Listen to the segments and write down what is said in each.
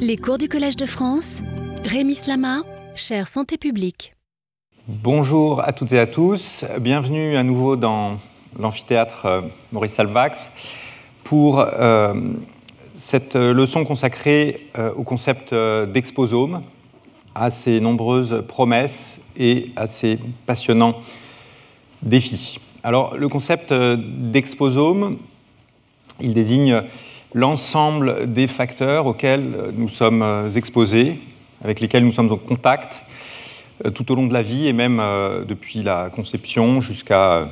Les cours du Collège de France, Rémi Slama, chère santé publique. Bonjour à toutes et à tous, bienvenue à nouveau dans l'amphithéâtre euh, Maurice Salvax pour euh, cette leçon consacrée euh, au concept d'exposome, à ses nombreuses promesses et à ses passionnants défis. Alors le concept d'exposome, il désigne l'ensemble des facteurs auxquels nous sommes exposés, avec lesquels nous sommes en contact euh, tout au long de la vie et même euh, depuis la conception jusqu'à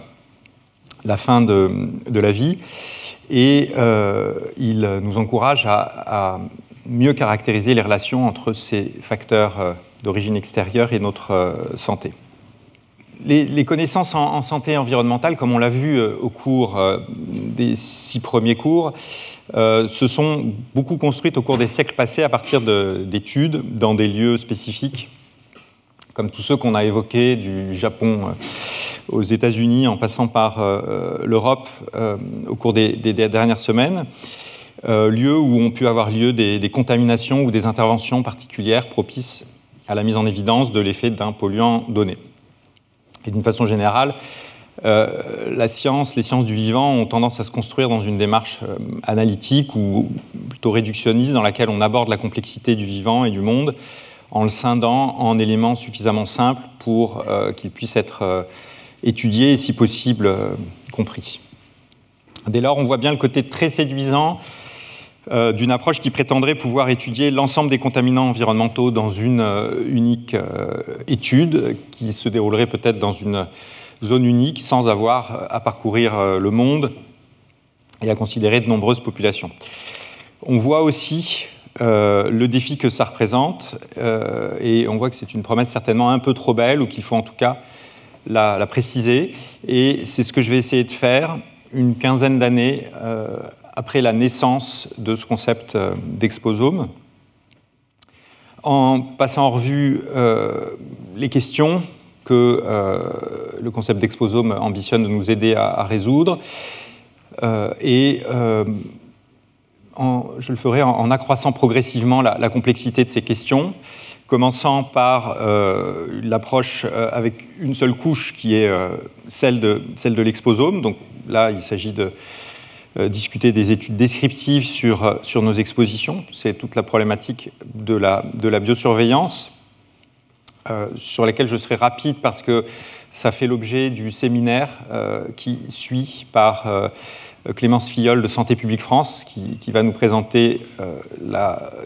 la fin de, la vie. Et euh, il nous encourage à, mieux caractériser les relations entre ces facteurs d'origine extérieure et notre santé. Les, connaissances en, santé environnementale, comme on l'a vu au cours des six premiers cours, se sont beaucoup construites au cours des siècles passés à partir d'études dans des lieux spécifiques comme tous ceux qu'on a évoqués, du Japon euh, aux États-Unis, en passant par euh, euh, l'Europe au cours des, dernières semaines, lieux où ont pu avoir lieu des, contaminations ou des interventions particulières propices à la mise en évidence de l'effet d'un polluant donné. Et d'une façon générale, la science, les sciences du vivant ont tendance à se construire dans une démarche analytique ou plutôt réductionniste dans laquelle on aborde la complexité du vivant et du monde en le scindant en éléments suffisamment simples pour euh, qu'il puisse être euh, étudié et, si possible, euh, compris. Dès lors, on voit bien le côté très séduisant d'une approche qui prétendrait pouvoir étudier l'ensemble des contaminants environnementaux dans une unique étude qui se déroulerait peut-être dans une zone unique sans avoir à parcourir le monde et à considérer de nombreuses populations. On voit aussi euh, le défi que ça représente, euh, et on voit que c'est une promesse certainement un peu trop belle, ou qu'il faut en tout cas la, préciser, et c'est ce que je vais essayer de faire une quinzaine d'années euh, après la naissance de ce concept d'exposome, en passant en revue les questions que le concept d'exposome ambitionne de nous aider à, résoudre, et je le ferai en, accroissant progressivement la, complexité de ces questions, commençant par euh, l'approche euh, avec une seule couche qui est euh, celle de, celle de l'exposome. Donc là, il s'agit de discuter des études descriptives sur, sur nos expositions. C'est toute la problématique de la, biosurveillance, sur laquelle je serai rapide parce que ça fait l'objet du séminaire qui suit par euh, Clémence Fillol de Santé publique France, qui, va nous présenter euh,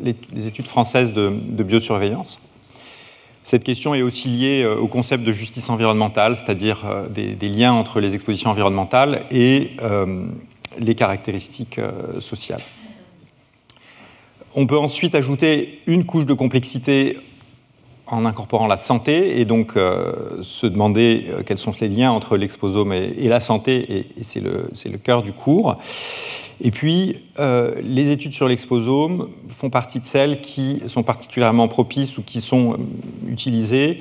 les, études françaises de, biosurveillance. Cette question est aussi liée euh, au concept de justice environnementale, c'est-à-dire des, liens entre les expositions environnementales et les caractéristiques sociales. On peut ensuite ajouter une couche de complexité en incorporant la santé et donc euh, se demander euh, quels sont les liens entre l'exposome et, la santé, et, c'est le, cœur du cours. Et puis, euh, les études sur l'exposome font partie de celles qui sont particulièrement propices ou qui sont utilisées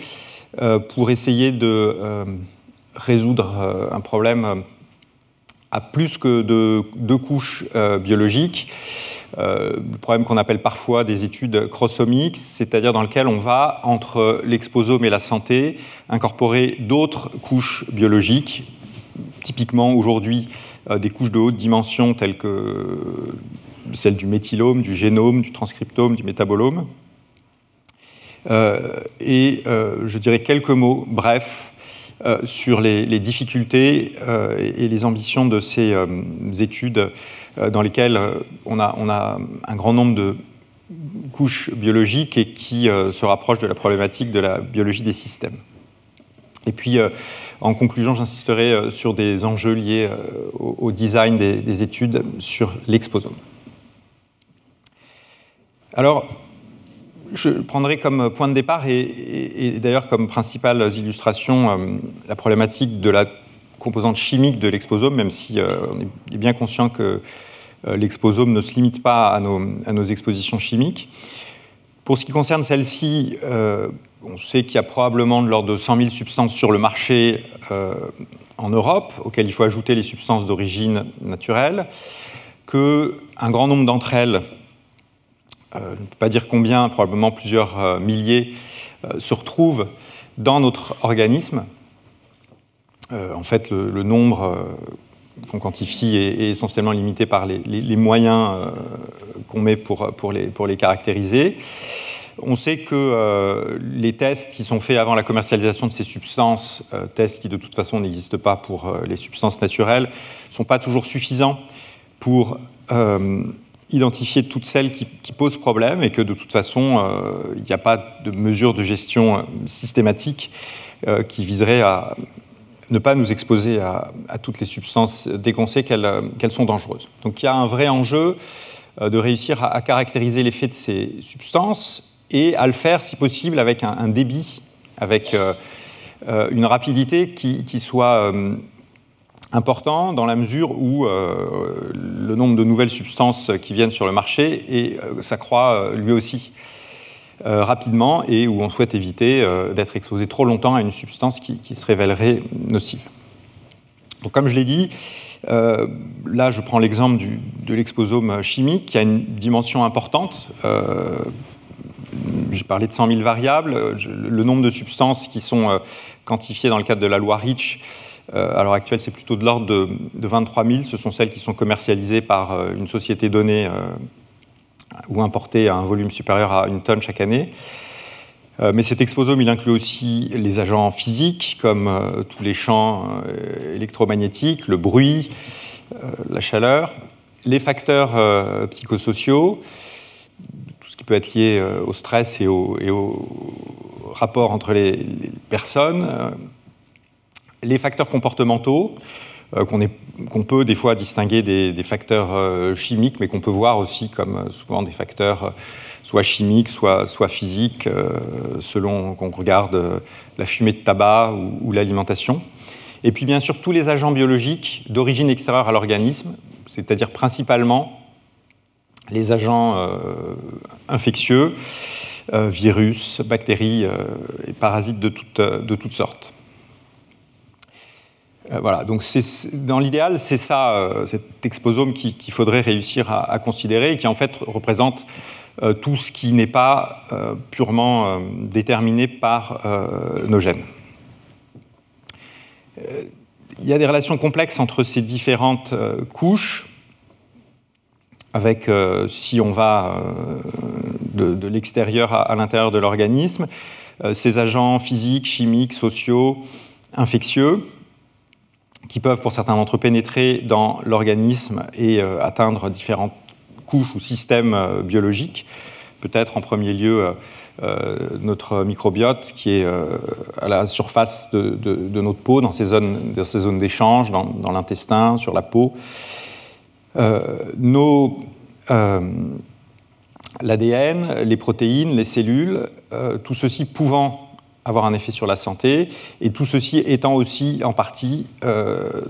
pour essayer de résoudre un problème à plus que de deux couches biologiques euh, le problème qu'on appelle parfois des études crossomiques, c'est-à-dire dans lequel on va, entre l'exposome et la santé, incorporer d'autres couches biologiques, typiquement aujourd'hui euh, des couches de haute dimension telles que celles du méthylome, du génome, du transcriptome, du métabolome. Euh, et je dirais quelques mots brefs sur les, difficultés et les ambitions de ces études euh, dans lesquels euh, on a, un grand nombre de couches biologiques et qui euh, se rapprochent de la problématique de la biologie des systèmes. Et puis, en conclusion, j'insisterai sur des enjeux liés au design des, études sur l'exposome. Alors, je prendrai comme point de départ et, d'ailleurs comme principales illustrations la problématique de la composante chimique de l'exposome, même si on est bien conscient que euh, l'exposome ne se limite pas à nos, expositions chimiques. Pour ce qui concerne celle-ci, euh, on sait qu'il y a probablement de l'ordre de 100 000 substances sur le marché euh, en Europe, auxquelles il faut ajouter les substances d'origine naturelle, qu'un grand nombre d'entre elles ne peut pas dire combien, probablement plusieurs milliers, se retrouvent dans notre organisme. en fait, le, nombre qu'on quantifie est, essentiellement limité par les, moyens qu'on met pour, les, pour les caractériser. On sait que euh, les tests qui sont faits avant la commercialisation de ces substances, euh, tests qui de toute façon n'existent pas pour euh, les substances naturelles, ne sont pas toujours suffisants pour identifier toutes celles qui, posent problème et que de toute façon, il n'y a pas de mesure de gestion systématique qui viserait à ne pas nous exposer à, toutes les substances dès qu'elles sont dangereuses. Donc il y a un vrai enjeu de réussir à caractériser l'effet de ces substances et à le faire, si possible, avec un, débit, avec euh, euh, une rapidité qui, soit euh, important dans la mesure où le nombre de nouvelles substances qui viennent sur le marché et, s'accroît lui aussi rapidement et où on souhaite éviter d'être exposé trop longtemps à une substance qui, se révélerait nocive. Donc, comme je l'ai dit, là, je prends l'exemple de l'exposome chimique qui a une dimension importante j'ai parlé de 100 000 variables. Le nombre de substances qui sont euh, quantifiées dans le cadre de la loi REACH, euh, à l'heure actuelle, c'est plutôt de l'ordre de, 23 000. Ce sont celles qui sont commercialisées par euh, une société donnée ou importées à un volume supérieur à une tonne chaque année. Mais cet exposome, il inclut aussi les agents physiques, comme tous les champs électromagnétiques, le bruit, la chaleur, les facteurs psychosociaux, peut être lié euh, au stress et au, rapport entre les, personnes, euh, les facteurs comportementaux, euh, qu'on peut des fois distinguer des, facteurs chimiques, mais qu'on peut voir aussi comme souvent des facteurs soit chimiques, soit, physiques, selon qu'on regarde la fumée de tabac ou l'alimentation. Et puis bien sûr tous les agents biologiques d'origine extérieure à l'organisme, c'est-à-dire principalement les agents euh, infectieux, euh, virus, bactéries euh, et parasites de toutes sortes. Voilà, donc dans l'idéal, c'est ça, cet exposome qu'il faudrait réussir à, considérer et qui en fait représente tout ce qui n'est pas purement déterminé par nos gènes. Il y a des relations complexes entre ces différentes couches avec, euh, si on va euh, de, l'extérieur à, l'intérieur de l'organisme, euh, ces agents physiques, chimiques, sociaux, infectieux, qui peuvent pour certains d'entre eux pénétrer dans l'organisme et atteindre différentes couches ou systèmes biologiques. Peut-être en premier lieu notre microbiote qui est à la surface de, notre peau, dans ces zones, dans ces zones d'échange, dans, dans l'intestin, sur la peau. Euh, euh, l'ADN, les protéines, les cellules, euh, tout ceci pouvant avoir un effet sur la santé, et tout ceci étant aussi en partie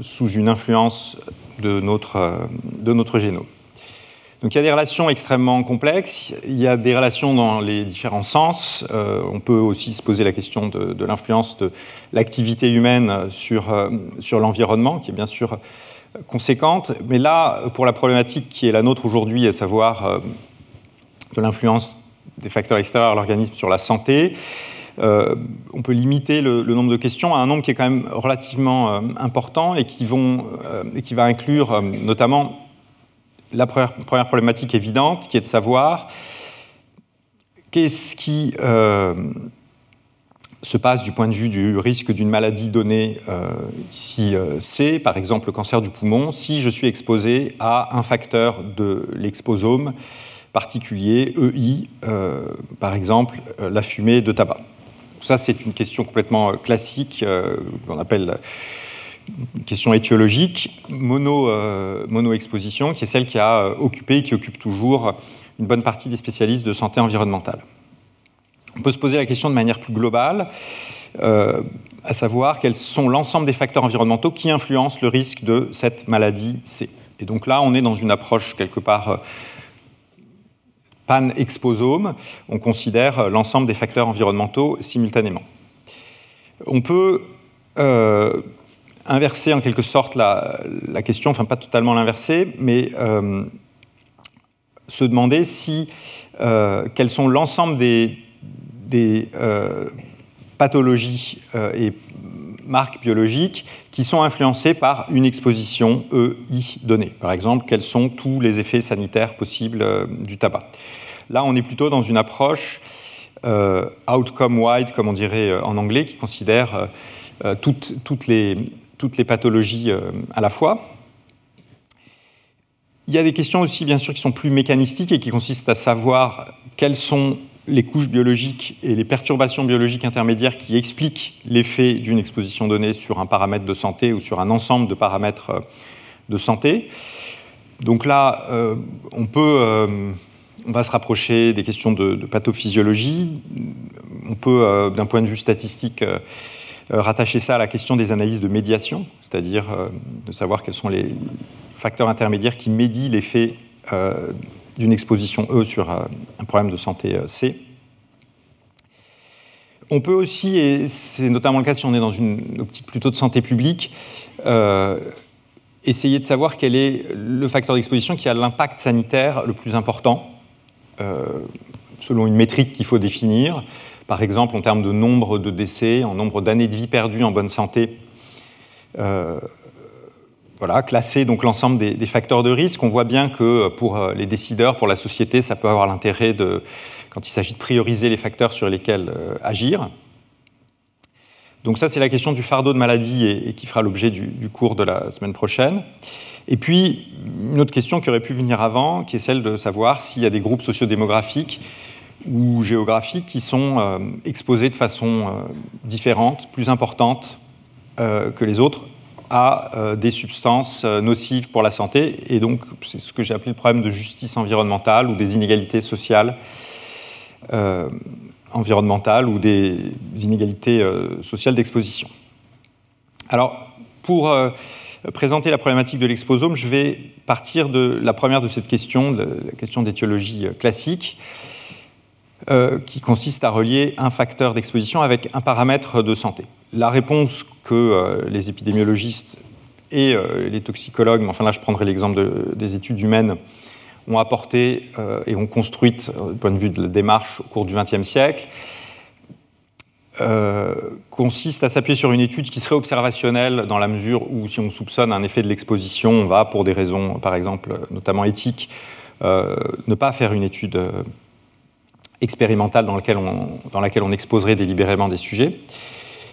sous une influence de notre, de notre génome. Donc il y a des relations extrêmement complexes, il y a des relations dans les différents sens. on peut aussi se poser la question de, l'influence de l'activité humaine sur, sur l'environnement, qui est bien sûr conséquente. Mais là, pour la problématique qui est la nôtre aujourd'hui, à savoir euh, de l'influence des facteurs extérieurs à l'organisme sur la santé, euh, on peut limiter le, nombre de questions à un nombre qui est quand même relativement euh, important et qui, vont, et qui va inclure notamment la première, problématique évidente, qui est de savoir qu'est-ce qui se passe du point de vue du risque d'une maladie donnée, euh, si euh, c'est par exemple le cancer du poumon, si je suis exposé à un facteur de l'exposome particulier, EI, euh, par exemple la fumée de tabac. Ça, c'est une question complètement classique qu'on appelle une question étiologique, mono, mono-exposition, qui est celle qui a occupé et qui occupe toujours une bonne partie des spécialistes de santé environnementale. On peut se poser la question de manière plus globale, euh, à savoir quels sont l'ensemble des facteurs environnementaux qui influencent le risque de cette maladie C. Et donc là, on est dans une approche quelque part euh, pan-exposome, on considère euh, l'ensemble des facteurs environnementaux simultanément. On peut inverser en quelque sorte la, question, enfin pas totalement l'inverser, mais se demander si, quels sont l'ensemble des, des pathologies et marques biologiques qui sont influencées par une exposition EI donnée. Par exemple, quels sont tous les effets sanitaires possibles du tabac. Là, on est plutôt dans une approche euh, outcome-wide, comme on dirait euh, en anglais, qui considère euh, toutes, les, pathologies à la fois. Il y a des questions aussi, bien sûr, qui sont plus mécanistiques et qui consistent à savoir quelles sont les couches biologiques et les perturbations biologiques intermédiaires qui expliquent l'effet d'une exposition donnée sur un paramètre de santé ou sur un ensemble de paramètres de santé. Donc là, on peut on va se rapprocher des questions de, pathophysiologie. On peut, euh, d'un point de vue statistique, euh, euh, rattacher ça à la question des analyses de médiation, c'est-à-dire de savoir quels sont les facteurs intermédiaires qui médient l'effet d'une exposition E sur un problème de santé C. On peut aussi, et c'est notamment le cas si on est dans une optique plutôt de santé publique, essayer de savoir quel est le facteur d'exposition qui a l'impact sanitaire le plus important euh, selon une métrique qu'il faut définir, par exemple en termes de nombre de décès, en nombre d'années de vie perdues en bonne santé. Euh, voilà, classer donc l'ensemble des, facteurs de risque. On voit bien que pour euh, les décideurs, pour la société, ça peut avoir l'intérêt de, quand il s'agit de prioriser les facteurs sur lesquels agir. Donc ça, c'est la question du fardeau de maladie et, qui fera l'objet du, cours de la semaine prochaine. Et puis, une autre question qui aurait pu venir avant, qui est celle de savoir s'il y a des groupes sociodémographiques ou géographiques qui sont euh, exposés de façon euh, différente, plus importante euh, que les autres à des substances nocives pour la santé. Et donc, c'est ce que j'ai appelé le problème de justice environnementale ou des inégalités sociales environnementales ou des inégalités sociales d'exposition. Alors, pour présenter la problématique de l'exposome, je vais partir de la première de cette question, la question d'étiologie classique, euh, qui consiste à relier un facteur d'exposition avec un paramètre de santé. La réponse que euh, les épidémiologistes et euh, les toxicologues, mais enfin là je prendrai l'exemple des études humaines, ont apporté et ont construite, du point de vue de la démarche, au cours du XXe siècle, euh, consiste à s'appuyer sur une étude qui serait observationnelle dans la mesure où si on soupçonne un effet de l'exposition, on va, pour des raisons, par exemple, notamment éthiques, euh, ne pas faire une étude euh, expérimentale dans laquelle on exposerait délibérément des sujets.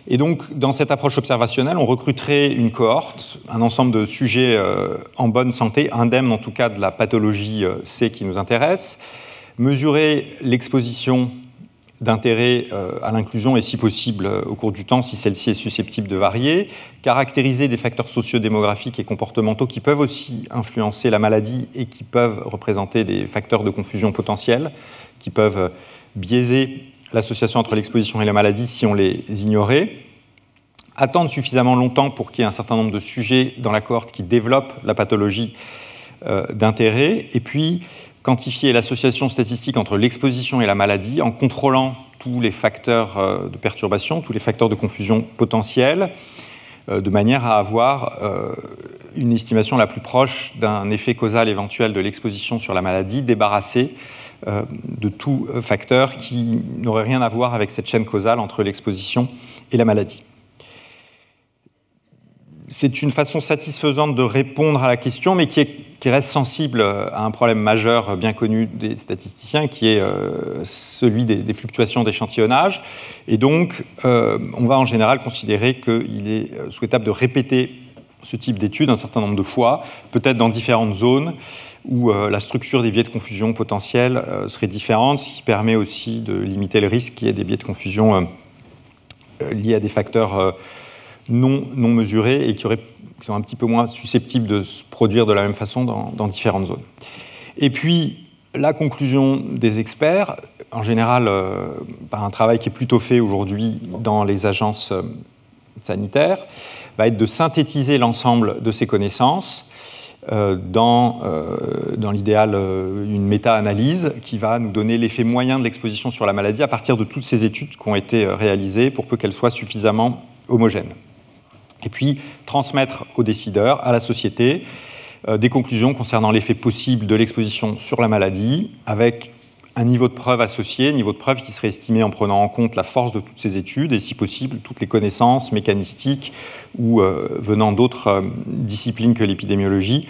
Et donc, dans cette approche observationnelle, on recruterait une cohorte, un ensemble de sujets en bonne santé, indemnes en tout cas de la pathologie C qui nous intéresse, mesurer l'exposition d'intérêt euh, à l'inclusion et si possible euh, au cours du temps, si celle-ci est susceptible de varier, caractériser des facteurs sociodémographiques et comportementaux qui peuvent aussi influencer la maladie et qui peuvent représenter des facteurs de confusion potentiels, qui peuvent biaiser l'association entre l'exposition et la maladie si on les ignorait, attendre suffisamment longtemps pour qu'il y ait un certain nombre de sujets dans la cohorte qui développent la pathologie euh, d'intérêt, et puis quantifier l'association statistique entre l'exposition et la maladie en contrôlant tous les facteurs euh, de perturbation, tous les facteurs de confusion potentiels, euh, de manière à avoir une estimation la plus proche d'un effet causal éventuel de l'exposition sur la maladie, débarrassé de tout facteur qui n'aurait rien à voir avec cette chaîne causale entre l'exposition et la maladie c'est une façon satisfaisante de répondre à la question, mais qui, reste sensible à un problème majeur bien connu des statisticiens, qui est euh, celui des, fluctuations d'échantillonnage. Et donc, euh, on va en général considérer qu'il est euh, souhaitable de répéter ce type d'études un certain nombre de fois, peut-être dans différentes zones où la structure des biais de confusion potentiels serait différente, ce qui permet aussi de limiter le risque qu'il y ait des biais de confusion liés à des facteurs non, mesurés et qui, sont un petit peu moins susceptibles de se produire de la même façon dans, différentes zones. Et puis, la conclusion des experts, en général euh, par un travail qui est plutôt fait aujourd'hui dans les agences euh, sanitaires, va être de synthétiser l'ensemble de ces connaissances euh, dans, dans l'idéal une méta-analyse qui va nous donner l'effet moyen de l'exposition sur la maladie à partir de toutes ces études qui ont été réalisées pour peu qu'elles soient suffisamment homogènes. Et puis transmettre aux décideurs, à la société, des conclusions concernant l'effet possible de l'exposition sur la maladie, avec un niveau de preuve associé, niveau de preuve qui serait estimé en prenant en compte la force de toutes ces études et si possible toutes les connaissances mécanistiques ou venant d'autres disciplines que l'épidémiologie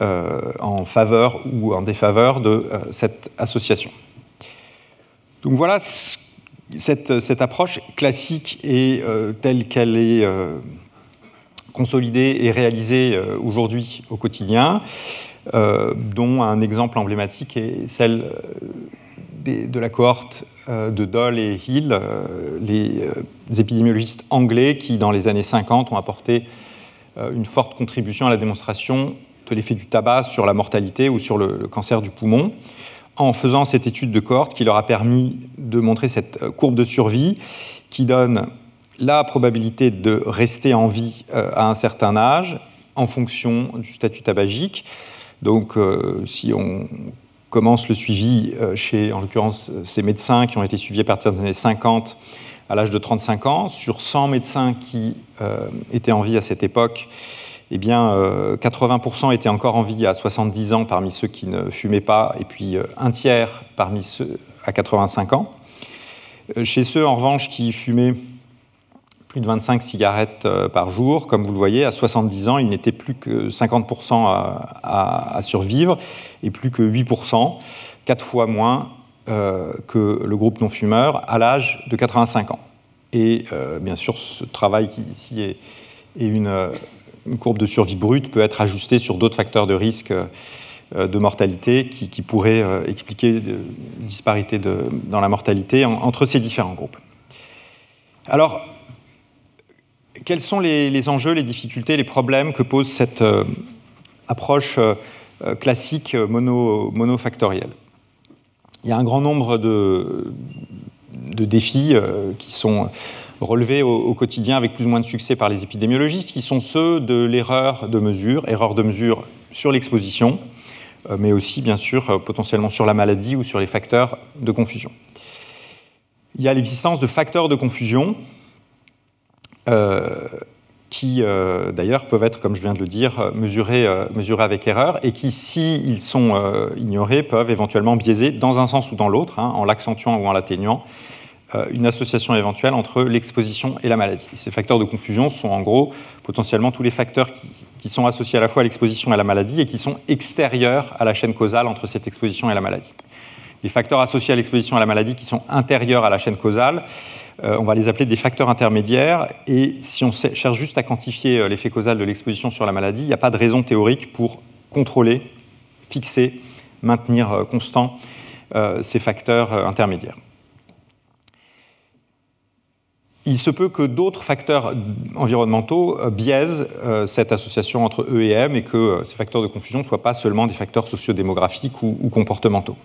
en faveur ou en défaveur de cette association. Donc voilà cette, approche classique et euh, telle qu'elle est euh, consolidée et réalisée euh, aujourd'hui au quotidien, dont un exemple emblématique est celle de la cohorte de Doll et Hill, les épidémiologistes anglais qui, dans les années 50, ont apporté une forte contribution à la démonstration de l'effet du tabac sur la mortalité ou sur le cancer du poumon en faisant cette étude de cohorte qui leur a permis de montrer cette euh, courbe de survie qui donne la probabilité de rester en vie euh, à un certain âge en fonction du statut tabagique. Donc euh, si on commence le suivi chez, en l'occurrence, ces médecins qui ont été suivis à partir des années 50 à l'âge de 35 ans, sur 100 médecins qui étaient en vie à cette époque, eh bien, 80% euh, étaient encore en vie à 70 ans parmi ceux qui ne fumaient pas, et puis euh, un tiers parmi ceux à 85 ans. Euh, chez ceux, en revanche, qui fumaient de 25 cigarettes par jour, comme vous le voyez, à 70 ans, il n'était plus que 50% à, survivre, et plus que 8%, quatre fois moins que le groupe non-fumeur, à l'âge de 85 ans. Et bien sûr, ce travail qui ici est, une courbe de survie brute peut être ajustée sur d'autres facteurs de risque euh, de mortalité qui, pourraient euh, expliquer une disparité dans la mortalité entre ces différents groupes. Alors, quels sont les, enjeux, les difficultés, les problèmes que pose cette euh, approche classique mono, monofactorielle? Il y a un grand nombre de, défis qui sont relevés au, quotidien avec plus ou moins de succès par les épidémiologistes, qui sont ceux de l'erreur de mesure, erreur de mesure sur l'exposition, euh, mais aussi bien sûr euh, potentiellement sur la maladie ou sur les facteurs de confusion. Il y a l'existence de facteurs de confusion euh, qui d'ailleurs peuvent être, comme je viens de le dire, mesurés, mesurés avec erreur et qui, s'ils sont ignorés, peuvent éventuellement biaiser dans un sens ou dans l'autre, hein, en l'accentuant ou en l'atténuant, euh, une association éventuelle entre l'exposition et la maladie. ces facteurs de confusion sont en gros potentiellement tous les facteurs qui, sont associés à la fois à l'exposition et à la maladie et qui sont extérieurs à la chaîne causale entre cette exposition et la maladie. Les facteurs associés à l'exposition à la maladie qui sont intérieurs à la chaîne causale, euh, on va les appeler des facteurs intermédiaires. Et si on cherche juste à quantifier euh, l'effet causal de l'exposition sur la maladie, il n'y a pas de raison théorique pour contrôler, fixer, maintenir constant ces facteurs intermédiaires il se peut que d'autres facteurs environnementaux euh, biaisent euh, cette association entre E et M et que euh, ces facteurs de confusion ne soient pas seulement des facteurs sociodémographiques ou comportementaux.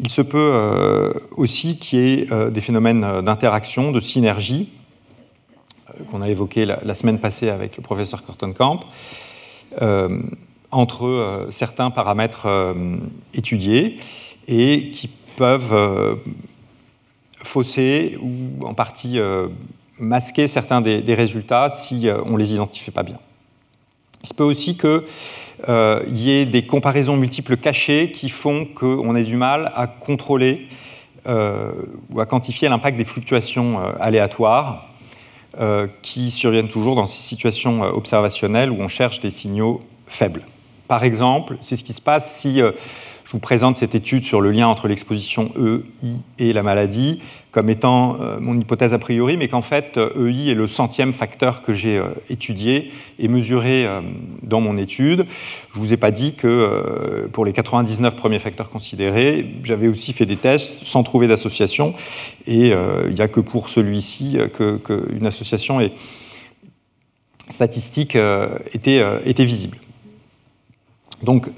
Il se peut aussi qu'il y ait des phénomènes d'interaction, de synergie, qu'on a évoqué la, semaine passée avec le professeur Kortenkamp, entre certains paramètres étudiés et qui peuvent fausser ou en partie euh, masquer certains des, résultats si euh, on ne les identifie pas bien. Il se peut aussi qu'il euh, y ait des comparaisons multiples cachées qui font qu'on ait du mal à contrôler ou à quantifier l'impact des fluctuations aléatoires qui surviennent toujours dans ces situations observationnelles où on cherche des signaux faibles. Par exemple, c'est ce qui se passe si je vous présente cette étude sur le lien entre l'exposition EI et la maladie comme étant euh, mon hypothèse a priori, mais qu'en fait, EI est le centième facteur que j'ai euh, étudié et mesuré euh, dans mon étude. Je ne vous ai pas dit que pour les 99 premiers facteurs considérés, j'avais aussi fait des tests sans trouver d'association, et il n'y a que pour celui-ci qu'une association statistique était visible. Donc,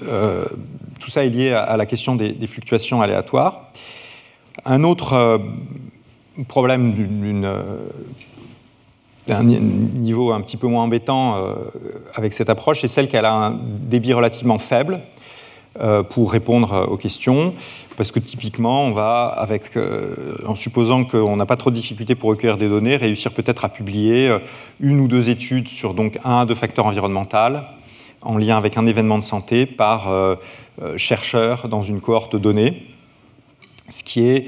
tout ça est lié à, la question des, fluctuations aléatoires. Un autre euh, problème euh, d'un niveau un petit peu moins embêtant euh, avec cette approche, c'est celle qu'elle a un débit relativement faible pour répondre aux questions, parce que typiquement, on va, en supposant qu'on n'a pas trop de difficultés pour recueillir des données, réussir peut-être à publier une ou deux études sur donc un, deux facteurs environnementaux, en lien avec un événement de santé par chercheurs dans une cohorte donnée ce qui est,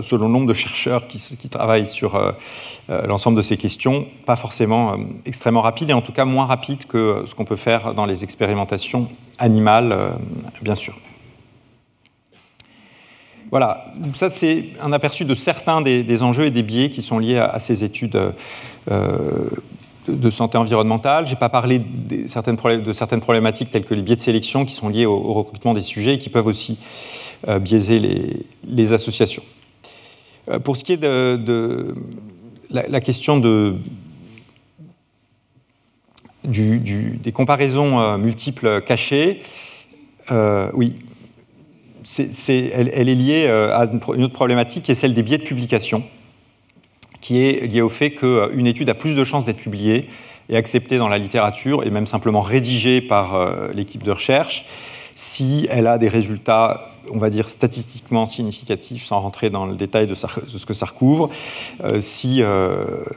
selon le nombre de chercheurs qui, travaillent sur l'ensemble de ces questions, pas forcément extrêmement rapide, et en tout cas moins rapide que ce qu'on peut faire dans les expérimentations animales, bien sûr. Voilà, ça c'est un aperçu de certains des, enjeux et des biais qui sont liés à, ces études euh, de santé environnementale. Je n'ai pas parlé de certaines, problématiques telles que les biais de sélection qui sont liés au, recrutement des sujets et qui peuvent aussi euh, biaiser les, associations. Euh, pour ce qui est de, la, question de, des comparaisons multiples cachées, oui, elle, est liée euh, à une autre problématique qui est celle des biais de publication, qui est liée au fait qu'une étude a plus de chances d'être publiée et acceptée dans la littérature et même simplement rédigée par euh, l'équipe de recherche si elle a des résultats, on va dire, statistiquement significatifs, sans rentrer dans le détail de, ce que ça recouvre, euh, si,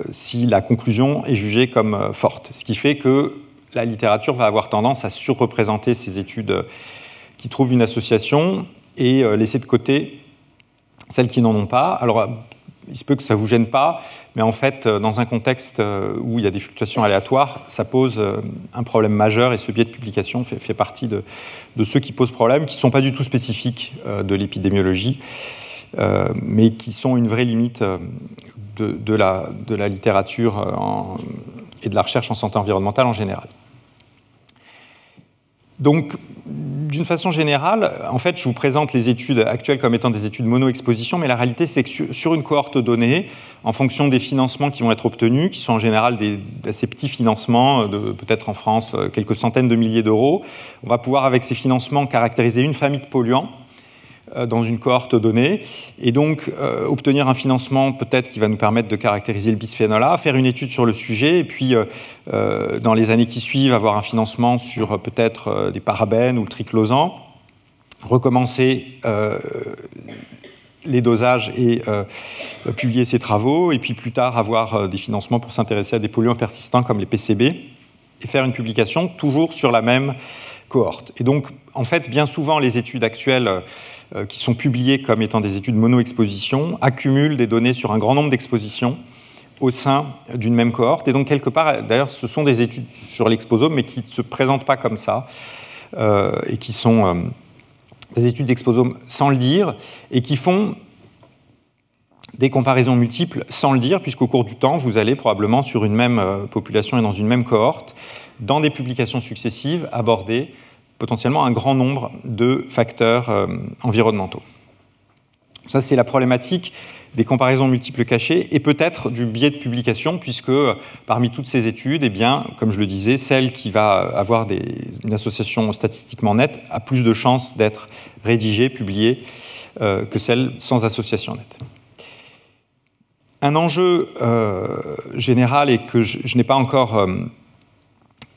si, la conclusion est jugée comme forte. Ce qui fait que la littérature va avoir tendance à surreprésenter ces études qui trouvent une association et euh, laisser de côté celles qui n'en ont pas. Alors, il se peut que ça ne vous gêne pas, mais en fait, euh, dans un contexte euh, où il y a des fluctuations aléatoires, ça pose un problème majeur et ce biais de publication fait, partie de, ceux qui posent problème, qui ne sont pas du tout spécifiques de l'épidémiologie, mais qui sont une vraie limite de la, littérature et de la recherche en santé environnementale en général. Donc, d'une façon générale, en fait, je vous présente les études actuelles comme étant des études mono-exposition, mais la réalité, c'est que sur une cohorte donnée, en fonction des financements qui vont être obtenus, qui sont en général des assez petits financements, de peut-être en France quelques centaines de milliers d'euros, on va pouvoir, avec ces financements, caractériser une famille de polluants. euh, dans une cohorte donnée, et donc euh, obtenir un financement peut-être qui va nous permettre de caractériser le bisphénol A, faire une étude sur le sujet, et puis euh, dans les années qui suivent, avoir un financement sur peut-être des parabènes ou le triclosan, recommencer les dosages et publier ces travaux, et puis plus tard avoir des financements pour s'intéresser à des polluants persistants comme les PCB, et faire une publication toujours sur la même cohorte. Et donc, en fait, bien souvent, les études actuelles euh, qui sont publiées comme étant des études mono-exposition, accumulent des données sur un grand nombre d'expositions au sein d'une même cohorte. Et donc, quelque part, d'ailleurs, ce sont des études sur l'exposome, mais qui ne se présentent pas comme ça, euh, et qui sont euh, des études d'exposome sans le dire, et qui font des comparaisons multiples sans le dire, puisqu'au cours du temps, vous allez probablement sur une même population et dans une même cohorte, dans des publications successives, aborder potentiellement un grand nombre de facteurs euh, environnementaux. Ça, c'est la problématique des comparaisons multiples cachées et peut-être du biais de publication, puisque euh, parmi toutes ces études, eh bien, comme je le disais, celle qui va avoir une association statistiquement nette a plus de chances d'être rédigée, publiée, euh, que celle sans association nette. Un enjeu général et que je n'ai pas encore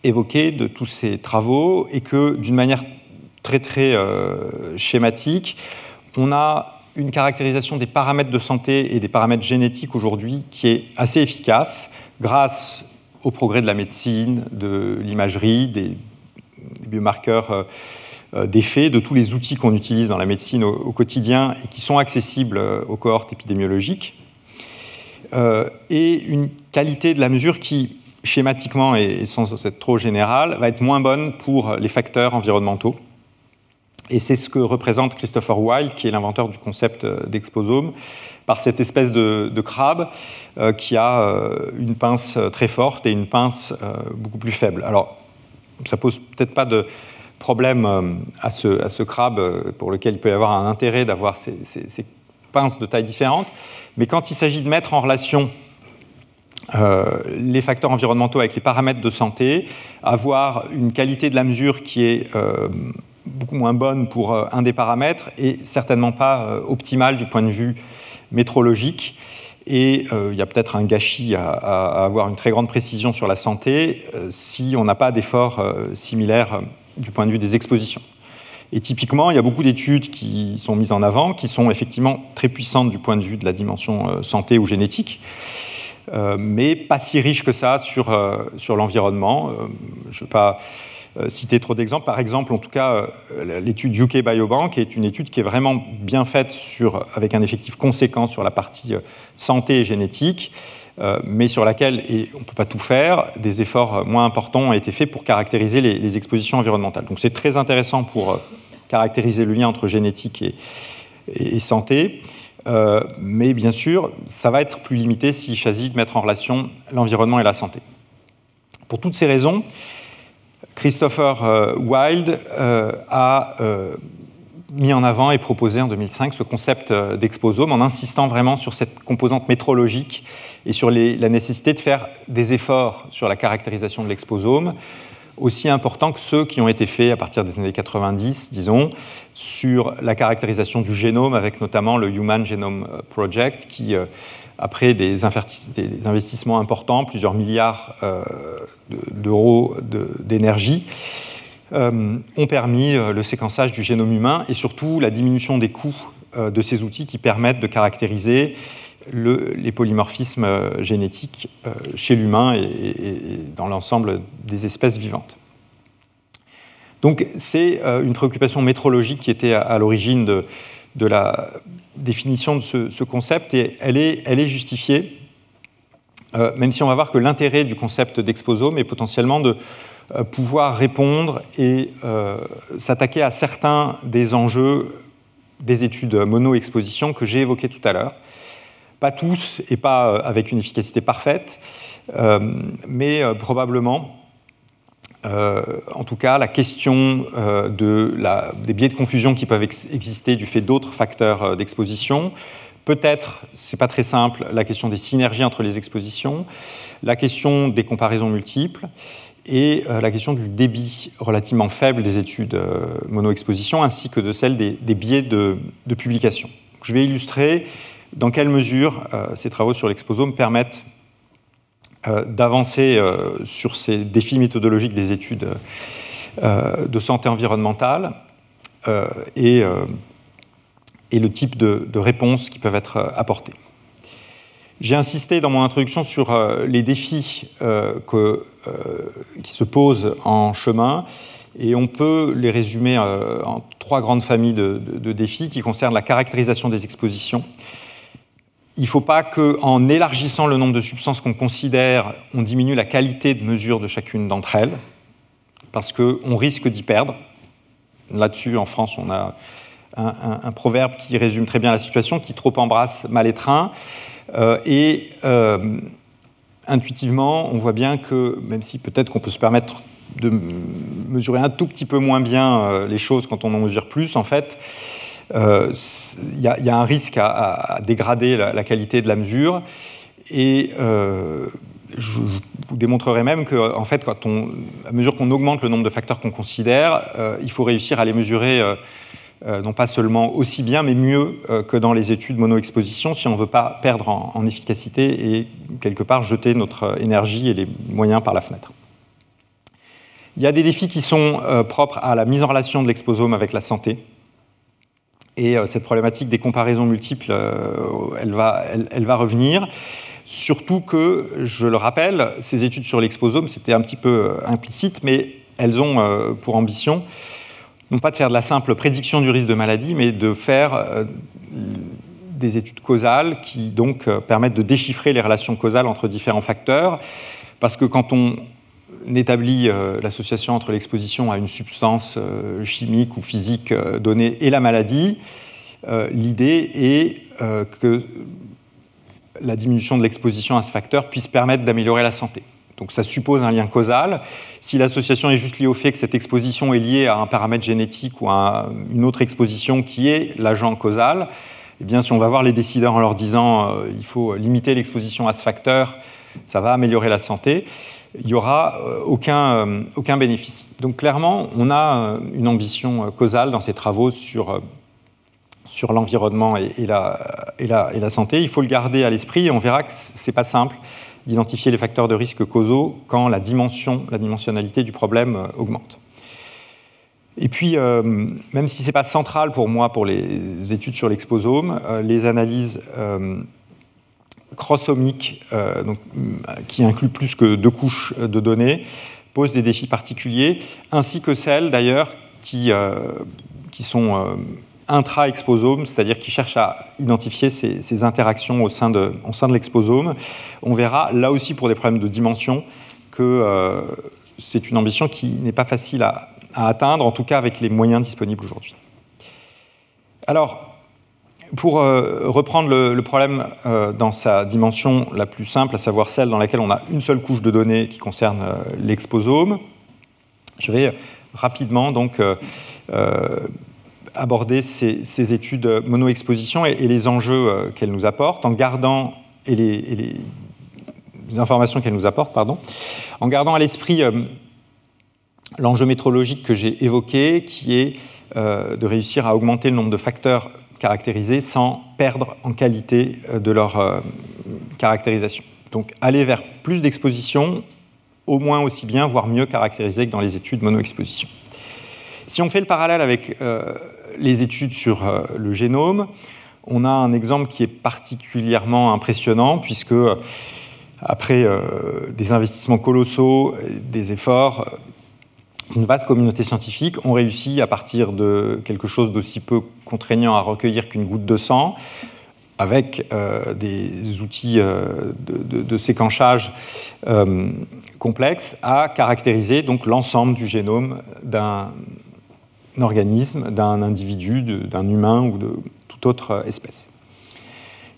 évoqué de tous ces travaux et que d'une manière très très euh, schématique, on a une caractérisation des paramètres de santé et des paramètres génétiques aujourd'hui qui est assez efficace grâce au progrès de la médecine, de l'imagerie, des, biomarqueurs euh, euh, d'effet, de tous les outils qu'on utilise dans la médecine au, quotidien et qui sont accessibles aux cohortes épidémiologiques, et une qualité de la mesure qui schématiquement et sans être trop général, va être moins bonne pour les facteurs environnementaux. Et c'est ce que représente Christopher Wilde, qui est l'inventeur du concept euh, d'exposome, par cette espèce de, crabe euh, qui a euh, une pince très forte et une pince beaucoup plus faible. Alors, ça pose peut-être pas de problème à ce, crabe pour lequel il peut y avoir un intérêt d'avoir ces, ces pinces de taille différente, mais quand il s'agit de mettre en relation euh, les facteurs environnementaux avec les paramètres de santé, avoir une qualité de la mesure qui est euh, beaucoup moins bonne pour euh, un des paramètres et certainement pas optimale du point de vue métrologique. Et il y a peut-être un gâchis à, avoir une très grande précision sur la santé si on n'a pas d'efforts similaires du point de vue des expositions. Et typiquement, il y a beaucoup d'études qui sont mises en avant, qui sont effectivement très puissantes du point de vue de la dimension santé ou génétique, mais pas si riche que ça sur, euh, sur l'environnement. Euh, je ne veux pas citer trop d'exemples. Par exemple, en tout cas, l'étude UK Biobank est une étude qui est vraiment bien faite sur, avec un effectif conséquent sur la partie santé et génétique, mais sur laquelle, et on ne peut pas tout faire, des efforts moins importants ont été faits pour caractériser les, expositions environnementales. Donc c'est très intéressant pour caractériser le lien entre génétique et santé. Euh, mais bien sûr, ça va être plus limité s'il s'agit de mettre en relation l'environnement et la santé. Pour toutes ces raisons, Christopher euh, Wilde euh, a mis en avant et proposé en 2005 ce concept d'exposome en insistant vraiment sur cette composante métrologique et sur la nécessité de faire des efforts sur la caractérisation de l'exposome, aussi importants que ceux qui ont été faits à partir des années 90, disons, sur la caractérisation du génome, avec notamment le Human Genome euh, Project, qui, euh, après des, investissements importants, plusieurs milliards euh, d'euros d'énergie, ont permis le séquençage du génome humain et surtout la diminution des coûts de ces outils qui permettent de caractériser les polymorphismes génétiques chez l'humain et, dans l'ensemble des espèces vivantes. Donc c'est euh, une préoccupation métrologique qui était à, l'origine de, la définition de ce, concept et elle est, justifiée, euh, même si on va voir que l'intérêt du concept d'exposome est potentiellement de euh, pouvoir répondre et s'attaquer à certains des enjeux des études mono-exposition que j'ai évoqués tout à l'heure. Pas tous et pas avec une efficacité parfaite, mais probablement euh, en tout cas, la question euh, de des biais de confusion qui peuvent exister du fait d'autres facteurs euh, d'exposition. Peut-être, c'est pas très simple, la question des synergies entre les expositions, la question des comparaisons multiples et la question du débit relativement faible des études mono-exposition ainsi que de celle des, biais de, publication. Je vais illustrer dans quelle mesure ces travaux sur l'exposome permettent euh, d'avancer euh, sur ces défis méthodologiques des études euh, de santé environnementale et, le type de, réponses qui peuvent être apportées? J'ai insisté dans mon introduction sur les défis qui se posent en chemin et on peut les résumer en trois grandes familles de défis qui concernent la caractérisation des expositions, il ne faut pas qu'en élargissant le nombre de substances qu'on considère, on diminue la qualité de mesure de chacune d'entre elles, parce qu'on risque d'y perdre. Là-dessus, en France, on a un, proverbe qui résume très bien la situation, qui trop embrasse mal étreint. Euh, et euh, intuitivement, on voit bien que, même si peut-être qu'on peut se permettre de mesurer un tout petit peu moins bien euh, les choses quand on en mesure plus, en fait, il euh, y, a un risque à, dégrader la, qualité de la mesure. Et euh, je vous démontrerai même que, fait, à mesure qu'on augmente le nombre de facteurs qu'on considère, euh, il faut réussir à les mesurer. non pas seulement aussi bien, mais mieux que dans les études mono-exposition, si on ne veut pas perdre en, efficacité et quelque part jeter notre énergie et les moyens par la fenêtre. Il y a des défis qui sont propres à la mise en relation de l'exposome avec la santé. Et euh, cette problématique des comparaisons multiples, euh, elle, va, elle, va revenir. Surtout que, je le rappelle, ces études sur l'exposome, c'était un petit peu euh, implicite, mais elles ont pour ambition non pas de faire de la simple prédiction du risque de maladie, mais de faire des études causales qui donc permettent de déchiffrer les relations causales entre différents facteurs. Parce que quand on établit l'association entre l'exposition à une substance chimique ou physique donnée et la maladie, euh, l'idée est euh, que la diminution de l'exposition à ce facteur puisse permettre d'améliorer la santé. Donc ça suppose un lien causal. Si l'association est juste liée au fait que cette exposition est liée à un paramètre génétique ou à une autre exposition qui est l'agent causal, eh bien si on va voir les décideurs en leur disant euh, il faut limiter l'exposition à ce facteur, ça va améliorer la santé, il n'y aura aucun, aucun bénéfice. Donc clairement, on a une ambition causale dans ces travaux sur sur l'environnement et, la, santé. Il faut le garder à l'esprit et on verra que ce n'est pas simple d'identifier les facteurs de risque causaux quand la dimension, la dimensionnalité du problème euh, augmente. Et puis, euh, même si ce n'est pas central pour moi pour les études sur l'exposome, euh, les analyses crossomiques, donc, qui incluent plus que deux couches de données, posent des défis particuliers, ainsi que celles d'ailleurs qui, qui sont intra-exposome, c'est-à-dire qui cherchent à identifier ces, interactions au sein de, de l'exposome. On verra là aussi pour des problèmes de dimension que c'est une ambition qui n'est pas facile à, atteindre, en tout cas avec les moyens disponibles aujourd'hui. Alors, pour euh, reprendre le, problème euh, dans sa dimension la plus simple, à savoir celle dans laquelle on a une seule couche de données qui concerne euh, l'exposome, je vais rapidement donc aborder ces, études mono-exposition et, les enjeux qu'elles nous apportent en gardant les informations qu'elle nous apporte, pardon, en gardant à l'esprit l'enjeu métrologique que j'ai évoqué, qui est de réussir à augmenter le nombre de facteurs caractérisés sans perdre en qualité euh, de leur caractérisation. Donc aller vers plus d'exposition, au moins aussi bien, voire mieux caractérisé que dans les études mono-exposition. Si on fait le parallèle avec les études sur le génome, on a un exemple qui est particulièrement impressionnant puisque après euh, des investissements colossaux, des efforts, euh, une vaste communauté scientifique ont réussi, à partir de quelque chose d'aussi peu contraignant à recueillir qu'une goutte de sang, avec euh, des outils de, séquençage complexes, à caractériser donc l'ensemble du génome d'un organisme, d'un individu, d'un humain ou de toute autre espèce.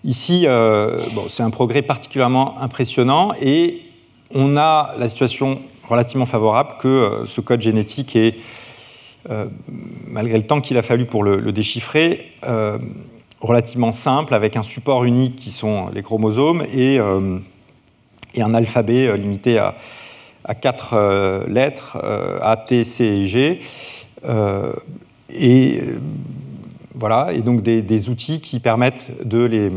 Ici, euh, c'est un progrès particulièrement impressionnant et on a la situation relativement favorable que euh, ce code génétique est, euh, malgré le temps qu'il a fallu pour le, déchiffrer, relativement simple avec un support unique qui sont les chromosomes et, un alphabet limité à, quatre lettres A, T, C et G. et voilà, et donc des, outils qui permettent de les,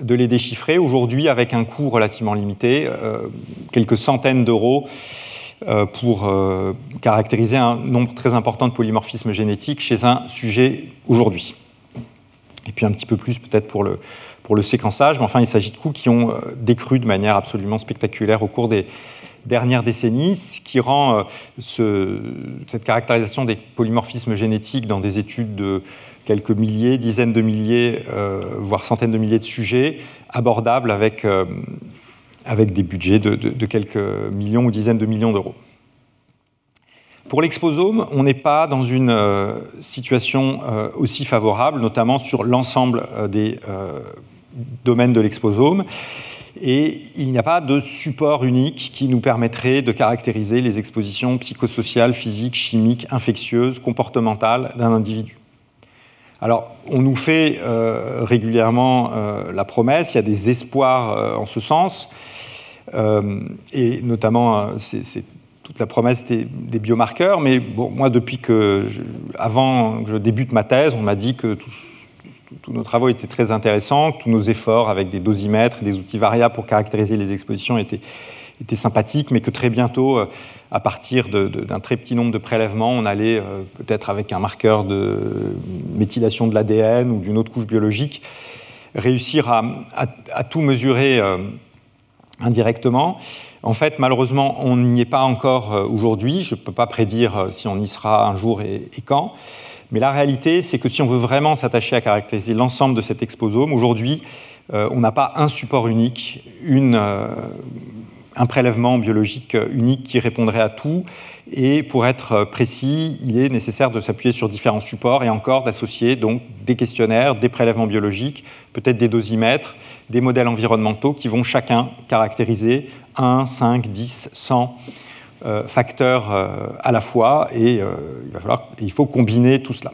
de les déchiffrer. Aujourd'hui, avec un coût relativement limité, euh, quelques centaines d'euros euh, pour euh, caractériser un nombre très important de polymorphismes génétiques chez un sujet aujourd'hui. Et puis un petit peu plus peut-être pour le, pour le séquençage, mais enfin il s'agit de coûts qui ont décru de manière absolument spectaculaire au cours des dernières décennies, ce qui rend ce, cette caractérisation des polymorphismes génétiques dans des études de quelques milliers, dizaines de milliers, euh, voire centaines de milliers de sujets abordables avec, euh, avec des budgets de, quelques millions ou dizaines de millions d'euros. Pour l'exposome, on n'est pas dans une euh, situation aussi favorable, notamment sur l'ensemble des domaines de l'exposome. Et il n'y a pas de support unique qui nous permettrait de caractériser les expositions psychosociales, physiques, chimiques, infectieuses, comportementales d'un individu. Alors, on nous fait euh, régulièrement euh, la promesse, il y a des espoirs euh, en ce sens, et notamment, c'est toute la promesse des, biomarqueurs, mais moi, depuis que, avant que je débute ma thèse, on m'a dit que tous nos travaux étaient très intéressants, que tous nos efforts avec des dosimètres, des outils variables pour caractériser les expositions étaient, sympathiques, mais que très bientôt, à partir d'un très petit nombre de prélèvements, on allait euh, peut-être avec un marqueur de méthylation de l'ADN ou d'une autre couche biologique réussir à, tout mesurer euh, indirectement. En fait, malheureusement, on n'y est pas encore euh, aujourd'hui. Je ne peux pas prédire si on y sera un jour et, quand. Mais la réalité, c'est que si on veut vraiment s'attacher à caractériser l'ensemble de cet exposome, aujourd'hui, on n'a pas un support unique, un prélèvement biologique unique qui répondrait à tout. Et pour être précis, il est nécessaire de s'appuyer sur différents supports et encore d'associer donc des questionnaires, des prélèvements biologiques, peut-être des dosimètres, des modèles environnementaux qui vont chacun caractériser 1, 5, 10, 100 facteurs euh, à la fois et euh, il, il faut combiner tout cela.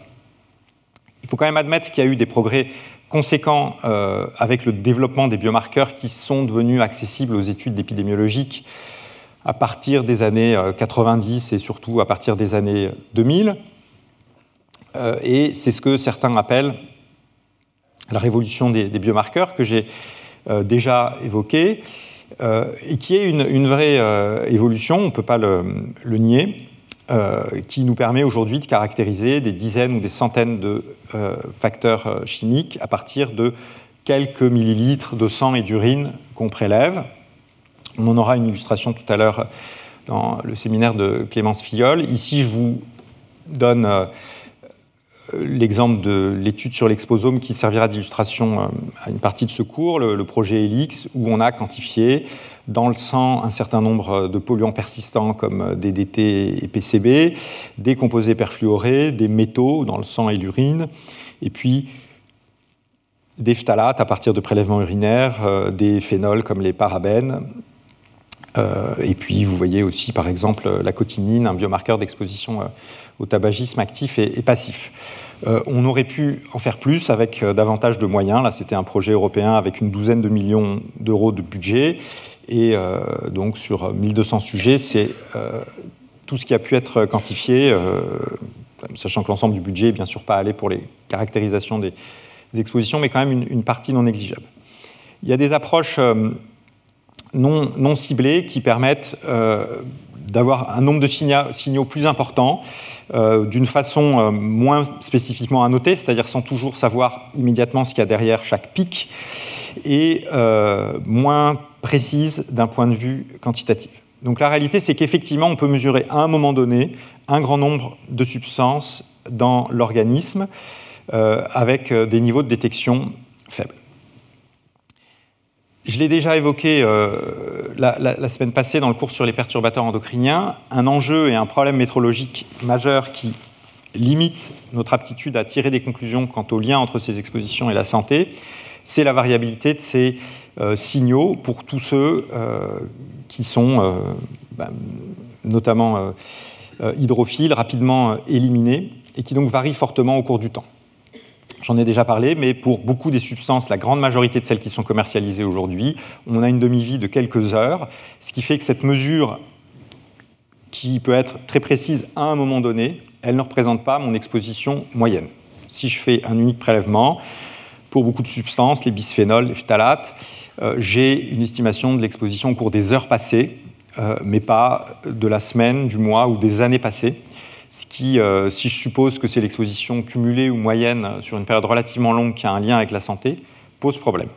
Il faut quand même admettre qu'il y a eu des progrès conséquent euh, avec le développement des biomarqueurs qui sont devenus accessibles aux études d'épidémiologique à partir des années 90 euh, et surtout à partir des années 2000. Euh, et c'est ce que certains appellent la révolution des, biomarqueurs que j'ai déjà évoqué et qui est une, vraie évolution, on ne peut pas le nier. Euh, qui nous permet aujourd'hui de caractériser des dizaines ou des centaines de euh, facteurs euh, chimiques à partir de quelques millilitres de sang et d'urine qu'on prélève. On en aura une illustration tout à l'heure dans le séminaire de Clémence Fillol. Ici, je vous donne l'exemple de l'étude sur l'exposome qui servira d'illustration à une partie de ce cours, le, projet ELIX, où on a quantifié dans le sang un certain nombre de polluants persistants comme DDT et PCB, des composés perfluorés, des métaux dans le sang et l'urine, et puis des phtalates à partir de prélèvements urinaires, euh, des phénols comme les parabènes. Euh, et puis vous voyez aussi par exemple la cotinine, un biomarqueur d'exposition euh, au tabagisme actif et, passif. on aurait pu en faire plus avec davantage de moyens. Là, c'était un projet européen avec une douzaine de millions d'euros de budget. Et donc, sur 1200 sujets, c'est tout ce qui a pu être quantifié, sachant que l'ensemble du budget n'est bien sûr pas allé pour les caractérisations des, expositions, mais quand même une, partie non négligeable. Il y a des approches euh, non, ciblées qui permettent euh, d'avoir un nombre de signaux, plus important, euh, d'une façon moins spécifiquement annotée, c'est-à-dire sans toujours savoir immédiatement ce qu'il y a derrière chaque pic, et moins précise d'un point de vue quantitatif. Donc la réalité, c'est qu'effectivement, on peut mesurer à un moment donné un grand nombre de substances dans l'organisme, euh, avec euh, des niveaux de détection faibles. Je l'ai déjà évoqué euh, la, semaine passée dans le cours sur les perturbateurs endocriniens, un enjeu et un problème métrologique majeur qui limite notre aptitude à tirer des conclusions quant au lien entre ces expositions et la santé, c'est la variabilité de ces signaux pour tous ceux qui sont bah, notamment hydrophiles, rapidement éliminés, et qui donc varient fortement au cours du temps. J'en ai déjà parlé, mais pour beaucoup des substances, la grande majorité de celles qui sont commercialisées aujourd'hui, on a une demi-vie de quelques heures, ce qui fait que cette mesure, qui peut être très précise à un moment donné, elle ne représente pas mon exposition moyenne. Si je fais un unique prélèvement, pour beaucoup de substances, les bisphénols, les phtalates, euh, j'ai une estimation de l'exposition au cours des heures passées, euh, mais pas de la semaine, du mois ou des années passées ce qui, euh, si je suppose que c'est l'exposition cumulée ou moyenne sur une période relativement longue qui a un lien avec la santé, pose problème.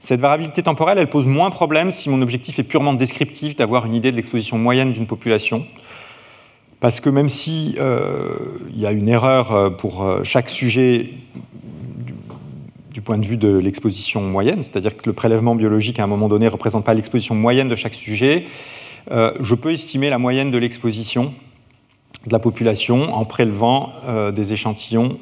Cette variabilité temporelle, elle pose moins problème si mon objectif est purement descriptif, d'avoir une idée de l'exposition moyenne d'une population. Parce que même si euh, il y a une erreur euh, pour chaque sujet du, point de vue de l'exposition moyenne, c'est-à-dire que le prélèvement biologique à un moment donné ne représente pas l'exposition moyenne de chaque sujet, je peux estimer la moyenne de l'exposition de la population en prélevant euh, des échantillons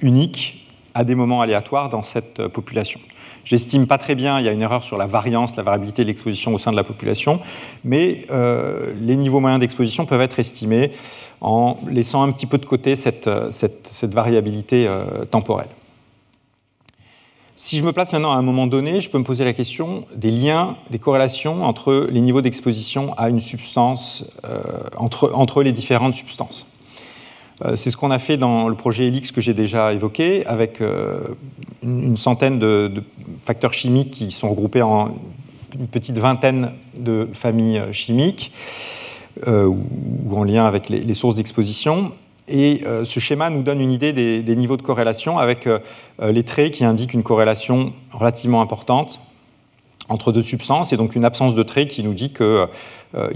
uniques à des moments aléatoires dans cette euh, population. J'estime pas très bien, il y a une erreur sur la variance, la variabilité de l'exposition au sein de la population, mais euh, les niveaux moyens d'exposition peuvent être estimés en laissant un petit peu de côté cette, cette, variabilité temporelle. Si je me place maintenant à un moment donné, je peux me poser la question des liens, des corrélations entre les niveaux d'exposition à une substance, euh, entre, entre, les différentes substances. Euh, c'est ce qu'on a fait dans le projet ELIX que j'ai déjà évoqué, avec euh, une, centaine de, facteurs chimiques qui sont regroupés en une petite vingtaine de familles chimiques, ou en lien avec les sources d'exposition. Et euh, ce schéma nous donne une idée des, niveaux de corrélation avec euh, euh, les traits qui indiquent une corrélation relativement importante entre deux substances et donc une absence de trait qui nous dit qu'il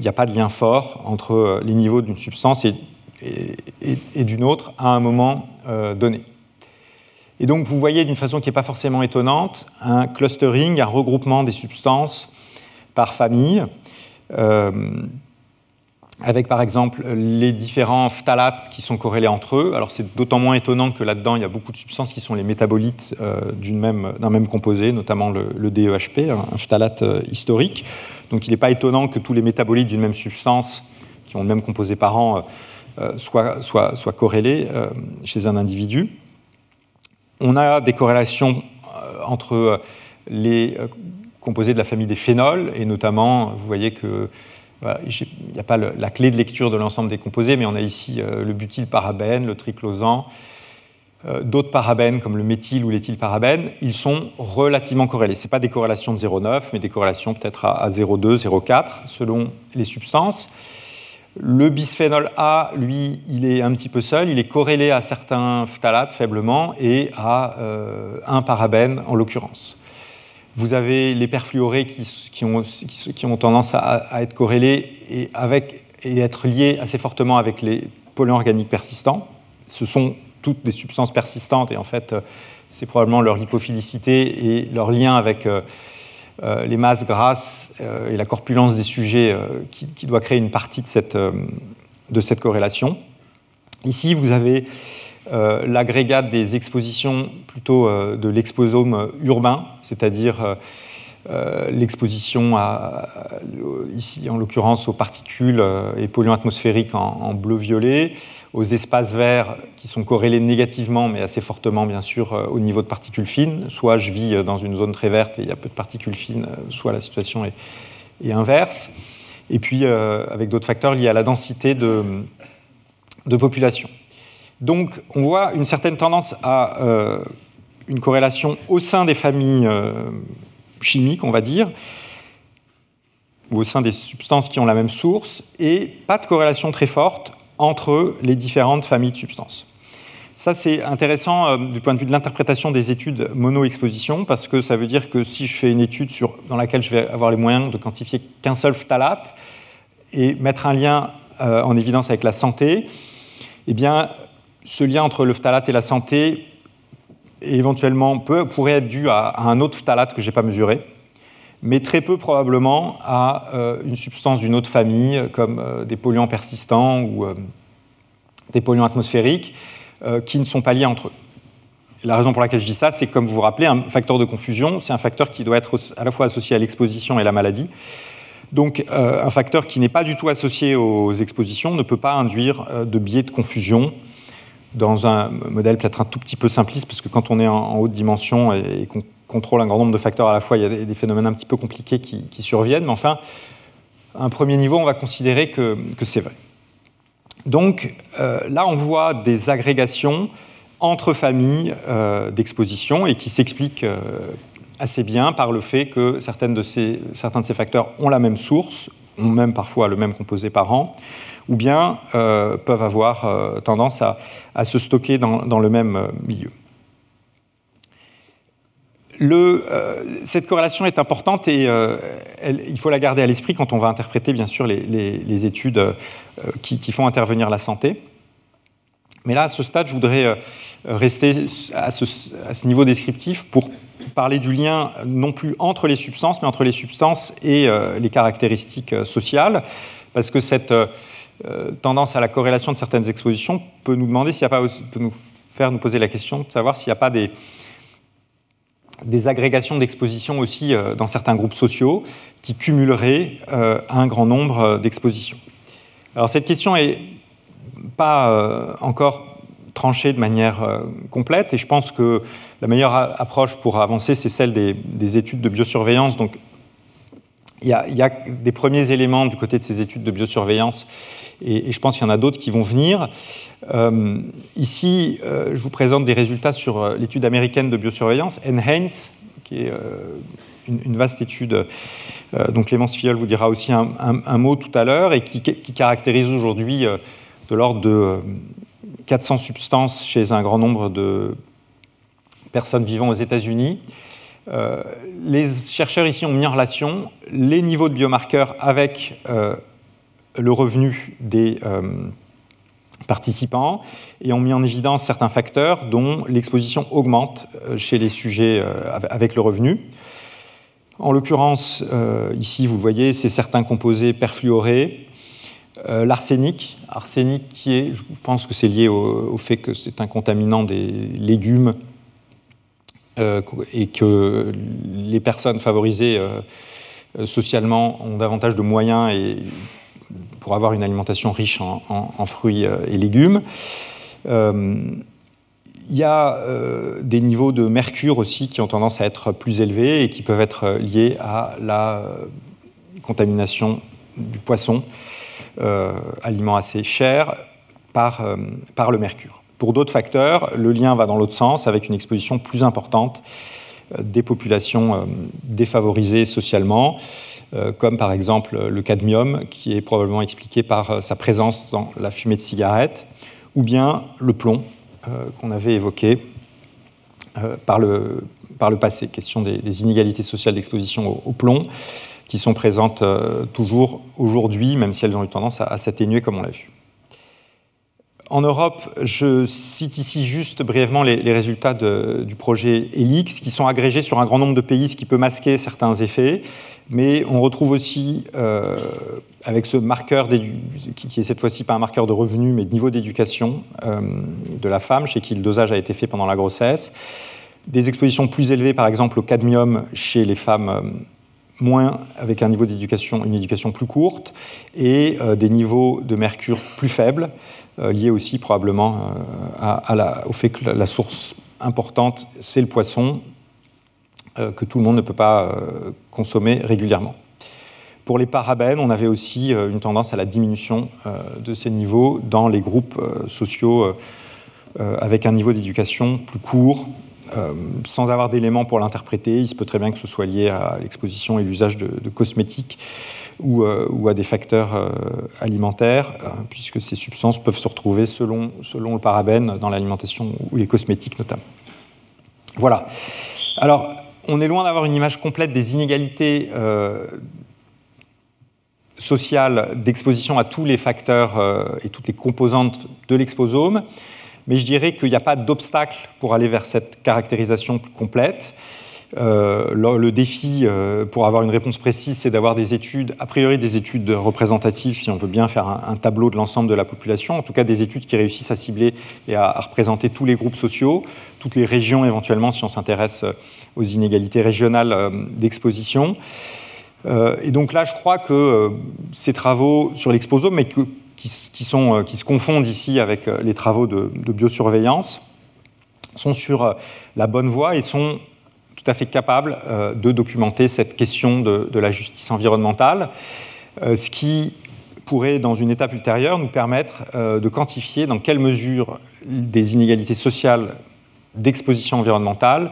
n'y a pas de lien fort entre les niveaux d'une substance et, d'une autre à un moment donné. Et donc vous voyez d'une façon qui n'est pas forcément étonnante un clustering, un regroupement des substances par famille avec par exemple les différents phtalates qui sont corrélés entre eux. Alors c'est d'autant moins étonnant que là-dedans, il y a beaucoup de substances qui sont les métabolites euh, d'un même, composé, notamment le, DEHP, un phtalate euh, historique. Donc il n'est pas étonnant que tous les métabolites d'une même substance, qui ont le même composé parent, euh, soient, soient, corrélés chez un individu. On a des corrélations entre les composés de la famille des phénols, et notamment, vous voyez que il n'y a pas la clé de lecture de l'ensemble des composés, mais on a ici euh, le butylparabène, le triclosan, euh, d'autres parabènes comme le méthyl ou l'éthylparabène. Ils sont relativement corrélés. Ce pas des corrélations de 0,9, mais des corrélations peut-être à, 0,2, 0,4 selon les substances. Le bisphénol A, lui, il est un petit peu seul. Il est corrélé à certains phtalates faiblement et à euh, un parabène en l'occurrence. Vous avez les perfluorés qui, ont, tendance à, être corrélés et, avec, être liés assez fortement avec les polluants organiques persistants. Ce sont toutes des substances persistantes et en fait, c'est probablement leur lipophilicité et leur lien avec euh, euh, les masses grasses euh, et la corpulence des sujets qui, qui, doit créer une partie de cette, de cette corrélation. Ici, vous avez euh, l'agrégat des expositions plutôt euh, de l'exposome urbain, c'est-à-dire euh, l'exposition ici en l'occurrence aux particules et polluants atmosphériques en, bleu-violet, aux espaces verts qui sont corrélés négativement mais assez fortement bien sûr au niveau de particules fines. Soit je vis dans une zone très verte et il y a peu de particules fines, soit la situation est, inverse. Et puis avec d'autres facteurs liés à la densité de, de population. Donc on voit une certaine tendance à euh, une corrélation au sein des familles euh, chimiques, on va dire, ou au sein des substances qui ont la même source, et pas de corrélation très forte entre les différentes familles de substances. Ça, c'est intéressant euh, du point de vue de l'interprétation des études mono-exposition, parce que ça veut dire que si je fais une étude dans laquelle je vais avoir les moyens de quantifier qu'un seul phtalate et mettre un lien en évidence avec la santé, eh bien, ce lien entre le phtalate et la santé éventuellement pourrait être dû à, un autre phtalate que je n'ai pas mesuré, mais très peu probablement à euh, une substance d'une autre famille, comme euh, des polluants persistants ou euh, des polluants atmosphériques, qui ne sont pas liés entre eux. La raison pour laquelle je dis ça, c'est comme vous vous rappelez, un facteur de confusion, c'est un facteur qui doit être à la fois associé à l'exposition et la maladie. Donc, un facteur qui n'est pas du tout associé aux expositions ne peut pas induire de biais de confusion dans un modèle peut-être un tout petit peu simpliste, parce que quand on est en, haute dimension et, qu'on contrôle un grand nombre de facteurs à la fois, il y a des, phénomènes un petit peu compliqués qui, surviennent, mais enfin, à un premier niveau, on va considérer que, c'est vrai. Donc euh, là, on voit des agrégations entre familles euh, d'exposition et qui s'expliquent euh, assez bien par le fait que certaines de ces, certains de ces facteurs ont la même source, ont même parfois le même composé parent, ou bien euh, peuvent avoir euh, tendance à, se stocker dans, le même euh, milieu. Cette corrélation est importante et il faut la garder à l'esprit quand on va interpréter bien sûr les, études qui, font intervenir la santé. Mais là, à ce stade, je voudrais rester à ce, niveau descriptif pour parler du lien non plus entre les substances, mais entre les substances et les caractéristiques sociales, parce que cette euh, tendance à la corrélation de certaines expositions peut nous demander s'il a pas, peut nous faire nous poser la question de savoir s'il n'y a pas des, des agrégations d'expositions aussi euh, dans certains groupes sociaux qui cumuleraient euh, un grand nombre d'expositions. Alors cette question n'est pas encore tranchée de manière complète et je pense que la meilleure approche pour avancer, c'est celle des, des, études de biosurveillance. Donc il y, a, des premiers éléments du côté de ces études de biosurveillance et, je pense qu'il y en a d'autres qui vont venir. Euh, ici, euh, je vous présente des résultats sur euh, l'étude américaine de biosurveillance, NHANES, qui est une, vaste étude dont Clémence Filleul vous dira aussi un, mot tout à l'heure, et qui caractérise aujourd'hui de l'ordre de 400 substances chez un grand nombre de personnes vivant aux États-Unis. les chercheurs ici ont mis en relation les niveaux de biomarqueurs avec le revenu des euh, participants et ont mis en évidence certains facteurs dont l'exposition augmente euh, chez les sujets euh, avec le revenu. En l'occurrence, ici, vous voyez, c'est certains composés perfluorés, l'arsenic, arsenic qui est, je pense que c'est lié au, fait que c'est un contaminant des légumes et que les personnes favorisées socialement ont davantage de moyens et pour avoir une alimentation riche en, fruits euh, et légumes. Euh, il y a euh, des niveaux de mercure aussi qui ont tendance à être plus élevés et qui peuvent être liés à la contamination du poisson, aliment assez cher, par, par le mercure. Pour d'autres facteurs, le lien va dans l'autre sens avec une exposition plus importante des populations défavorisées socialement euh, comme par exemple le cadmium, qui est probablement expliqué par euh, sa présence dans la fumée de cigarette, ou bien le plomb, euh, qu'on avait évoqué par le, par le passé. Question des, inégalités sociales d'exposition au, plomb, qui sont présentes toujours aujourd'hui, même si elles ont eu tendance à s'atténuer, comme on l'a vu. En Europe, je cite ici juste brièvement les, résultats du projet ELIX, qui sont agrégés sur un grand nombre de pays, ce qui peut masquer certains effets. Mais on retrouve aussi, euh, avec ce marqueur, qui est cette fois-ci pas un marqueur de revenu, mais de niveau d'éducation euh, de la femme, chez qui le dosage a été fait pendant la grossesse, des expositions plus élevées, par exemple au cadmium, chez les femmes euh, moins avec un niveau d'éducation, une éducation plus courte, et des niveaux de mercure plus faibles, euh, lié aussi probablement euh, au fait que la source importante, c'est le poisson, euh, que tout le monde ne peut pas consommer régulièrement. Pour les parabènes, on avait aussi une tendance à la diminution de ces niveaux dans les groupes sociaux avec un niveau d'éducation plus court, sans avoir d'éléments pour l'interpréter. Il se peut très bien que ce soit lié à l'exposition et l'usage de, cosmétiques euh, ou, à des facteurs euh, alimentaires, euh, puisque ces substances peuvent se retrouver selon, selon le parabène dans l'alimentation ou les cosmétiques notamment. Voilà. Alors, on est loin d'avoir une image complète des inégalités sociales d'exposition à tous les facteurs et toutes les composantes de l'exposome, mais je dirais qu'il n'y a pas d'obstacle pour aller vers cette caractérisation plus complète. Euh, le, défi euh, pour avoir une réponse précise, c'est d'avoir des études, a priori des études représentatives, si on veut bien faire un, tableau de l'ensemble de la population, en tout cas des études qui réussissent à cibler et à, représenter tous les groupes sociaux, toutes les régions éventuellement, si on s'intéresse aux inégalités régionales d'exposition. Euh, et donc là, je crois que ces travaux sur l'exposome, mais qui, sont, qui, se confondent ici avec les travaux de, biosurveillance, sont sur la bonne voie et sont tout à fait capable euh, de documenter cette question de, la justice environnementale, euh, ce qui pourrait, dans une étape ultérieure, nous permettre euh, de quantifier dans quelle mesure des inégalités sociales d'exposition environnementale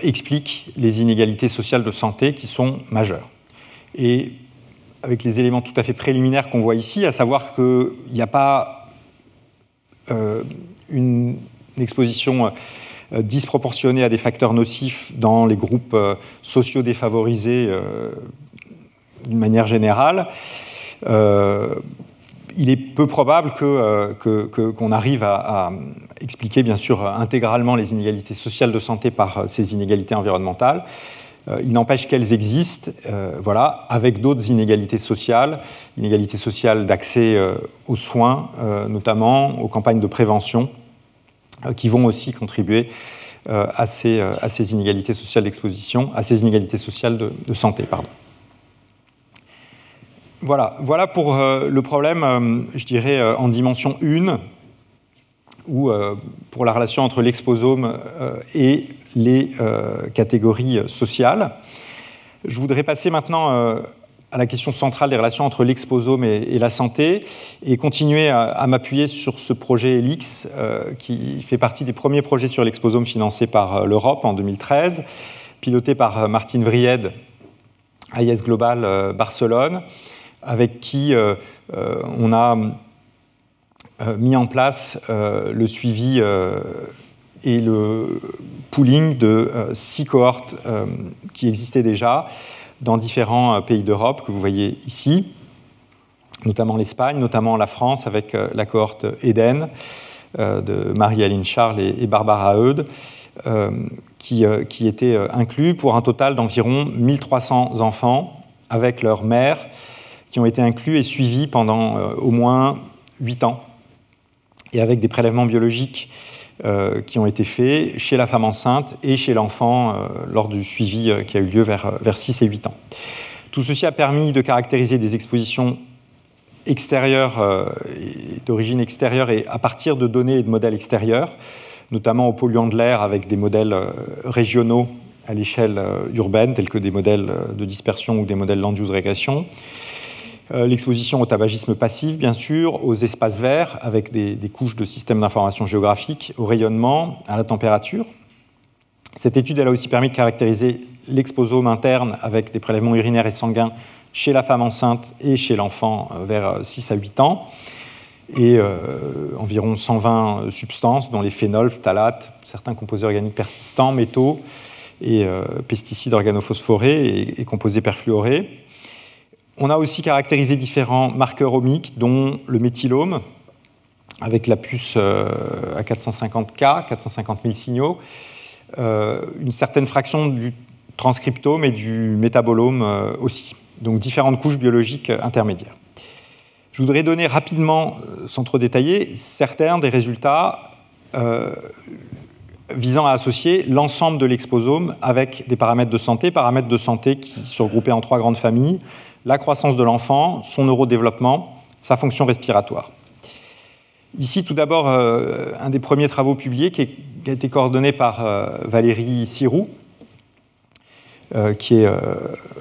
expliquent les inégalités sociales de santé qui sont majeures. Avec les éléments tout à fait préliminaires qu'on voit ici, à savoir qu'il n'y a pas une, exposition euh, disproportionnée à des facteurs nocifs dans les groupes euh, sociaux défavorisés euh, d'une manière générale, il est peu probable qu'on arrive à, expliquer bien sûr intégralement les inégalités sociales de santé par ces inégalités environnementales. Il n'empêche qu'elles existent, voilà, avec d'autres inégalités sociales, inégalités sociales d'accès aux soins, notamment aux campagnes de prévention, euh, qui vont aussi contribuer euh, à ces, euh, à, ces, inégalités sociales d'exposition, à ces inégalités sociales de, santé. Pardon. Voilà, voilà pour le problème, je dirais, en dimension 1, ou pour la relation entre l'exposome et les catégories sociales. Je voudrais passer maintenant à la question centrale des relations entre l'exposome et, la santé et continuer à, m'appuyer sur ce projet ELIX euh, qui fait partie des premiers projets sur l'exposome financés par euh, l'Europe en 2013, piloté par euh, Martine Vried, AIS Global Barcelone, avec qui on a mis en place le suivi et le pooling de six cohortes qui existaient déjà dans différents euh, pays d'Europe que vous voyez ici, notamment l'Espagne, notamment la France avec euh, la cohorte Eden euh, de Marie-Aline Charles et Barbara Eudes, qui, qui étaient inclus pour un total d'environ 1300 enfants avec leur mère qui ont été inclus et suivis pendant au moins 8 ans. Et avec des prélèvements biologiques euh, qui ont été faits chez la femme enceinte et chez l'enfant euh, lors du suivi euh, qui a eu lieu vers, vers 6 et 8 ans. Tout ceci a permis de caractériser des expositions extérieures, d'origine extérieure et à partir de données et de modèles extérieurs, notamment aux polluants de l'air avec des modèles régionaux à l'échelle urbaine, tels que des modèles de dispersion ou des modèles land use régression, l'exposition au tabagisme passif, bien sûr, aux espaces verts, avec des, couches de systèmes d'information géographique, au rayonnement, à la température. Cette étude a aussi permis de caractériser l'exposome interne avec des prélèvements urinaires et sanguins chez la femme enceinte et chez l'enfant euh, vers 6 à 8 ans, et euh, environ 120 substances, dont les phénols, phtalates, certains composés organiques persistants, métaux, et pesticides organophosphorés et, composés perfluorés. On a aussi caractérisé différents marqueurs omiques, dont le méthylome, avec la puce à 450K, 450 000 signaux, une certaine fraction du transcriptome et du métabolome aussi. Donc différentes couches biologiques intermédiaires. Je voudrais donner rapidement, euh, sans trop détailler, certains des résultats euh, visant à associer l'ensemble de l'exposome avec des paramètres de santé, paramètres de santé qui sont regroupés en trois grandes familles, la croissance de l'enfant, son neurodéveloppement, sa fonction respiratoire. Ici, tout d'abord, euh, un des premiers travaux publiés qui, a été coordonné par Valérie Sirou, est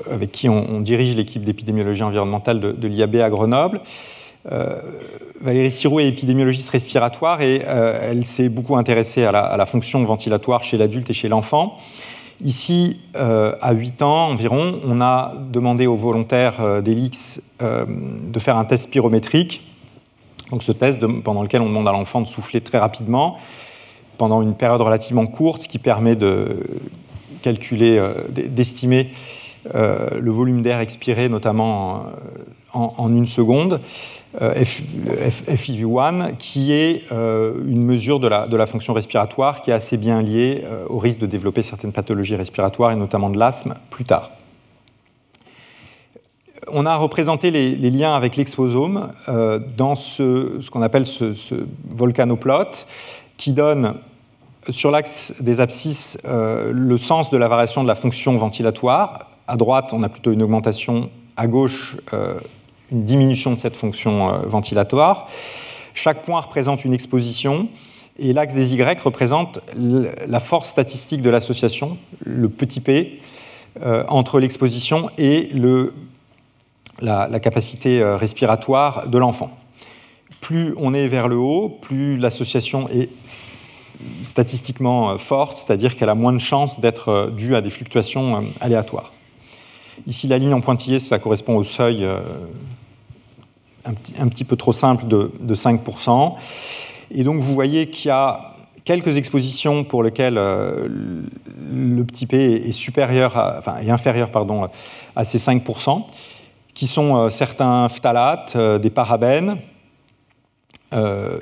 avec qui on, dirige l'équipe d'épidémiologie environnementale de, l'IAB à Grenoble. Euh, Valérie Sirou est épidémiologiste respiratoire et euh, elle s'est beaucoup intéressée à la, fonction ventilatoire chez l'adulte et chez l'enfant. Ici, euh, à 8 ans environ, on a demandé aux volontaires d'ELIX de faire un test spirométrique. Donc ce test pendant lequel on demande à l'enfant de souffler très rapidement pendant une période relativement courte, ce qui permet de calculer, d'estimer euh, le volume d'air expiré, notamment en, une seconde, euh, FIV1, qui est euh, une mesure de la, fonction respiratoire qui est assez bien liée au risque de développer certaines pathologies respiratoires et notamment de l'asthme plus tard. On a représenté les, liens avec l'exposome dans ce, qu'on appelle ce, volcanoplot qui donne sur l'axe des abscisses le sens de la variation de la fonction ventilatoire à droite, on a plutôt une augmentation, à gauche, euh, une diminution de cette fonction euh, ventilatoire. Chaque point représente une exposition, et l'axe des Y représente la force statistique de l'association, le petit p, euh, entre l'exposition et la, capacité respiratoire de l'enfant. Plus on est vers le haut, plus l'association est statistiquement forte, c'est-à-dire qu'elle a moins de chances d'être due à des fluctuations aléatoires. Ici, la ligne en pointillé, ça correspond au seuil euh, un, petit, peu trop simple de, 5%. Et donc, vous voyez qu'il y a quelques expositions pour lesquelles euh, le petit p est, inférieur à ces 5%, qui sont euh, certains phtalates, des parabènes,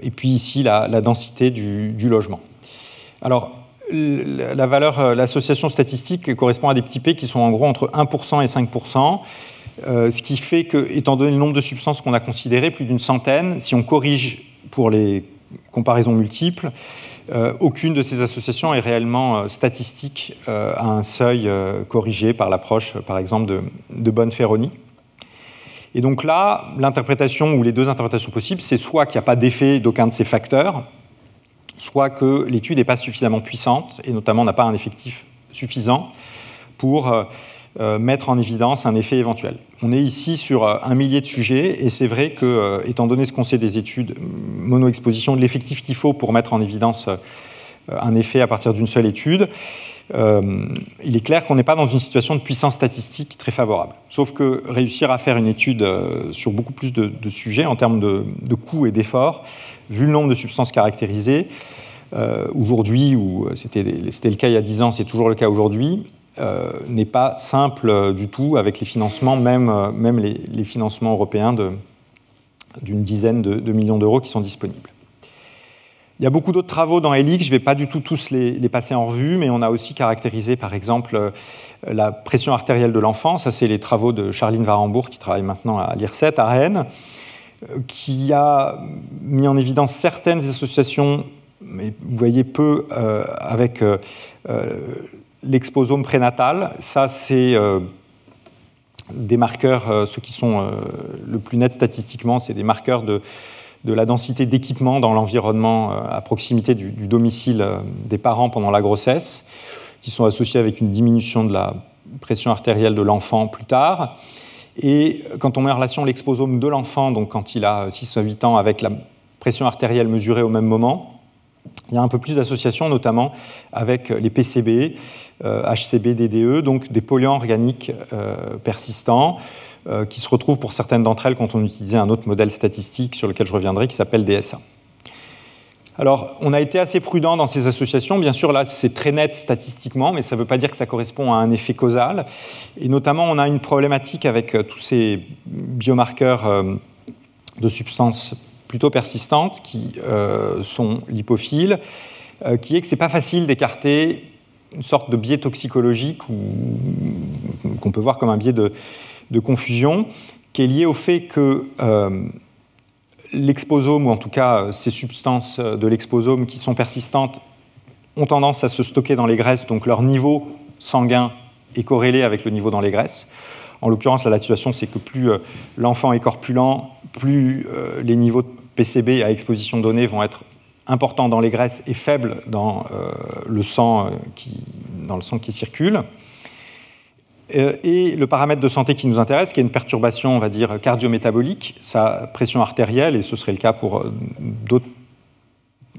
et puis ici la, densité du, du, logement. Alors, la valeur, euh, l'association statistique correspond à des petits p qui sont en gros entre 1% et 5%, euh, ce qui fait que, étant donné le nombre de substances qu'on a considérées, plus d'une centaine, si on corrige pour les comparaisons multiples, euh, aucune de ces associations est réellement statistique à un seuil corrigé par l'approche, par exemple, de, de Bonne-Ferroni. Et donc là, l'interprétation ou les deux interprétations possibles, c'est soit qu'il n'y a pas d'effet d'aucun de ces facteurs, soit que l'étude n'est pas suffisamment puissante et notamment n'a pas un effectif suffisant pour euh, euh, mettre en évidence un effet éventuel. On est ici sur euh, un millier de sujets et c'est vrai que, étant donné ce qu'on sait des études mono-exposition, de l'effectif qu'il faut pour mettre en évidence un effet à partir d'une seule étude, il est clair qu'on n'est pas dans une situation de puissance statistique très favorable. Sauf que réussir à faire une étude sur beaucoup plus de, sujets en termes de, coûts et d'efforts, vu le nombre de substances caractérisées, euh, aujourd'hui, ou c'était le cas il y a 10 ans, c'est toujours le cas aujourd'hui, euh, n'est pas simple du tout avec les financements, même, même les, financements européens d'une dizaine de, millions d'euros qui sont disponibles. Il y a beaucoup d'autres travaux dans ELIC, je ne vais pas du tout tous les, passer en revue, mais on a aussi caractérisé par exemple euh, la pression artérielle de l'enfant. Ça, c'est les travaux de Charline Varembourg qui travaille maintenant à l'IRSET à Rennes, qui a mis en évidence certaines associations mais vous voyez peu euh, avec euh, euh, l'exposome prénatal. Ça, c'est des marqueurs, ceux qui sont le plus nets statistiquement, c'est des marqueurs de, de la densité d'équipement dans l'environnement à proximité du, domicile des parents pendant la grossesse, qui sont associés avec une diminution de la pression artérielle de l'enfant plus tard. Et quand on met en relation l'exposome de l'enfant, donc quand il a 6 à 8 ans, avec la pression artérielle mesurée au même moment, il y a un peu plus d'associations, notamment avec les PCB, HCB, euh, DDE, donc des polluants organiques euh, persistants, euh, qui se retrouvent pour certaines d'entre elles quand on utilisait un autre modèle statistique sur lequel je reviendrai, qui s'appelle DSA. Alors, on a été assez prudent dans ces associations. Bien sûr, là, c'est très net statistiquement, mais ça ne veut pas dire que ça correspond à un effet causal. Et notamment, on a une problématique avec tous ces biomarqueurs de substances plutôt persistantes qui sont lipophiles, qui est que ce n'est pas facile d'écarter une sorte de biais toxicologique qu'on peut voir comme un biais de, confusion, qui est lié au fait que euh, l'exposome, ou en tout cas ces substances de l'exposome qui sont persistantes, ont tendance à se stocker dans les graisses, donc leur niveau sanguin est corrélé avec le niveau dans les graisses. En l'occurrence, la situation, c'est que plus euh, l'enfant est corpulent, plus euh, les niveaux de PCB à exposition donnée vont être important dans les graisses et faible dans, euh, le, sang euh, qui, dans le sang qui circule. Euh, et le paramètre de santé qui nous intéresse, qui est une perturbation, on va dire, cardiométabolique, sa pression artérielle, et ce serait le cas pour d'autres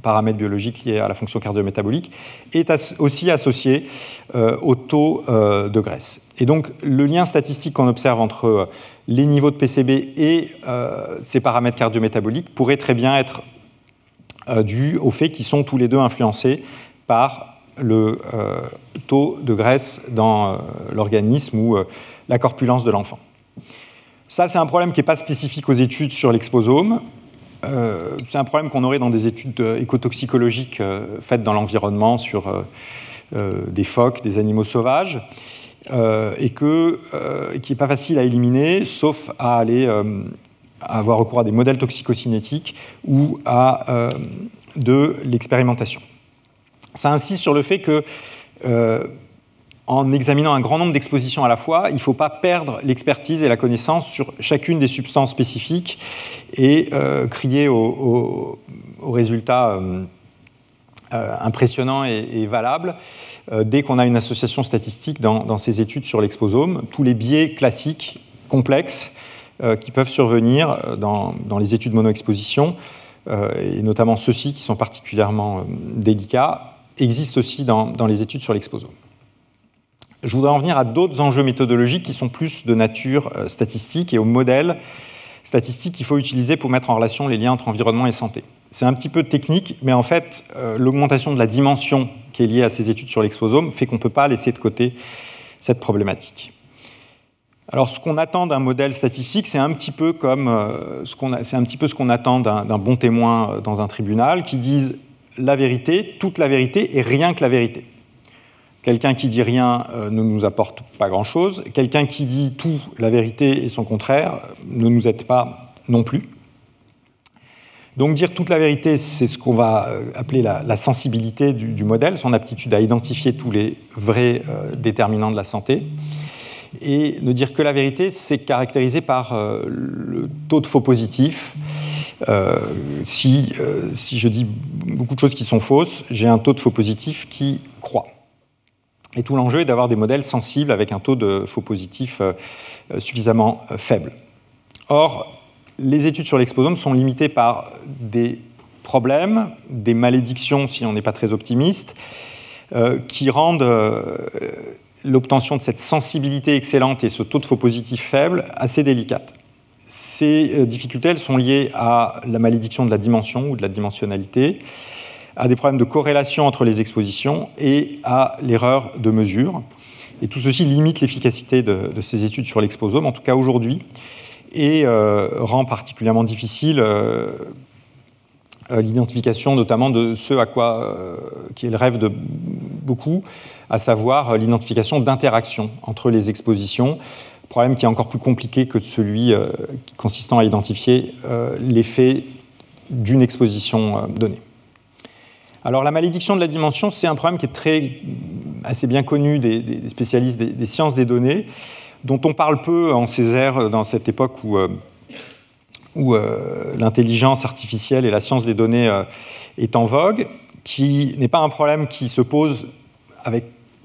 paramètres biologiques liés à la fonction cardiométabolique, est aussi associé au taux de graisse. Et donc le lien statistique qu'on observe entre les niveaux de PCB et ces paramètres cardiométaboliques pourrait très bien être euh, dû au fait qu'ils sont tous les deux influencés par le euh, taux de graisse dans euh, l'organisme ou la corpulence de l'enfant. Ça, c'est un problème qui n'est pas spécifique aux études sur l'exposome. C'est un problème qu'on aurait dans des études écotoxicologiques faites dans l'environnement sur des phoques, des animaux sauvages, et qui n'est pas facile à éliminer, sauf à aller avoir recours à des modèles toxicocinétiques ou à euh, de l'expérimentation. Ça insiste sur le fait que, euh, en examinant un grand nombre d'expositions à la fois, il ne faut pas perdre l'expertise et la connaissance sur chacune des substances spécifiques et euh, crier aux résultats impressionnants et, valables dès qu'on a une association statistique dans, ces études sur l'exposome. Tous les biais classiques, complexes, euh, qui peuvent survenir euh, dans, les études mono-exposition, euh, et notamment ceux-ci qui sont particulièrement délicats, existent aussi dans, les études sur l'exposome. Je voudrais en venir à d'autres enjeux méthodologiques qui sont plus de nature statistique et aux modèles statistiques qu'il faut utiliser pour mettre en relation les liens entre environnement et santé. C'est un petit peu technique, mais en fait, l'augmentation de la dimension qui est liée à ces études sur l'exposome fait qu'on ne peut pas laisser de côté cette problématique. Alors, ce qu'on attend d'un modèle statistique, c'est un petit peu comme euh, ce qu'on c'est un petit peu ce qu'on attend d'un bon témoin euh, dans un tribunal, qui dise la vérité, toute la vérité et rien que la vérité. Quelqu'un qui dit rien euh, ne nous apporte pas grand-chose. Quelqu'un qui dit tout, la vérité et son contraire, ne nous aide pas non plus. Donc dire toute la vérité, c'est ce qu'on va appeler la, sensibilité du, modèle, son aptitude à identifier tous les vrais déterminants de la santé. Et ne dire que la vérité, c'est caractérisé par euh, le taux de faux positifs. Euh, si, euh, si, je dis beaucoup de choses qui sont fausses, j'ai un taux de faux positifs qui croît. Et tout l'enjeu est d'avoir des modèles sensibles avec un taux de faux positifs suffisamment faible. Or, les études sur l'exposome sont limitées par des problèmes, des malédictions si on n'est pas très optimiste, qui rendent l'obtention de cette sensibilité excellente et ce taux de faux positif faible assez délicate. Ces euh, difficultés elles sont liées à la malédiction de la dimension ou de la dimensionnalité, à des problèmes de corrélation entre les expositions et à l'erreur de mesure. Et tout ceci limite l'efficacité de, ces études sur l'exposome, en tout cas aujourd'hui, et euh, rend particulièrement difficile euh, l'identification notamment de ce à quoi, le rêve de beaucoup, à savoir l'identification d'interactions entre les expositions, problème qui est encore plus compliqué que celui euh, consistant à identifier euh, l'effet d'une exposition euh, donnée. Alors la malédiction de la dimension, c'est un problème qui est très, assez bien connu des, spécialistes des, sciences des données, dont on parle peu en Césaire dans cette époque où, où l'intelligence artificielle et la science des données est en vogue, qui n'est pas un problème qui se pose avec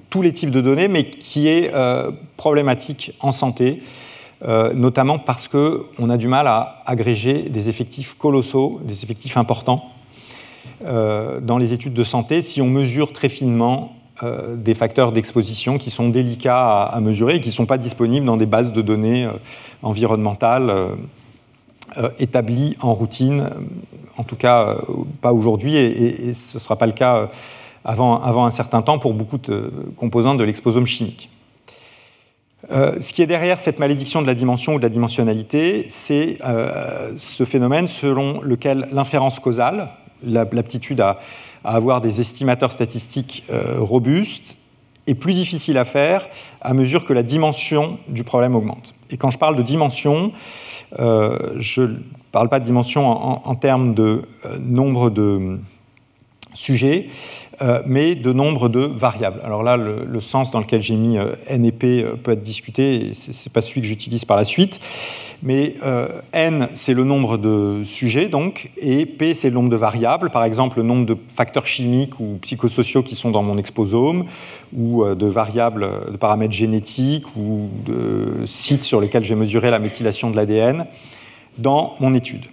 tous les types de données, mais qui est euh, problématique en santé, euh, notamment parce qu'on a du mal à agréger des effectifs colossaux, des effectifs importants euh, dans les études de santé si on mesure très finement des facteurs d'exposition qui sont délicats à, mesurer et qui ne sont pas disponibles dans des bases de données environnementales établies en routine en tout cas pas aujourd'hui, et, ce ne sera pas le cas avant, avant, un certain temps pour beaucoup de composantes de l'exposome chimique. ce qui est derrière cette malédiction de la dimension ou de la dimensionnalité, c'est ce phénomène selon lequel l'inférence causale, l'aptitude à, avoir des estimateurs statistiques robustes, est plus difficile à faire à mesure que la dimension du problème augmente. Et quand je parle de dimension, euh, je ne parle pas de dimension en, termes de euh, nombre de sujets, euh, mais de nombre de variables. Alors là, le, sens dans lequel j'ai mis euh, n et p euh, peut être discuté, ce n'est pas celui que j'utilise par la suite, mais n, c'est le nombre de sujets, donc, et p, c'est le nombre de variables, par exemple le nombre de facteurs chimiques ou psychosociaux qui sont dans mon exposome, ou de variables, de paramètres génétiques, ou de sites sur lesquels j'ai mesuré la méthylation de l'ADN dans mon étude.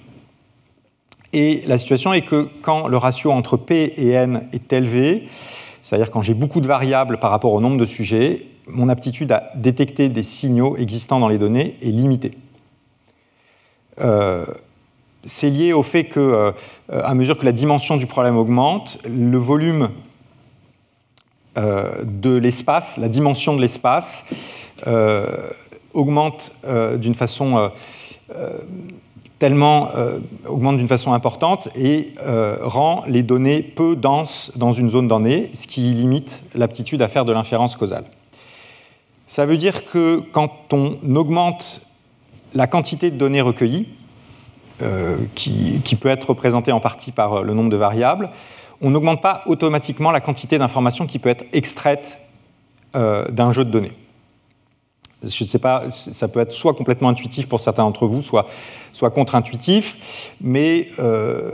Et la situation est que quand le ratio entre P et N est élevé, c'est-à-dire quand j'ai beaucoup de variables par rapport au nombre de sujets, mon aptitude à détecter des signaux existants dans les données est limitée. Euh, c'est lié au fait que, euh, à mesure que la dimension du problème augmente, le volume euh, de l'espace, la dimension de l'espace, augmente d'une façon tellement euh, augmente d'une façon importante et euh, rend les données peu denses dans une zone donnée, ce qui limite l'aptitude à faire de l'inférence causale. Ça veut dire que quand on augmente la quantité de données recueillies, euh, qui, peut être représentée en partie par le nombre de variables, on n'augmente pas automatiquement la quantité d'informations qui peut être extraite d'un jeu de données je ne sais pas, ça peut être soit complètement intuitif pour certains d'entre vous, soit, soit contre-intuitif, mais euh,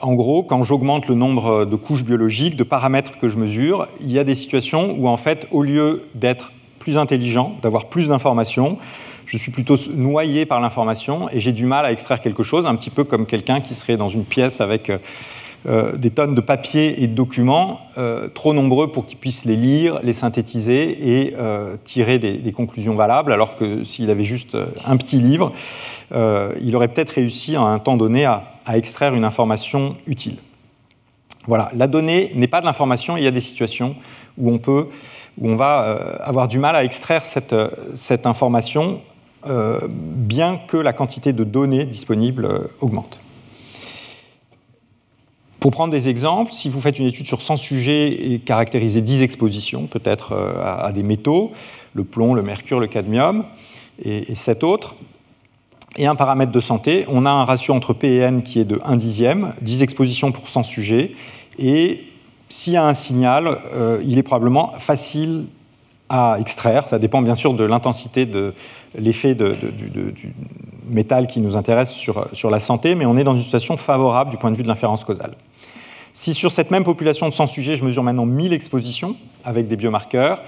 en gros, quand j'augmente le nombre de couches biologiques, de paramètres que je mesure, il y a des situations où en fait, au lieu d'être plus intelligent, d'avoir plus d'informations, je suis plutôt noyé par l'information et j'ai du mal à extraire quelque chose, un petit peu comme quelqu'un qui serait dans une pièce avec euh, des tonnes de papiers et de documents, euh, trop nombreux pour qu'il puisse les lire, les synthétiser et euh, tirer des, conclusions valables, alors que s'il avait juste un petit livre, il aurait peut-être réussi à un temps donné à, extraire une information utile. Voilà, la donnée n'est pas de l'information, il y a des situations où on, peut, va avoir du mal à extraire cette information, bien que la quantité de données disponibles augmente. Pour prendre des exemples, si vous faites une étude sur 100 sujets et caractérisez 10 expositions, peut-être euh, à, des métaux, le plomb, le mercure, le cadmium, et, 7 autres, et un paramètre de santé, on a un ratio entre P et N qui est de 1 dixième, 10 expositions pour 100 sujets, et s'il y a un signal, euh, il est probablement facile à extraire. Ça dépend bien sûr de l'intensité de l'effet du, métal qui nous intéresse sur, la santé, mais on est dans une situation favorable du point de vue de l'inférence causale. Si sur cette même population de 100 sujets, je mesure maintenant 1000 expositions avec des biomarqueurs,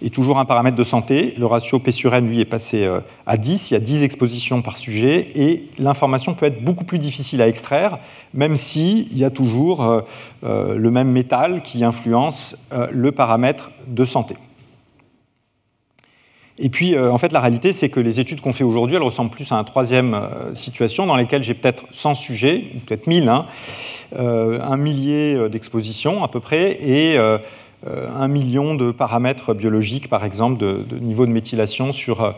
et toujours un paramètre de santé, le ratio P sur N, lui, est passé euh, à 10, il y a 10 expositions par sujet, et l'information peut être beaucoup plus difficile à extraire, même s'il y a toujours euh, euh, le même métal qui influence le paramètre de santé. Et puis, en fait, la réalité, c'est que les études qu'on fait aujourd'hui, elles ressemblent plus à une troisième situation dans laquelle j'ai peut-être 100 sujets, peut-être 1000, hein, euh, un millier euh, d'expositions à peu près, et euh, un million de paramètres biologiques, par exemple, de, niveau de méthylation sur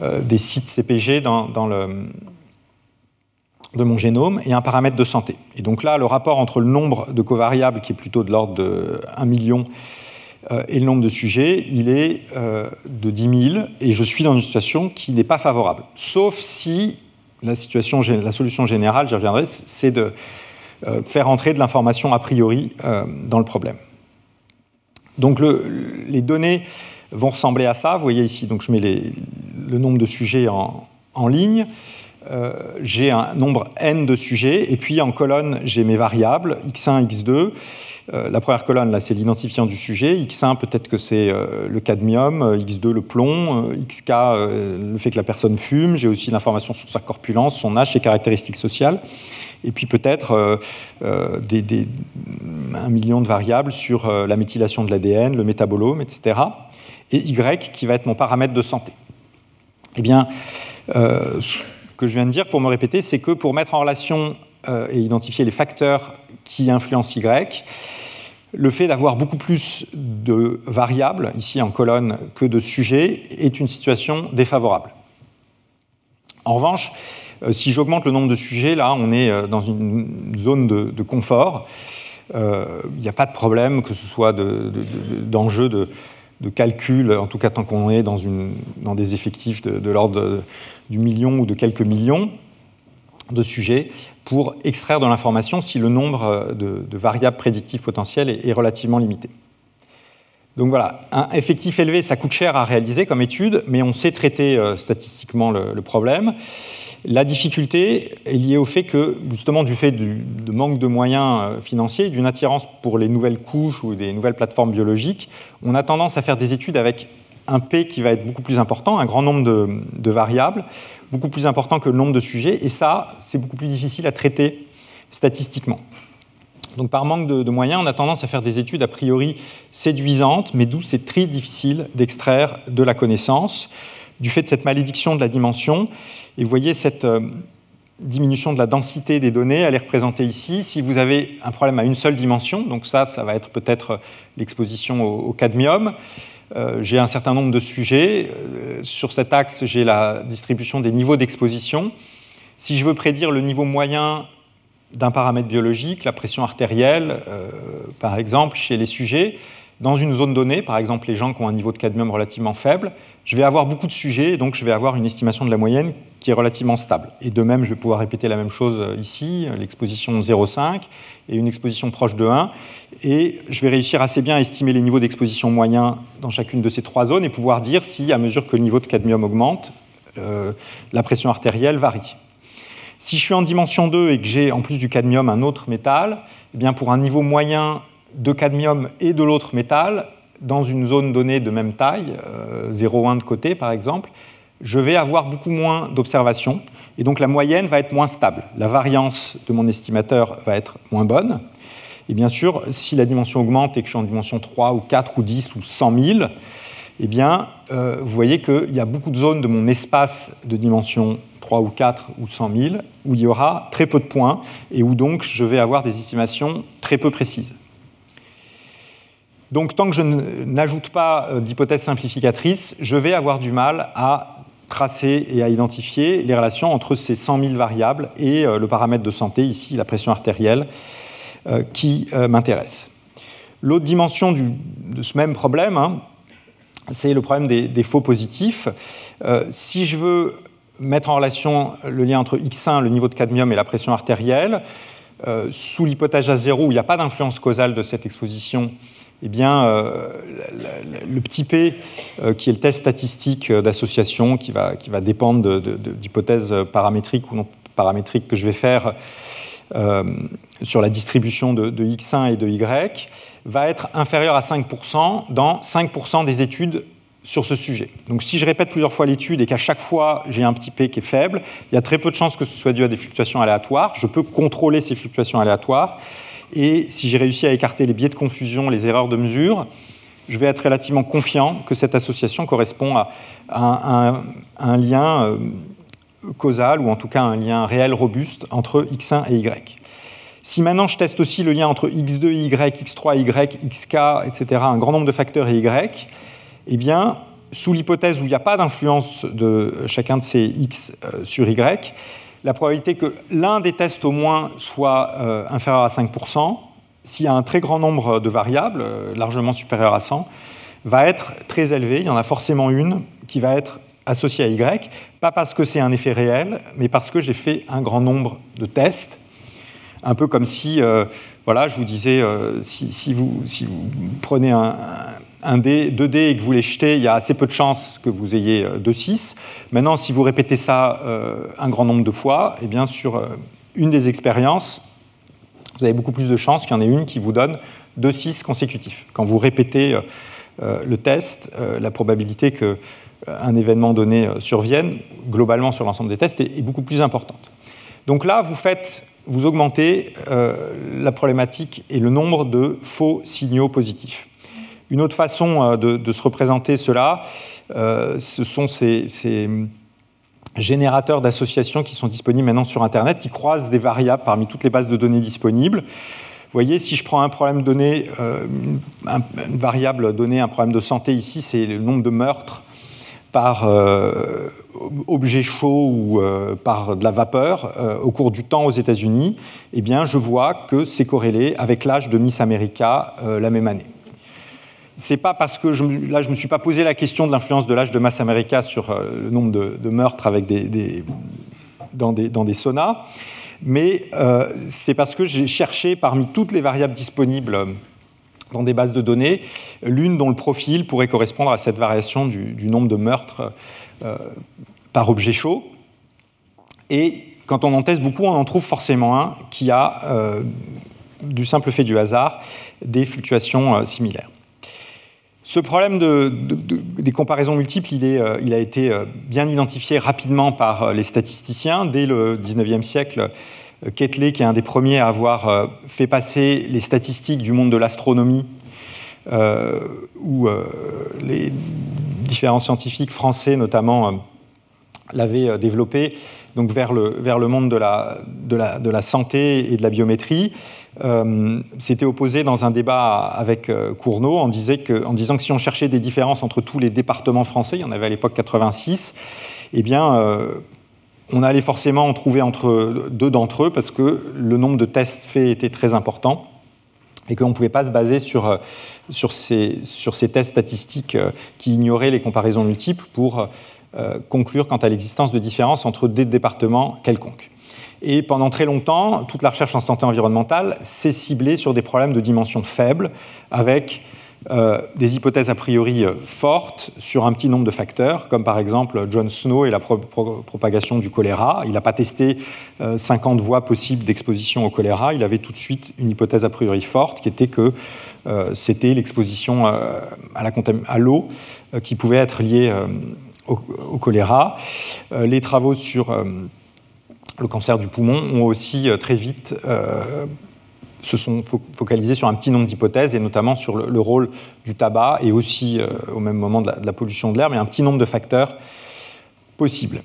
des sites CPG dans, le, de mon génome et un paramètre de santé. Et donc là, le rapport entre le nombre de covariables, qui est plutôt de l'ordre de 1 million, et le nombre de sujets, il est de 10 000, et je suis dans une situation qui n'est pas favorable. Sauf si la, situation, la solution générale, j'y reviendrai, c'est de euh, faire entrer de l'information a priori euh, dans le problème. Donc les données vont ressembler à ça. Vous voyez ici, donc je mets le nombre de sujets en, ligne. Euh, j'ai un nombre n de sujets, et puis en colonne, j'ai mes variables, x1, x2. la première colonne, là, c'est l'identifiant du sujet. x1, peut-être que c'est le cadmium, x2, le plomb, xk, le fait que la personne fume. J'ai aussi l'information sur sa corpulence, son âge, ses caractéristiques sociales et puis peut-être euh, euh, un million de variables sur euh, la méthylation de l'ADN, le métabolome, etc. Et Y qui va être mon paramètre de santé. Eh bien, que je viens de dire, pour me répéter, c'est que pour mettre en relation et identifier les facteurs qui influencent Y, le fait d'avoir beaucoup plus de variables, ici en colonne, que de sujets, est une situation défavorable. En revanche, euh, si j'augmente le nombre de sujets, là, on est euh, dans une zone de, confort. Euh, il n'y a pas de problème, que ce soit d'enjeux de, de, calcul, en tout cas tant qu'on est dans, des effectifs de, l'ordre du million ou de quelques millions de sujets pour extraire de l'information si le nombre euh, de, variables prédictives potentielles est, relativement limité. Donc voilà, un effectif élevé, ça coûte cher à réaliser comme étude, mais on sait traiter euh, statistiquement le, problème. La difficulté est liée au fait que, justement, du fait du, de manque de moyens euh, financiers, d'une attirance pour les nouvelles couches ou des nouvelles plateformes biologiques, on a tendance à faire des études avec un P qui va être beaucoup plus important, un grand nombre de, variables, beaucoup plus important que le nombre de sujets, et ça, c'est beaucoup plus difficile à traiter statistiquement. Donc par manque de, moyens, on a tendance à faire des études a priori séduisantes, mais d'où c'est très difficile d'extraire de la connaissance, du fait de cette malédiction de la dimension. Et vous voyez cette euh, diminution de la densité des données, elle est représentée ici. Si vous avez un problème à une seule dimension, donc ça, ça va être peut-être l'exposition au cadmium, euh, j'ai un certain nombre de sujets. Euh, sur cet axe, j'ai la distribution des niveaux d'exposition. Si je veux prédire le niveau moyen d'un paramètre biologique, la pression artérielle, euh, par exemple, chez les sujets, dans une zone donnée, par exemple les gens qui ont un niveau de cadmium relativement faible, je vais avoir beaucoup de sujets, et donc je vais avoir une estimation de la moyenne qui est relativement stable. Et de même, je vais pouvoir répéter la même chose ici, l'exposition 0,5 et une exposition proche de 1. Et je vais réussir assez bien à estimer les niveaux d'exposition moyens dans chacune de ces trois zones et pouvoir dire si, à mesure que le niveau de cadmium augmente, euh, la pression artérielle varie. Si je suis en dimension 2 et que j'ai en plus du cadmium un autre métal, eh bien pour un niveau moyen de cadmium et de l'autre métal, dans une zone donnée de même taille, 0,1 euh, de côté par exemple, je vais avoir beaucoup moins d'observations et donc la moyenne va être moins stable. La variance de mon estimateur va être moins bonne. Et bien sûr, si la dimension augmente et que je suis en dimension 3 ou 4 ou 10 ou 100 000, eh bien, euh, vous voyez qu'il y a beaucoup de zones de mon espace de dimension 3 ou 4 ou 100 000 où il y aura très peu de points et où donc je vais avoir des estimations très peu précises. Donc tant que je n'ajoute pas euh, d'hypothèse simplificatrice, je vais avoir du mal à tracer et à identifier les relations entre ces 100 000 variables et euh, le paramètre de santé, ici la pression artérielle, euh, qui m'intéresse. L'autre dimension de ce même problème, hein, c'est le problème des, faux positifs. si je veux mettre en relation le lien entre X1, le niveau de cadmium, et la pression artérielle, sous l'hypothèse à zéro, où il n'y a pas d'influence causale de cette exposition, eh bien, euh, le petit p, euh, qui est le test statistique d'association, qui va, qui va dépendre d'hypothèses paramétriques ou non paramétriques que je vais faire euh, sur la distribution de, x1 et de y, va être inférieur à 5% dans 5% des études sur ce sujet. Donc si je répète plusieurs fois l'étude et qu'à chaque fois j'ai un petit p qui est faible, il y a très peu de chances que ce soit dû à des fluctuations aléatoires. Je peux contrôler ces fluctuations aléatoires et si j'ai réussi à écarter les biais de confusion, les erreurs de mesure, je vais être relativement confiant que cette association correspond à, un, lien euh, causal, ou en tout cas un lien réel robuste entre x1 et y. Si maintenant je teste aussi le lien entre x2, y, x3, y, xk, etc., un grand nombre de facteurs et y, eh bien, sous l'hypothèse où il n'y a pas d'influence de chacun de ces x euh, sur y, la probabilité que l'un des tests au moins soit euh, inférieur à 5%, s'il y a un très grand nombre de variables, euh, largement supérieur à 100, va être très élevée. Il y en a forcément une qui va être associée à Y, pas parce que c'est un effet réel, mais parce que j'ai fait un grand nombre de tests. Un peu comme si, voilà, je vous disais, si, vous, prenez un dé, deux dés et que vous les jetez, il y a assez peu de chances que vous ayez 2-6. Euh, Maintenant, si vous répétez ça euh, un grand nombre de fois, eh bien sur euh, une des expériences, vous avez beaucoup plus de chances qu'il y en ait une qui vous donne 2-6 consécutifs. Quand vous répétez le test, la probabilité qu'un événement donné survienne, globalement sur l'ensemble des tests, est, beaucoup plus importante. Donc là, vous faites, vous augmentez la problématique et le nombre de faux signaux positifs. Une autre façon euh, de, se représenter cela, euh, ce sont ces, générateurs d'associations qui sont disponibles maintenant sur Internet, qui croisent des variables parmi toutes les bases de données disponibles. Vous voyez, si je prends un problème donné, euh, une variable donnée, un problème de santé ici, c'est le nombre de meurtres par objet chaud ou par de la vapeur au cours du temps aux États-Unis, eh bien, je vois que c'est corrélé avec l'âge de Miss America la même année c'est pas parce que je, là je me suis pas posé la question de l'influence de l'âge de masse America sur euh, le nombre de, meurtres avec des, dans, des, dans, des, saunas, mais euh, c'est parce que j'ai cherché parmi toutes les variables disponibles dans des bases de données, l'une dont le profil pourrait correspondre à cette variation du, nombre de meurtres euh, par objet chaud. Et quand on en teste beaucoup, on en trouve forcément un qui a, du simple fait du hasard, des fluctuations similaires. Ce problème des comparaisons multiples, il, euh, a été euh, bien identifié rapidement par euh, les statisticiens. Dès le 19e siècle, Ketley, qui est un des premiers à avoir fait passer les statistiques du monde de l'astronomie, où les différents scientifiques français notamment l'avaient développé, donc vers le, vers le monde de la, de la santé et de la biométrie. Euh, s'était opposé dans un débat avec euh, Cournot en, disant que si on cherchait des différences entre tous les départements français, il y en avait à l'époque 86, eh bien, euh, on allait forcément en trouver entre deux d'entre eux parce que le nombre de tests faits était très important et qu'on ne pouvait pas se baser sur, sur, ces, sur ces tests statistiques qui ignoraient les comparaisons multiples pour conclure quant à l'existence de différences entre des départements quelconques. Et pendant très longtemps, toute la recherche en santé environnementale s'est ciblée sur des problèmes de dimension faible, avec euh, des hypothèses a priori euh, fortes sur un petit nombre de facteurs, comme par exemple John Snow et la propagation du choléra. Il n'a pas testé 50 euh, voies possibles d'exposition au choléra, il avait tout de suite une hypothèse a priori forte qui était que c'était l'exposition à l'eau qui pouvait être liée au, choléra. les travaux sur le cancer du poumon ont aussi euh, très vite euh, se sont focalisés sur un petit nombre d'hypothèses, et notamment sur le, rôle du tabac et aussi euh, au même moment de la, pollution de l'air, mais un petit nombre de facteurs possibles.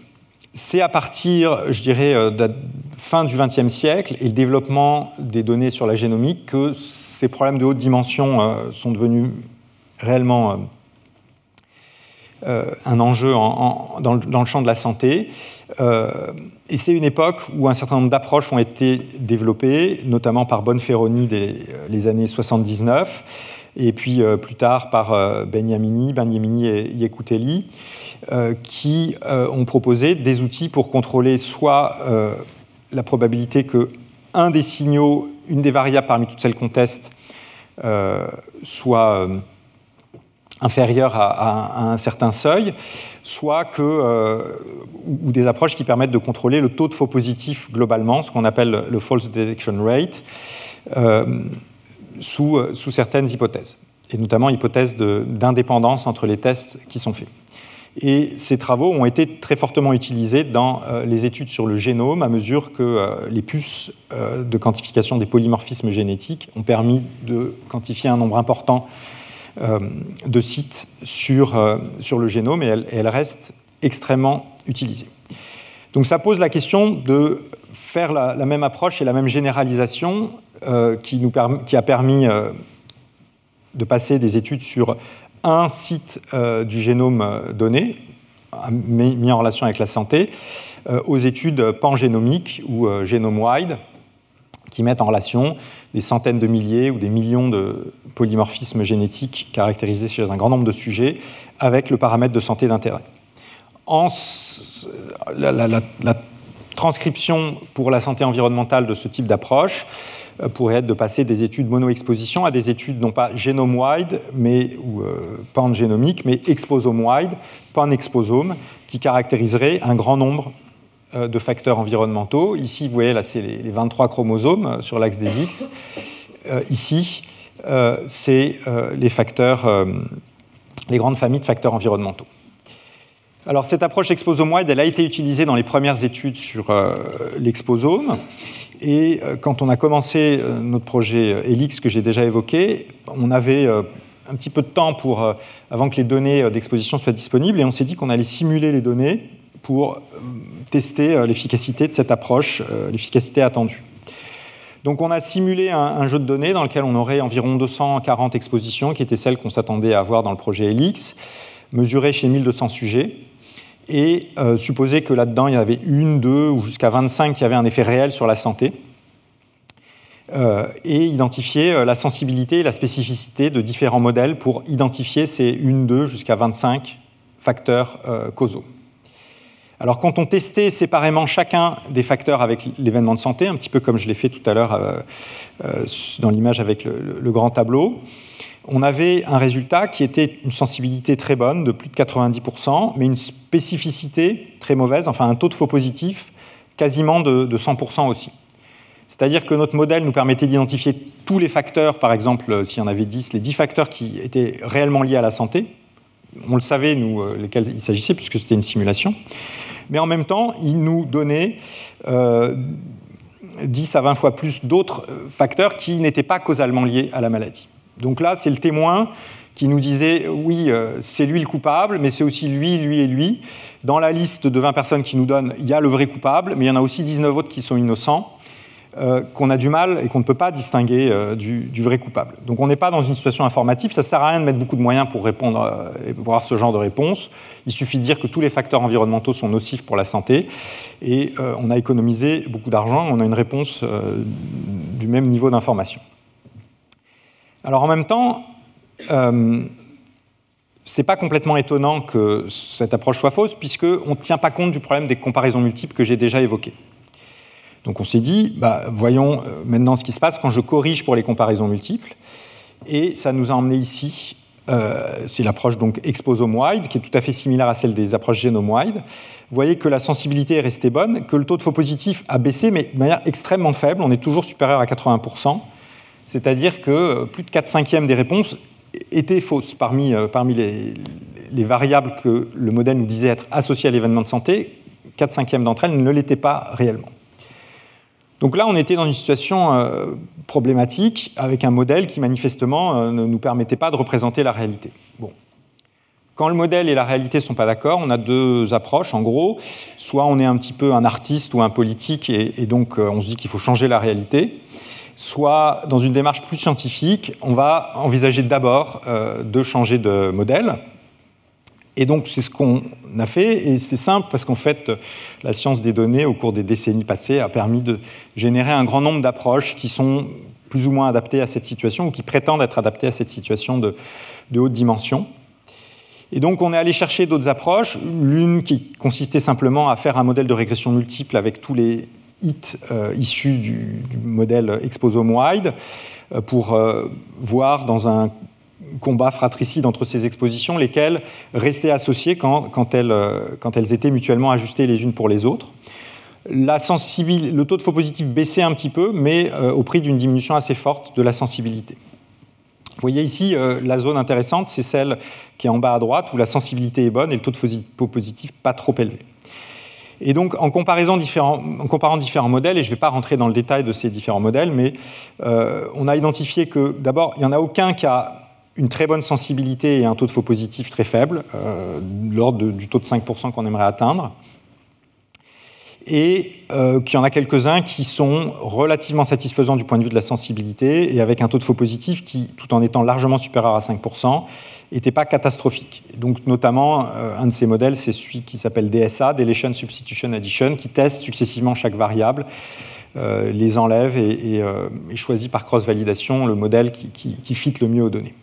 C'est à partir, je dirais, de la fin du XXe siècle et le développement des données sur la génomique que ces problèmes de haute dimension sont devenus réellement un enjeu dans, le, champ de la santé. Et c'est une époque où un certain nombre d'approches ont été développées, notamment par Bonferroni dès euh, les années 79, et puis euh, plus tard par euh, Beniamini, Beniamini et Yekuteli, qui ont proposé des outils pour contrôler soit la probabilité que un des signaux, une des variables parmi toutes celles qu'on teste, soit inférieure à, un certain seuil, soit que, euh, ou des approches qui permettent de contrôler le taux de faux positifs globalement, ce qu'on appelle le false detection rate, euh, sous, sous, certaines hypothèses, et notamment hypothèses d'indépendance entre les tests qui sont faits. Et ces travaux ont été très fortement utilisés dans euh, les études sur le génome à mesure que les puces de quantification des polymorphismes génétiques ont permis de quantifier un nombre important euh, de sites sur, euh, le génome et elle, reste extrêmement utilisée. Donc ça pose la question de faire la, même approche et la même généralisation euh, qui, nous qui, a permis de passer des études sur un site du génome donné, mis en relation avec la santé, aux études pangénomiques ou génome-wide, qui mettent en relation des centaines de milliers ou des millions de polymorphismes génétiques caractérisés chez un grand nombre de sujets avec le paramètre de santé d'intérêt. La, transcription pour la santé environnementale de ce type d'approche euh, pourrait être de passer des études mono-exposition à des études non pas génome-wide mais, ou euh, pan-génomique, mais exposome-wide, pan-exposome, qui caractériseraient un grand nombre de facteurs environnementaux. Ici, vous voyez, là, c'est les 23 chromosomes euh, sur l'axe des X. Euh, ici, c'est les facteurs, les grandes familles de facteurs environnementaux. Alors, cette approche exposome-wide, elle a été utilisée dans les premières études sur l'exposome. Et quand on a commencé notre projet ELIX que j'ai déjà évoqué, on avait un petit peu de temps pour, avant que les données d'exposition soient disponibles et on s'est dit qu'on allait simuler les données pour tester l'efficacité de cette approche, l'efficacité attendue. Donc on a simulé un, jeu de données dans lequel on aurait environ 240 expositions, qui étaient celles qu'on s'attendait à avoir dans le projet Helix, mesurées chez 1200 sujets, et euh, supposé que là-dedans il y avait une, deux ou jusqu'à 25 qui avaient un effet réel sur la santé, euh, et identifier euh, la sensibilité et la spécificité de différents modèles pour identifier ces une, deux jusqu'à 25 facteurs causaux. Alors quand on testait séparément chacun des facteurs avec l'événement de santé, un petit peu comme je l'ai fait tout à l'heure euh, euh, dans l'image avec le, grand tableau, on avait un résultat qui était une sensibilité très bonne, de plus de 90%, mais une spécificité très mauvaise, enfin un taux de faux positif quasiment de, de 100% aussi. C'est-à-dire que notre modèle nous permettait d'identifier tous les facteurs, par exemple, s'il y en avait 10, les 10 facteurs qui étaient réellement liés à la santé. On le savait, nous, euh, lesquels il s'agissait, puisque c'était une simulation mais en même temps, il nous donnait 10 euh, à 20 fois plus d'autres euh, facteurs qui n'étaient pas causalement liés à la maladie. Donc là, c'est le témoin qui nous disait oui, euh, c'est lui le coupable, mais c'est aussi lui, lui et lui. Dans la liste de 20 personnes qui nous donnent, il y a le vrai coupable, mais il y en a aussi 19 autres qui sont innocents. Euh, qu'on a du mal et qu'on ne peut pas distinguer euh, du, vrai coupable. Donc on n'est pas dans une situation informative, ça ne sert à rien de mettre beaucoup de moyens pour répondre euh, et voir ce genre de réponse. Il suffit de dire que tous les facteurs environnementaux sont nocifs pour la santé et on a économisé beaucoup d'argent, on a une réponse du même niveau d'information. Alors en même temps, ce n'est pas complètement étonnant que cette approche soit fausse, puisqu'on ne tient pas compte du problème des comparaisons multiples que j'ai déjà évoquées. Donc on s'est dit, bah, voyons euh, maintenant ce qui se passe quand je corrige pour les comparaisons multiples. Et ça nous a emmené ici, euh, c'est l'approche donc exposome-wide, qui est tout à fait similaire à celle des approches génome-wide. Vous voyez que la sensibilité est restée bonne, que le taux de faux positif a baissé, mais de manière extrêmement faible, on est toujours supérieur à 80%, c'est-à-dire que euh, plus de 4 cinquièmes des réponses étaient fausses parmi, parmi les, les variables que le modèle nous disait être associées à l'événement de santé, 4 cinquièmes d'entre elles ne l'étaient pas réellement. Donc là, on était dans une situation euh, problématique avec un modèle qui manifestement euh, ne nous permettait pas de représenter la réalité. Bon. Quand le modèle et la réalité ne sont pas d'accord, on a deux approches. En gros, soit on est un petit peu un artiste ou un politique et, donc euh, on se dit qu'il faut changer la réalité, soit dans une démarche plus scientifique, on va envisager d'abord de changer de modèle et donc, c'est ce qu'on a fait, et c'est simple parce qu'en fait, la science des données, au cours des décennies passées, a permis de générer un grand nombre d'approches qui sont plus ou moins adaptées à cette situation, ou qui prétendent être adaptées à cette situation de, haute dimension. Et donc, on est allé chercher d'autres approches, l'une qui consistait simplement à faire un modèle de régression multiple avec tous les hits euh, issus du, modèle exposome-wide, euh, pour euh, voir dans un combat fratricide entre ces expositions, lesquelles restaient associées quand, elles, euh, quand elles, étaient mutuellement ajustées les unes pour les autres. La le taux de faux positif baissait un petit peu, mais euh, au prix d'une diminution assez forte de la sensibilité. Vous voyez ici, euh, la zone intéressante, c'est celle qui est en bas à droite, où la sensibilité est bonne et le taux de faux positif pas trop élevé. Et donc, en, différents, en comparant différents modèles, et je ne vais pas rentrer dans le détail de ces différents modèles, mais on a identifié que, d'abord, il n'y en a aucun qui a une très bonne sensibilité et un taux de faux positif très faible, euh, l'ordre du taux de 5% qu'on aimerait atteindre. Et euh, qu'il y en a quelques-uns qui sont relativement satisfaisants du point de vue de la sensibilité et avec un taux de faux positif qui, tout en étant largement supérieur à 5%, n'était pas catastrophique. Donc, notamment, euh, un de ces modèles, c'est celui qui s'appelle DSA, Deletion Substitution Addition, qui teste successivement chaque variable, les enlève et, choisit par cross-validation le modèle qui, qui fit le mieux aux données.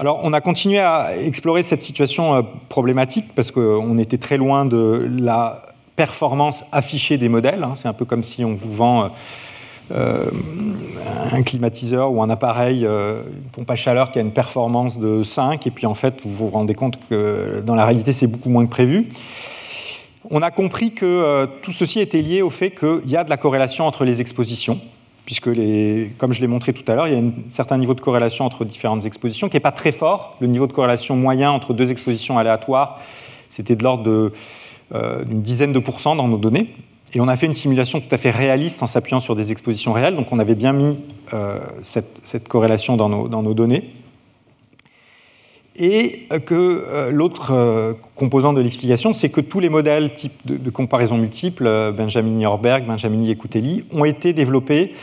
Alors, on a continué à explorer cette situation euh, problématique parce qu'on était très loin de la performance affichée des modèles. Hein. C'est un peu comme si on vous vend euh, euh, un climatiseur ou un appareil, une pompe à chaleur qui a une performance de 5, et puis en fait, vous vous rendez compte que dans la réalité, c'est beaucoup moins que prévu. On a compris que tout ceci était lié au fait qu'il y a de la corrélation entre les expositions puisque, comme je l'ai montré tout à l'heure, il y a un certain niveau de corrélation entre différentes expositions qui n'est pas très fort. Le niveau de corrélation moyen entre deux expositions aléatoires, c'était de l'ordre euh, d'une dizaine de pourcents dans nos données. Et on a fait une simulation tout à fait réaliste en s'appuyant sur des expositions réelles, donc on avait bien mis euh, cette, corrélation dans nos, données. Et que l'autre composant de l'explication, c'est que tous les modèles type de, comparaison multiple, Benjamin-Yorberg, Benjamin et Coutelli, ont été développés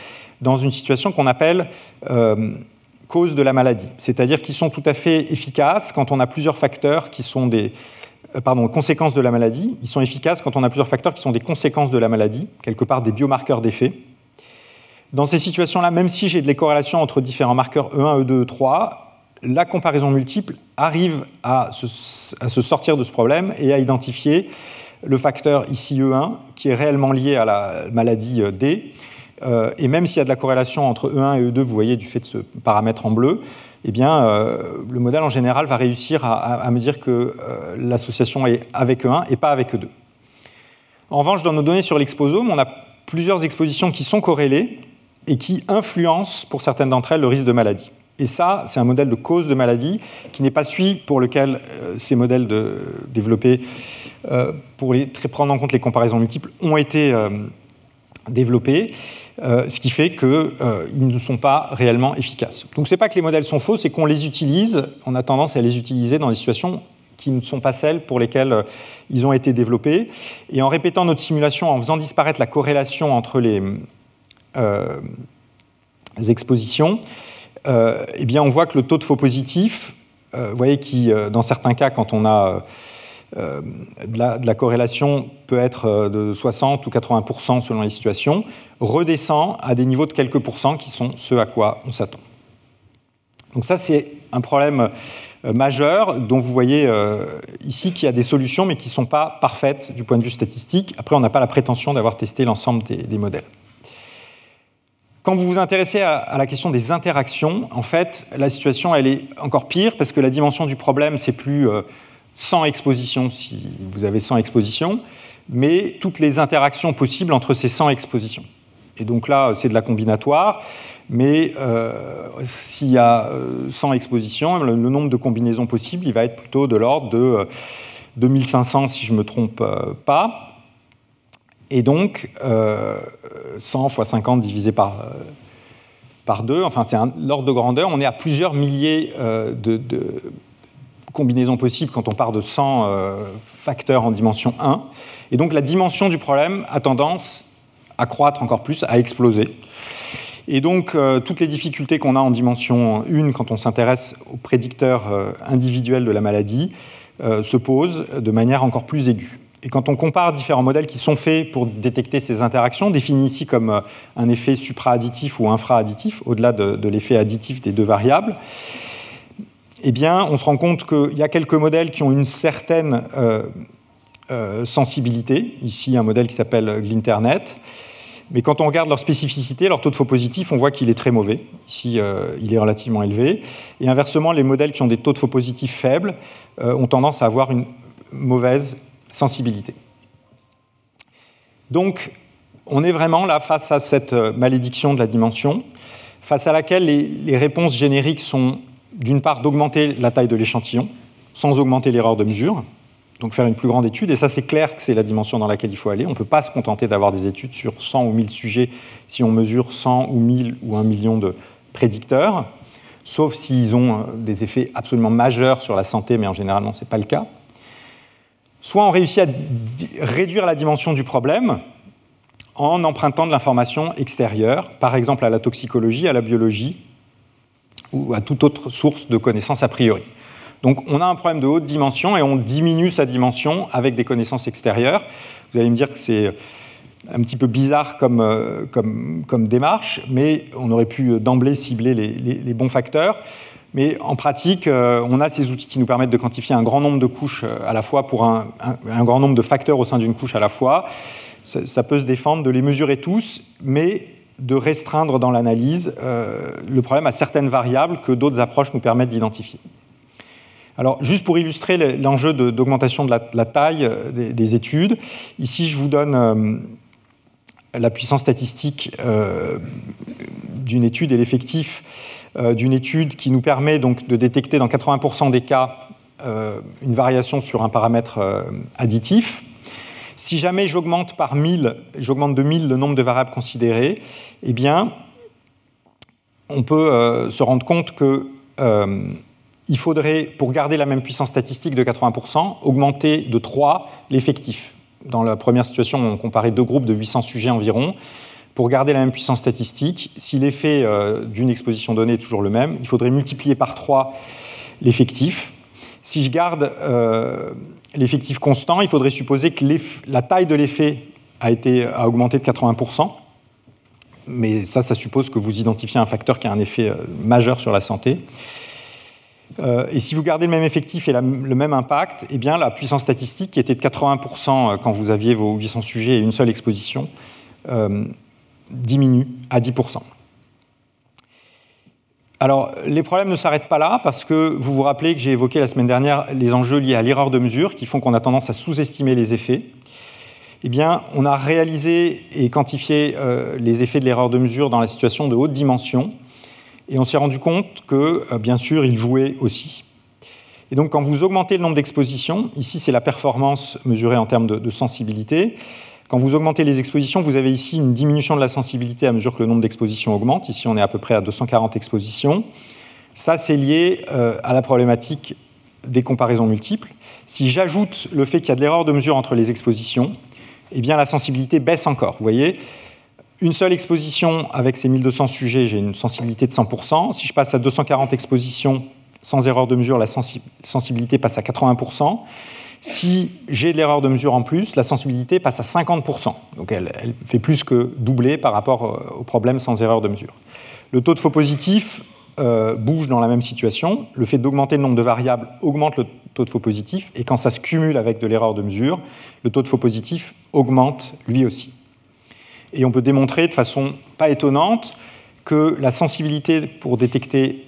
dans une situation qu'on appelle cause de la maladie, c'est-à-dire qu'ils sont tout à fait efficaces quand on a plusieurs facteurs qui sont des pardon, conséquences de la maladie. Ils sont efficaces quand on a plusieurs facteurs qui sont des conséquences de la maladie, quelque part des biomarqueurs d'effet. Dans ces situations-là, même si j'ai des corrélations entre différents marqueurs E1, E2, E3, la comparaison multiple arrive à se, sortir de ce problème et à identifier le facteur ici E1 qui est réellement lié à la maladie euh, D. Euh, et même s'il y a de la corrélation entre E1 et E2, vous voyez, du fait de ce paramètre en bleu, eh bien, euh, le modèle en général va réussir à, me dire que l'association est avec E1 et pas avec E2. En revanche, dans nos données sur l'exposome, on a plusieurs expositions qui sont corrélées et qui influencent, pour certaines d'entre elles, le risque de maladie. Et ça, c'est un modèle de cause de maladie qui n'est pas celui pour lequel euh, ces modèles de, développés euh, pour prendre en compte les comparaisons multiples ont été euh, développés, ce qui fait qu'ils ne sont pas réellement efficaces. Donc ce n'est pas que les modèles sont faux, c'est qu'on les utilise, on a tendance à les utiliser dans des situations qui ne sont pas celles pour lesquelles ils ont été développés. Et en répétant notre simulation, en faisant disparaître la corrélation entre les, expositions, eh bien, on voit que le taux de faux positifs, euh, vous voyez qui, euh, dans certains cas, quand on a de la, corrélation, peut être de 60 ou 80% selon les situations, redescend à des niveaux de quelques pourcents qui sont ceux à quoi on s'attend. Donc ça, c'est un problème majeur dont vous voyez ici qu'il y a des solutions, mais qui ne sont pas parfaites du point de vue statistique. Après, on n'a pas la prétention d'avoir testé l'ensemble des modèles. Quand vous vous intéressez à, la question des interactions, en fait, la situation elle est encore pire parce que la dimension du problème c'est plus 100 euh, expositions si vous avez 100 expositions, mais toutes les interactions possibles entre ces 100 expositions. Et donc là, c'est de la combinatoire, mais euh, s'il y a 100 euh, expositions, le, nombre de combinaisons possibles, il va être plutôt de l'ordre de 2500 si je ne me trompe pas. Et donc, 100 euh, fois 50 divisé par, euh, par 2, enfin c'est l'ordre de grandeur, on est à plusieurs milliers euh, de, combinaisons possibles quand on part de 100 facteurs en dimension 1. Et donc la dimension du problème a tendance à croître encore plus, à exploser. Et donc toutes les difficultés qu'on a en dimension 1 quand on s'intéresse aux prédicteurs individuels de la maladie se posent de manière encore plus aiguë. Et quand on compare différents modèles qui sont faits pour détecter ces interactions, définis ici comme euh, un effet supra-additif ou infra-additif, au-delà de, l'effet additif des deux variables, eh bien, on se rend compte qu'il y a quelques modèles qui ont une certaine euh, euh, sensibilité. Ici, un modèle qui s'appelle Glinternet. Mais quand on regarde leur spécificité, leur taux de faux positif, on voit qu'il est très mauvais. Ici, il est relativement élevé. Et inversement, les modèles qui ont des taux de faux positifs faibles ont tendance à avoir une mauvaise sensibilité. Donc, on est vraiment là face à cette euh, malédiction de la dimension, face à laquelle les, réponses génériques sont d'une part d'augmenter la taille de l'échantillon, sans augmenter l'erreur de mesure, donc faire une plus grande étude, et ça c'est clair que c'est la dimension dans laquelle il faut aller. On ne peut pas se contenter d'avoir des études sur 100 ou 1000 sujets si on mesure 100 ou 1000 ou 1 million de prédicteurs, sauf s'ils ont euh, des effets absolument majeurs sur la santé, mais en général, ce n'est pas le cas. Soit on réussit à réduire la dimension du problème en empruntant de l'information extérieure, par exemple à la toxicologie, à la biologie ou à toute autre source de connaissances a priori. Donc on a un problème de haute dimension et on diminue sa dimension avec des connaissances extérieures. Vous allez me dire que c'est un petit peu bizarre comme, euh, démarche, mais on aurait pu d'emblée cibler les, bons facteurs. Mais en pratique, euh, on a ces outils qui nous permettent de quantifier un grand nombre de couches euh, à la fois pour un, grand nombre de facteurs au sein d'une couche à la fois. Ça, peut se défendre de les mesurer tous, mais de restreindre dans l'analyse euh, le problème à certaines variables que d'autres approches nous permettent d'identifier. Alors, juste pour illustrer l'enjeu d'augmentation de, la, taille des, études, ici je vous donne la puissance statistique d'une étude et l'effectif euh, d'une étude qui nous permet donc de détecter dans 80% des cas euh, une variation sur un paramètre euh, additif. Si jamais j'augmente par 1000, j'augmente de 1000 le nombre de variables considérées, eh bien, on peut se rendre compte que il faudrait, pour garder la même puissance statistique de 80%, augmenter de 3 l'effectif. Dans la première situation, on comparait deux groupes de 800 sujets environ. Pour garder la même puissance statistique, si l'effet euh, d'une exposition donnée est toujours le même, il faudrait multiplier par 3 l'effectif. Si je garde euh, l'effectif constant, il faudrait supposer que la taille de l'effet a, augmenté de 80%. Mais ça, ça suppose que vous identifiez un facteur qui a un effet euh, majeur sur la santé. Et si vous gardez le même effectif et le même impact, eh bien, la puissance statistique, qui était de 80% euh, quand vous aviez vos 800 sujets et une seule exposition, diminue à 10%. Alors, les problèmes ne s'arrêtent pas là, parce que vous vous rappelez que j'ai évoqué la semaine dernière les enjeux liés à l'erreur de mesure, qui font qu'on a tendance à sous-estimer les effets. Eh bien, on a réalisé et quantifié les effets de l'erreur de mesure dans la situation de haute dimension, et on s'est rendu compte que, euh, bien sûr, il jouait aussi. Et donc, quand vous augmentez le nombre d'expositions, ici c'est la performance mesurée en termes de, sensibilité, quand vous augmentez les expositions, vous avez ici une diminution de la sensibilité à mesure que le nombre d'expositions augmente. Ici, on est à peu près à 240 expositions. Ça, c'est lié euh, à la problématique des comparaisons multiples. Si j'ajoute le fait qu'il y a de l'erreur de mesure entre les expositions, eh bien la sensibilité baisse encore. Vous voyez, une seule exposition avec ces 1200 sujets, j'ai une sensibilité de 100%. Si je passe à 240 expositions sans erreur de mesure, la sensibilité passe à 80%. Si j'ai de l'erreur de mesure en plus, la sensibilité passe à 50%. Donc elle, fait plus que doubler par rapport euh, au problème sans erreur de mesure. Le taux de faux positif euh, bouge dans la même situation. Le fait d'augmenter le nombre de variables augmente le taux de faux positif. Et quand ça se cumule avec de l'erreur de mesure, le taux de faux positif augmente lui aussi. Et on peut démontrer de façon pas étonnante que la sensibilité pour détecter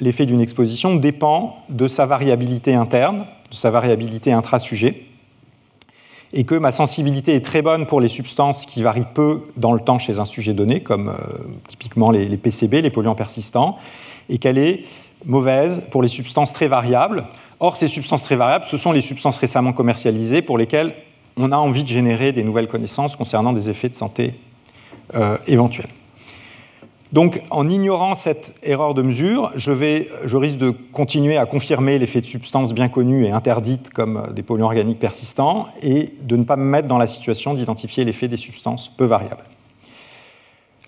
l'effet d'une exposition dépend de sa variabilité interne, de sa variabilité intra-sujet, et que ma sensibilité est très bonne pour les substances qui varient peu dans le temps chez un sujet donné, comme euh, typiquement les, PCB, les polluants persistants, et qu'elle est mauvaise pour les substances très variables. Or, ces substances très variables, ce sont les substances récemment commercialisées pour lesquelles on a envie de générer des nouvelles connaissances concernant des effets de santé euh, éventuels. Donc, en ignorant cette erreur de mesure, je, risque de continuer à confirmer l'effet de substances bien connues et interdites comme des polluants organiques persistants et de ne pas me mettre dans la situation d'identifier l'effet des substances peu variables.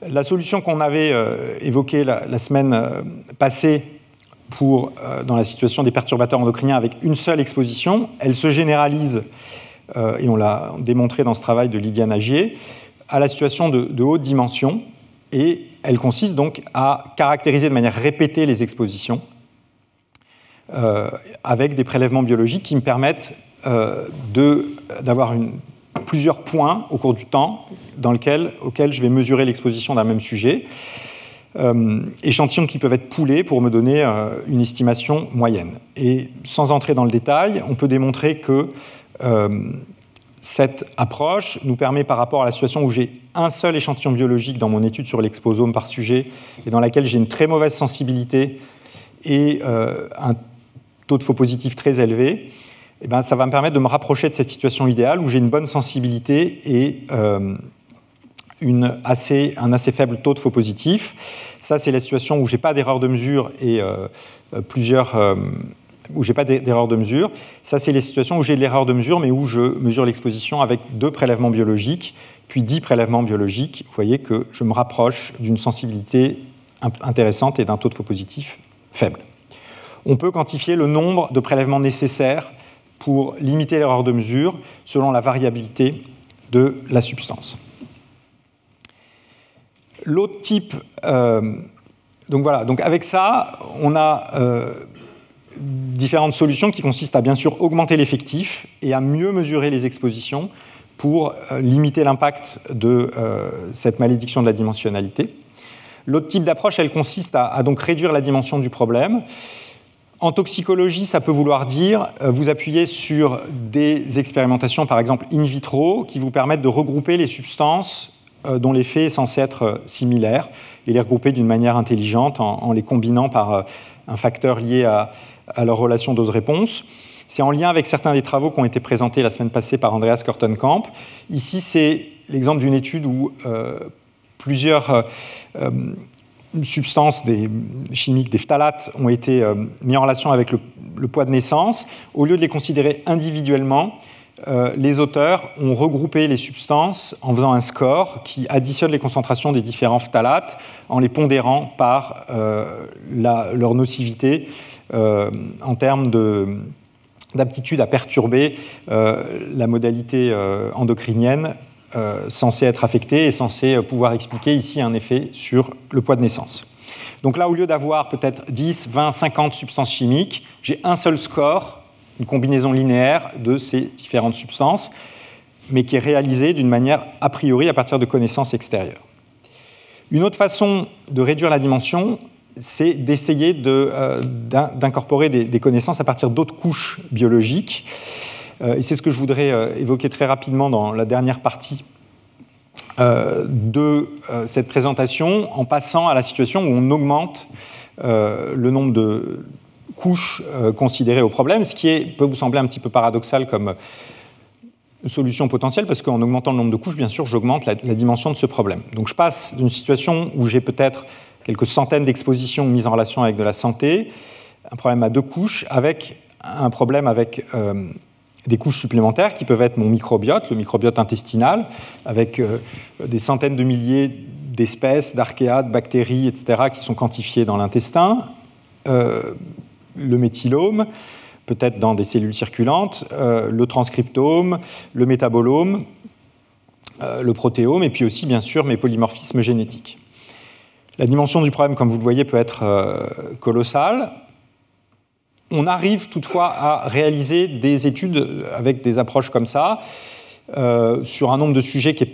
La solution qu'on avait euh, évoquée la, semaine euh, passée pour, dans la situation des perturbateurs endocriniens avec une seule exposition, elle se généralise euh, et on l'a démontré dans ce travail de Lydia Nagier, à la situation de, haute dimension, et elle consiste donc à caractériser de manière répétée les expositions euh, avec des prélèvements biologiques qui me permettent euh, d'avoir plusieurs points au cours du temps dans lequel, auxquels je vais mesurer l'exposition d'un même sujet. échantillons qui peuvent être poulés pour me donner une estimation moyenne. Et sans entrer dans le détail, on peut démontrer que euh, cette approche nous permet, par rapport à la situation où j'ai un seul échantillon biologique dans mon étude sur l'exposome par sujet, et dans laquelle j'ai une très mauvaise sensibilité et euh, un taux de faux positif très élevé, eh ben, ça va me permettre de me rapprocher de cette situation idéale où j'ai une bonne sensibilité et euh, un assez faible taux de faux positif. Ça, c'est la situation où je n'ai pas d'erreur de mesure et plusieurs où je n'ai pas d'erreur de mesure. Ça, c'est les situations où j'ai de l'erreur de mesure, mais où je mesure l'exposition avec deux prélèvements biologiques, puis dix prélèvements biologiques. Vous voyez que je me rapproche d'une sensibilité intéressante et d'un taux de faux positif faible. On peut quantifier le nombre de prélèvements nécessaires pour limiter l'erreur de mesure selon la variabilité de la substance. L'autre type, euh, donc voilà, donc avec ça, on a euh, différentes solutions qui consistent à bien sûr augmenter l'effectif et à mieux mesurer les expositions pour euh, limiter l'impact de euh, cette malédiction de la dimensionnalité. L'autre type d'approche, elle consiste à, donc réduire la dimension du problème. En toxicologie, ça peut vouloir dire euh, vous appuyer sur des expérimentations, par exemple in vitro, qui vous permettent de regrouper les substances dont l'effet est censé être similaire et les regrouper d'une manière intelligente en, les combinant par un facteur lié à, à leur relation dose-réponse. C'est en lien avec certains des travaux qui ont été présentés la semaine passée par Andreas Kortenkamp. Ici, c'est l'exemple d'une étude où euh, plusieurs euh, substances des, chimiques, des phtalates, ont été euh, mis en relation avec le, poids de naissance, au lieu de les considérer individuellement, euh, les auteurs ont regroupé les substances en faisant un score qui additionne les concentrations des différents phtalates en les pondérant par euh, leur nocivité en termes d'aptitude à perturber la modalité endocrinienne euh, censé être affecté et censé pouvoir expliquer ici un effet sur le poids de naissance. Donc là, au lieu d'avoir peut-être 10, 20, 50 substances chimiques, j'ai un seul score, une combinaison linéaire de ces différentes substances, mais qui est réalisé d'une manière a priori à partir de connaissances extérieures. Une autre façon de réduire la dimension, c'est d'essayer euh, d'incorporer des, connaissances à partir d'autres couches biologiques. Euh, et c'est ce que je voudrais euh, évoquer très rapidement dans la dernière partie de cette présentation, en passant à la situation où on augmente le nombre de couches considérées au problème, ce qui peut vous sembler un petit peu paradoxal comme solution potentielle, parce qu'en augmentant le nombre de couches, bien sûr, j'augmente la, dimension de ce problème. Donc je passe d'une situation où j'ai peut-être quelques centaines d'expositions mises en relation avec de la santé, un problème à deux couches, avec un problème avec des couches supplémentaires qui peuvent être mon microbiote, le microbiote intestinal, avec euh, des centaines de milliers d'espèces, d'archéades, bactéries, etc., qui sont quantifiées dans l'intestin, euh, le méthylome, peut-être dans des cellules circulantes, euh, le transcriptome, le métabolome, le protéome, et puis aussi, bien sûr, mes polymorphismes génétiques. La dimension du problème, comme vous le voyez, peut être colossale on arrive toutefois à réaliser des études avec des approches comme ça, euh, sur un nombre de sujets qui est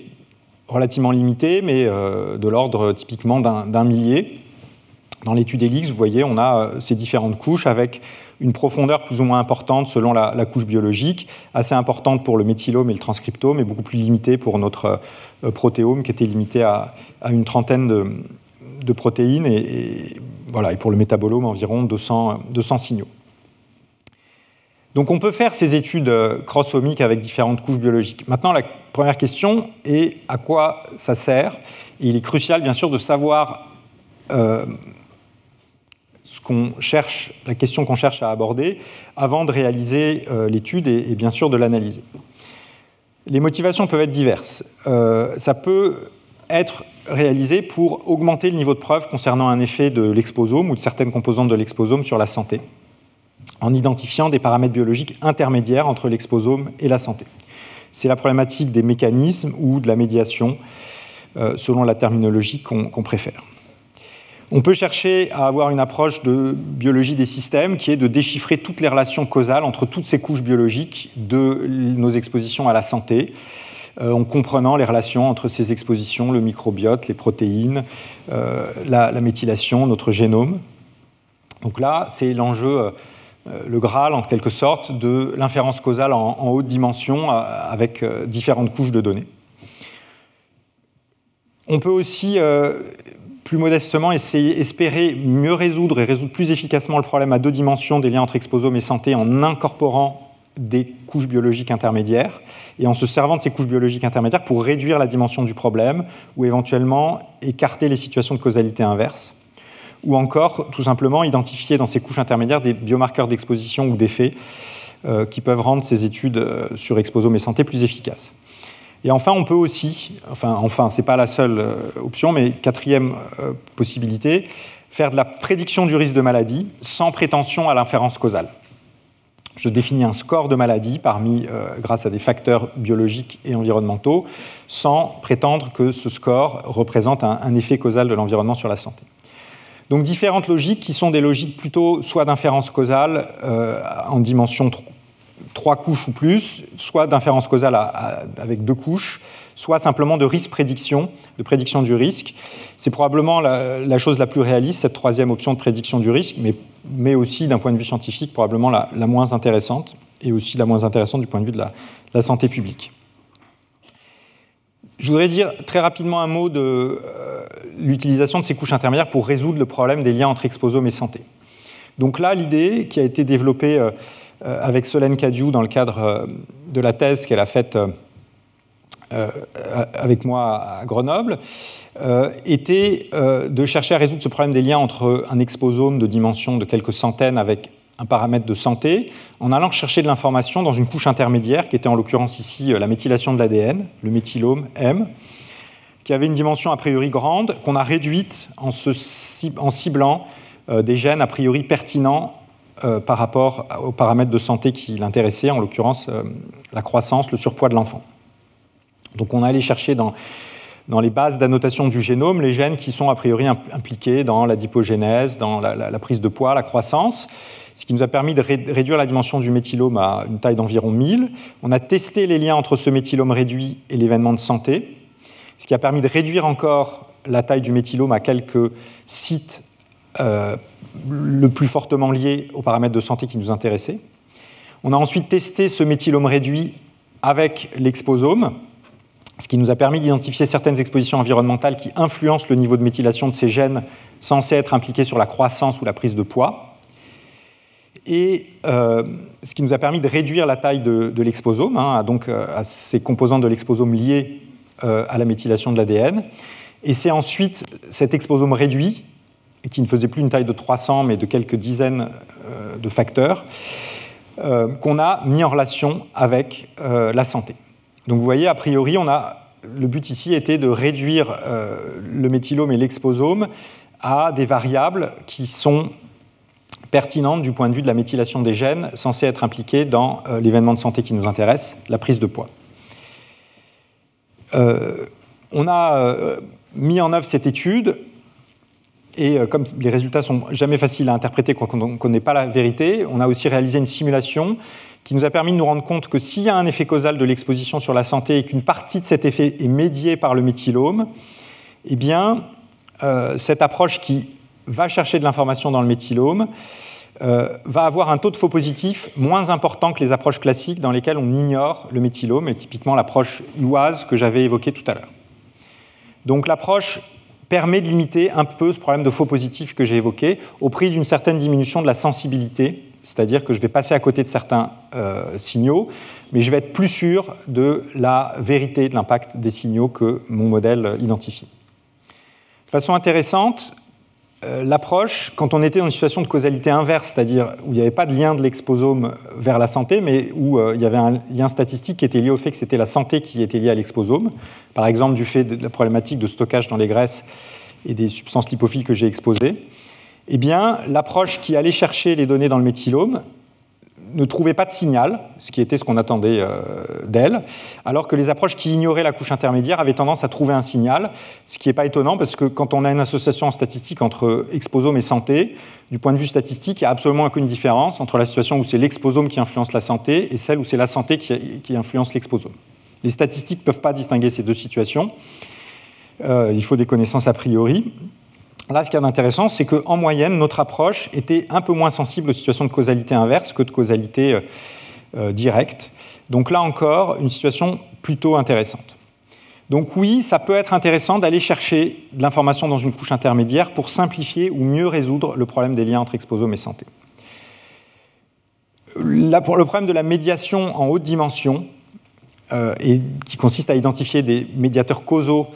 relativement limité, mais euh, de l'ordre typiquement d'un millier. Dans l'étude ELIX, vous voyez, on a euh, ces différentes couches avec une profondeur plus ou moins importante selon la, couche biologique, assez importante pour le méthylome et le transcriptome, et beaucoup plus limitée pour notre protéome, qui était limité à, une trentaine de, protéines, et, voilà, pour le métabolome, environ 200 signaux. Donc on peut faire ces études euh, chromosomiques avec différentes couches biologiques. Maintenant, la première question est à quoi ça sert il est crucial, bien sûr, de savoir euh, ce qu'on cherche, la question qu'on cherche à aborder avant de réaliser euh, l'étude et, bien sûr de l'analyser. Les motivations peuvent être diverses. ça peut être réalisé pour augmenter le niveau de preuve concernant un effet de l'exposome ou de certaines composantes de l'exposome sur la santé en identifiant des paramètres biologiques intermédiaires entre l'exposome et la santé. C'est la problématique des mécanismes ou de la médiation, euh, selon la terminologie qu'on préfère. On peut chercher à avoir une approche de biologie des systèmes qui est de déchiffrer toutes les relations causales entre toutes ces couches biologiques de nos expositions à la santé, en comprenant les relations entre ces expositions, le microbiote, les protéines, euh, la, méthylation, notre génome. Donc là, c'est l'enjeu euh, le Graal, en quelque sorte, de l'inférence causale en, haute dimension euh, avec euh, différentes couches de données. On peut aussi, plus modestement, essayer, espérer mieux résoudre et résoudre plus efficacement le problème à deux dimensions des liens entre exposome et santé en incorporant des couches biologiques intermédiaires et en se servant de ces couches biologiques intermédiaires pour réduire la dimension du problème ou éventuellement écarter les situations de causalité inverse ou encore tout simplement identifier dans ces couches intermédiaires des biomarqueurs d'exposition ou d'effet euh, qui peuvent rendre ces études euh, sur exposome et santé plus efficaces. Et enfin, on peut aussi, enfin, ce n'est pas la seule euh, option, mais quatrième possibilité, faire de la prédiction du risque de maladie sans prétention à l'inférence causale. Je définis un score de maladie parmi, grâce à des facteurs biologiques et environnementaux, sans prétendre que ce score représente un effet causal de l'environnement sur la santé. Donc différentes logiques qui sont des logiques plutôt soit d'inférence causale euh, en dimension 3 couches ou plus, soit d'inférence causale avec deux couches, soit simplement de risque prédiction, de prédiction du risque. C'est probablement la, chose la plus réaliste, cette troisième option de prédiction du risque, mais, mais aussi d'un point de vue scientifique, probablement la, moins intéressante, et aussi la moins intéressante du point de vue de la santé publique. Je voudrais dire très rapidement un mot de euh, l'utilisation de ces couches intermédiaires pour résoudre le problème des liens entre exposome et santé. Donc là, l'idée qui a été développée euh, euh, avec Solène Cadieu dans le cadre de la thèse qu'elle a faite avec moi à Grenoble, était de chercher à résoudre ce problème des liens entre un exposome de dimension de quelques centaines avec un paramètre de santé, en allant chercher de l'information dans une couche intermédiaire, qui était en l'occurrence ici la méthylation de l'ADN, le méthylome M, qui avait une dimension a priori grande, qu'on a réduite en, ciblant euh, des gènes a priori pertinents euh, par rapport aux paramètres de santé qui l'intéressaient, en l'occurrence euh, la croissance, le surpoids de l'enfant. Donc on a allé chercher dans, dans les bases d'annotation du génome les gènes qui sont a priori impliqués dans la dipogénèse, dans la, prise de poids, la croissance, ce qui nous a permis de réduire la dimension du méthylome à une taille d'environ 1000. On a testé les liens entre ce méthylome réduit et l'événement de santé ce qui a permis de réduire encore la taille du méthylome à quelques sites euh, le plus fortement liés aux paramètres de santé qui nous intéressaient. On a ensuite testé ce méthylome réduit avec l'exposome, ce qui nous a permis d'identifier certaines expositions environnementales qui influencent le niveau de méthylation de ces gènes censés être impliqués sur la croissance ou la prise de poids. Et euh, ce qui nous a permis de réduire la taille de, l'exposome, hein, donc euh, à ces composantes de l'exposome liées euh, à la méthylation de l'ADN. Et c'est ensuite cet exposome réduit, qui ne faisait plus une taille de 300 mais de quelques dizaines euh, de facteurs, qu'on a mis en relation avec la santé. Donc vous voyez, a priori, on a, le but ici était de réduire le méthylome et l'exposome à des variables qui sont pertinentes du point de vue de la méthylation des gènes censés être impliqués dans l'événement de santé qui nous intéresse, la prise de poids. Euh, on a euh, mis en œuvre cette étude et euh, comme les résultats sont jamais faciles à interpréter quand on ne connaît pas la vérité, on a aussi réalisé une simulation qui nous a permis de nous rendre compte que s'il y a un effet causal de l'exposition sur la santé et qu'une partie de cet effet est médiée par le méthylome, eh bien, cette approche qui va chercher de l'information dans le méthylome euh, va avoir un taux de faux positif moins important que les approches classiques dans lesquelles on ignore le méthylome, et typiquement l'approche UAS que j'avais évoquée tout à l'heure. Donc l'approche permet de limiter un peu ce problème de faux positif que j'ai évoqué au prix d'une certaine diminution de la sensibilité, c'est-à-dire que je vais passer à côté de certains euh, signaux, mais je vais être plus sûr de la vérité de l'impact des signaux que mon modèle identifie. De façon intéressante, euh, l'approche, quand on était dans une situation de causalité inverse, c'est-à-dire où il n'y avait pas de lien de l'exposome vers la santé, mais où euh, il y avait un lien statistique qui était lié au fait que c'était la santé qui était liée à l'exposome, par exemple du fait de la problématique de stockage dans les graisses et des substances lipophiles que j'ai exposées, eh bien, l'approche qui allait chercher les données dans le méthylome ne trouvait pas de signal, ce qui était ce qu'on attendait euh, d'elle, alors que les approches qui ignoraient la couche intermédiaire avaient tendance à trouver un signal, ce qui n'est pas étonnant parce que quand on a une association en statistique entre exposome et santé, du point de vue statistique, il n'y a absolument aucune différence entre la situation où c'est l'exposome qui influence la santé et celle où c'est la santé qui, influence l'exposome. Les statistiques ne peuvent pas distinguer ces deux situations. Euh, il faut des connaissances a priori. Là, ce qui est intéressant, c'est qu'en moyenne, notre approche était un peu moins sensible aux situations de causalité inverse que de causalité euh, euh, directe. Donc là encore, une situation plutôt intéressante. Donc oui, ça peut être intéressant d'aller chercher de l'information dans une couche intermédiaire pour simplifier ou mieux résoudre le problème des liens entre exposome et santé. Le problème de la médiation en haute dimension, euh, et qui consiste à identifier des médiateurs causaux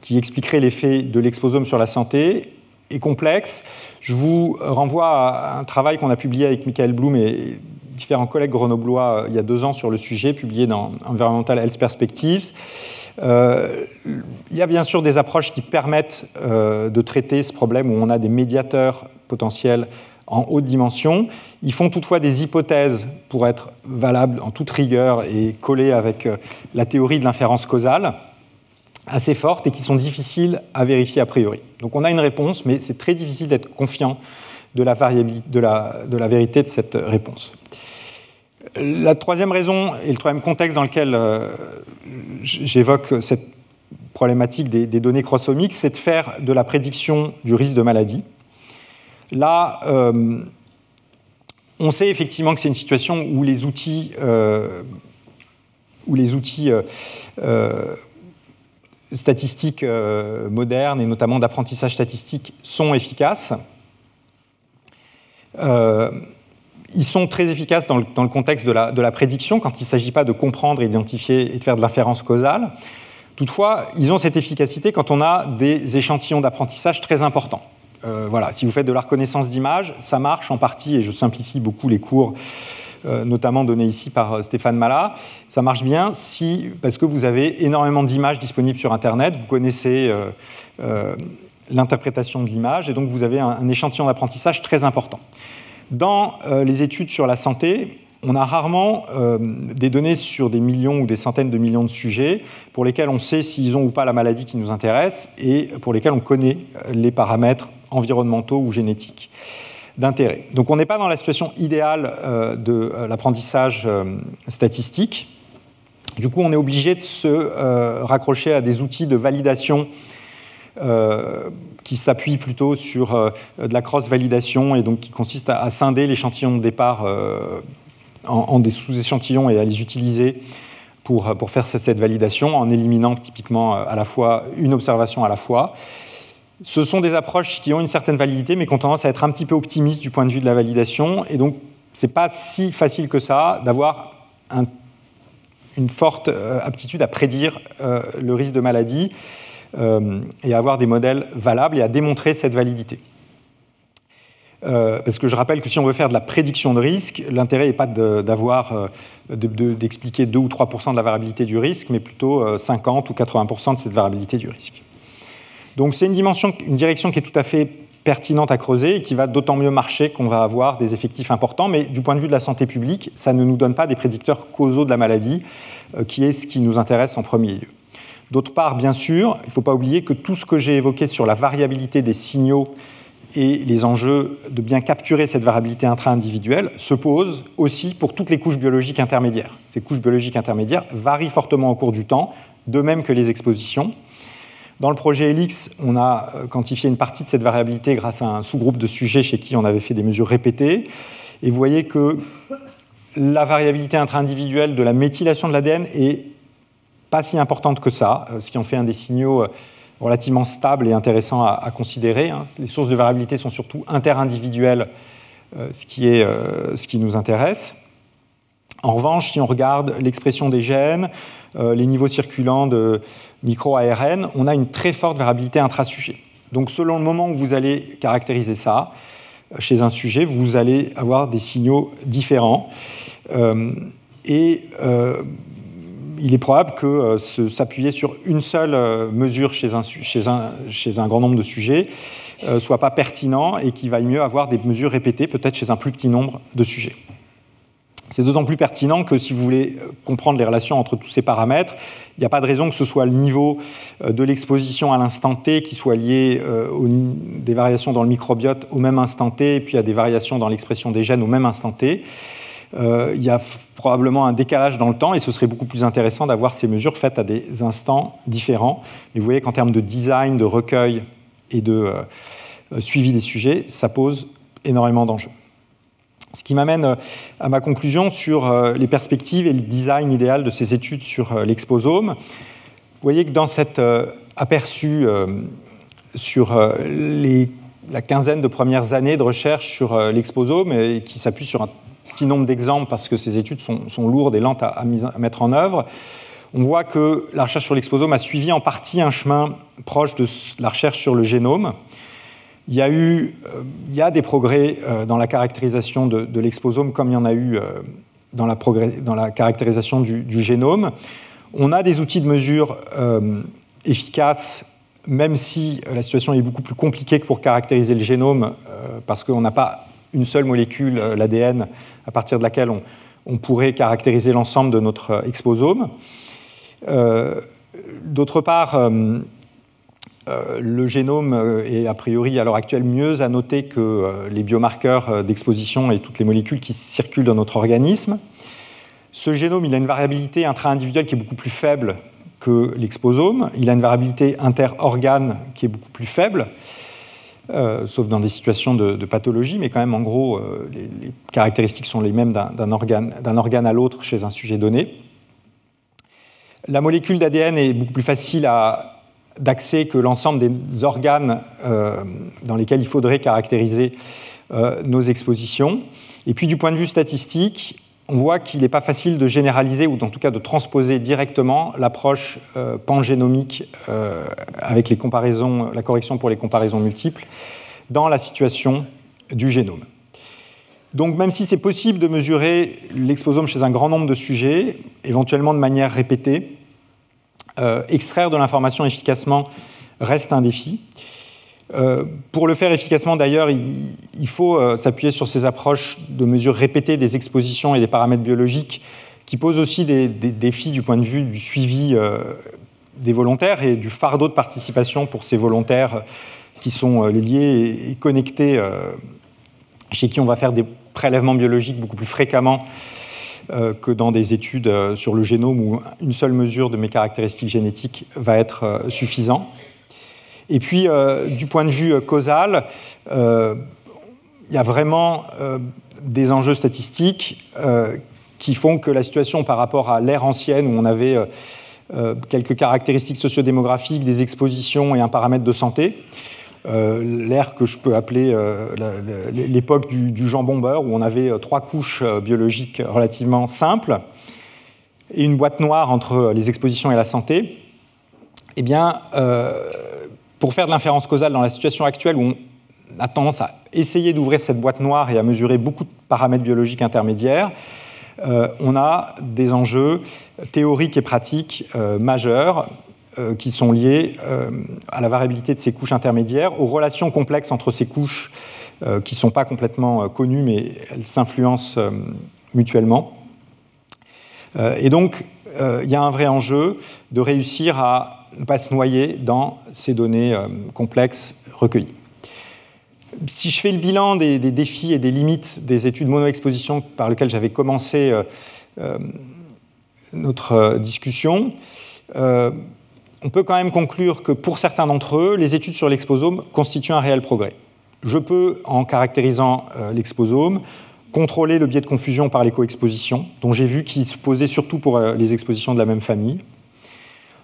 qui expliquerait l'effet de l'exposome sur la santé est complexe. Je vous renvoie à un travail qu'on a publié avec Michael Blum et différents collègues grenoblois euh, il y a deux ans sur le sujet, publié dans Environmental Health Perspectives. Euh, il y a bien sûr des approches qui permettent de traiter ce problème où on a des médiateurs potentiels en haute dimension. Ils font toutefois des hypothèses pour être valables en toute rigueur et collées avec la théorie de l'inférence causale assez fortes et qui sont difficiles à vérifier a priori. Donc on a une réponse, mais c'est très difficile d'être confiant de la, de, la, vérité de cette réponse. La troisième raison et le troisième contexte dans lequel euh, j'évoque cette problématique des, données chromosomiques, c'est de faire de la prédiction du risque de maladie. Là, euh, on sait effectivement que c'est une situation où les outils, euh, où les outils statistiques euh, modernes et notamment d'apprentissage statistique sont efficaces. Euh, ils sont très efficaces dans le, contexte de la, de la, prédiction, quand il ne s'agit pas de comprendre, identifier et de faire de l'inférence causale. Toutefois, ils ont cette efficacité quand on a des échantillons d'apprentissage très importants. Euh, voilà, si vous faites de la reconnaissance d'image, ça marche en partie, et je simplifie beaucoup les cours, notamment donnés ici par euh, Stéphane Mala. Ça marche bien si, parce que vous avez énormément d'images disponibles sur Internet, vous connaissez l'interprétation de l'image, et donc vous avez un échantillon d'apprentissage très important. Dans les études sur la santé, on a rarement euh, des données sur des millions ou des centaines de millions de sujets pour lesquels on sait s'ils ont ou pas la maladie qui nous intéresse et pour lesquels on connaît euh, les paramètres environnementaux ou génétiques d'intérêt. Donc on n'est pas dans la situation idéale euh, de l'apprentissage statistique. Du coup, on est obligé de se raccrocher à des outils de validation qui s'appuient plutôt sur de la cross-validation et donc qui consiste à, scinder l'échantillon de départ en, des sous-échantillons et à les utiliser pour, pour faire cette, validation en éliminant typiquement euh, à la fois une observation à la fois. Ce sont des approches qui ont une certaine validité, mais qui ont tendance à être un petit peu optimistes du point de vue de la validation. Et donc, ce n'est pas si facile que ça d'avoir une forte euh, aptitude à prédire euh, le risque de maladie et à avoir des modèles valables et à démontrer cette validité. Euh, parce que je rappelle que si on veut faire de la prédiction de risque, l'intérêt n'est pas d'avoir euh, d'expliquer 2 ou 3% de la variabilité du risque, mais plutôt 50 euh, ou 80% de cette variabilité du risque. Donc c'est une direction qui est tout à fait pertinente à creuser et qui va d'autant mieux marcher qu'on va avoir des effectifs importants, mais du point de vue de la santé publique, ça ne nous donne pas des prédicteurs causaux de la maladie, qui est ce qui nous intéresse en premier lieu. D'autre part, bien sûr, il ne faut pas oublier que tout ce que j'ai évoqué sur la variabilité des signaux et les enjeux de bien capturer cette variabilité intra-individuelle se posent aussi pour toutes les couches biologiques intermédiaires. Ces couches biologiques intermédiaires varient fortement au cours du temps, de même que les expositions. Dans le projet ELIX, on a euh, quantifié une partie de cette variabilité grâce à un sous-groupe de sujets chez qui on avait fait des mesures répétées. Et vous voyez que la variabilité intra-individuelle de la méthylation de l'ADN est pas si importante que ça, euh, ce qui en fait un des signaux euh, relativement stable et intéressant à, considérer. Hein. Les sources de variabilité sont surtout interindividuelles, ce, qui est, ce qui nous intéresse. En revanche, si on regarde l'expression des gènes, les niveaux circulants de micro-ARN, on a une très forte variabilité intra-sujet. Donc selon le moment où vous allez caractériser ça, chez un sujet, vous allez avoir des signaux différents. et il est probable que euh, s'appuyer sur une seule euh, mesure chez un, grand nombre de sujets ne euh, soit pas pertinent et qu'il vaille mieux avoir des mesures répétées, peut-être chez un plus petit nombre de sujets. C'est d'autant plus pertinent que si vous voulez comprendre les relations entre tous ces paramètres, il n'y a pas de raison que ce soit le niveau de l'exposition à l'instant T qui soit lié aux des variations dans le microbiote au même instant T et puis à des variations dans l'expression des gènes au même instant T. Euh, il y a probablement un décalage dans le temps et ce serait beaucoup plus intéressant d'avoir ces mesures faites à des instants différents. Mais vous voyez qu'en termes de design, de recueil et de euh, suivi des sujets, ça pose énormément d'enjeux. Ce qui m'amène euh, à ma conclusion sur les perspectives et le design idéal de ces études sur l'exposome. Vous voyez que dans cet aperçu sur la quinzaine de premières années de recherche sur l'exposome, qui s'appuie sur un petit nombre d'exemples parce que ces études sont, lourdes et lentes à, mettre en œuvre. On voit que la recherche sur l'exposome a suivi en partie un chemin proche de la recherche sur le génome. Il y a eu euh, il y a des progrès euh, dans la caractérisation de, l'exposome comme il y en a eu euh, dans la, caractérisation du, génome. On a des outils de mesure efficaces, même si la situation est beaucoup plus compliquée que pour caractériser le génome, parce qu'on n'a pas une seule molécule, l'ADN, à partir de laquelle on, pourrait caractériser l'ensemble de notre exposome. D'autre part, le génome est a priori à l'heure actuelle mieux annoté que les biomarqueurs d'exposition et toutes les molécules qui circulent dans notre organisme. Ce génome, il a une variabilité intra-individuelle qui est beaucoup plus faible que l'exposome. Il a une variabilité inter-organe qui est beaucoup plus faible. Euh, sauf dans des situations de, pathologie, mais quand même, en gros, euh, les, caractéristiques sont les mêmes d'un organe, à l'autre chez un sujet donné. La molécule d'ADN est beaucoup plus facile à d'accès que l'ensemble des organes dans lesquels il faudrait caractériser nos expositions. Et puis du point de vue statistique, on voit qu'il n'est pas facile de généraliser ou en tout cas de transposer directement l'approche euh, pangénomique euh, avec les comparaisons, la correction pour les comparaisons multiples dans la situation du génome. Donc même si c'est possible de mesurer l'exposome chez un grand nombre de sujets, éventuellement de manière répétée, euh, extraire de l'information efficacement reste un défi. Euh, pour le faire efficacement, d'ailleurs, il, faut euh, s'appuyer sur ces approches de mesures répétées des expositions et des paramètres biologiques qui posent aussi des, défis du point de vue du suivi des volontaires et du fardeau de participation pour ces volontaires qui sont liés et, connectés, chez qui on va faire des prélèvements biologiques beaucoup plus fréquemment que dans des études sur le génome où une seule mesure de mes caractéristiques génétiques va être suffisant. Et puis, euh, du point de vue euh, causal, euh, il y a vraiment des enjeux statistiques qui font que la situation par rapport à l'ère ancienne, où on avait quelques caractéristiques sociodémographiques, des expositions et un paramètre de santé, l'ère que je peux appeler l'époque du, du jambon beurre, où on avait trois couches biologiques relativement simples et une boîte noire entre les expositions et la santé, eh bien, pour faire de l'inférence causale dans la situation actuelle où on a tendance à essayer d'ouvrir cette boîte noire et à mesurer beaucoup de paramètres biologiques intermédiaires, euh, on a des enjeux théoriques et pratiques euh, majeurs euh, qui sont liés à la variabilité de ces couches intermédiaires, aux relations complexes entre ces couches qui ne sont pas complètement connues, mais elles s'influencent mutuellement. et donc, il y a un vrai enjeu de réussir à ne pas se noyer dans ces données euh, complexes recueillies. Si je fais le bilan des, défis et des limites des études mono-exposition par lesquelles j'avais commencé euh, euh, notre discussion, on peut quand même conclure que pour certains d'entre eux, les études sur l'exposome constituent un réel progrès. Je peux, en caractérisant l'exposome, contrôler le biais de confusion par les coexpositions, dont j'ai vu qu'ils se posaient surtout pour les expositions de la même famille.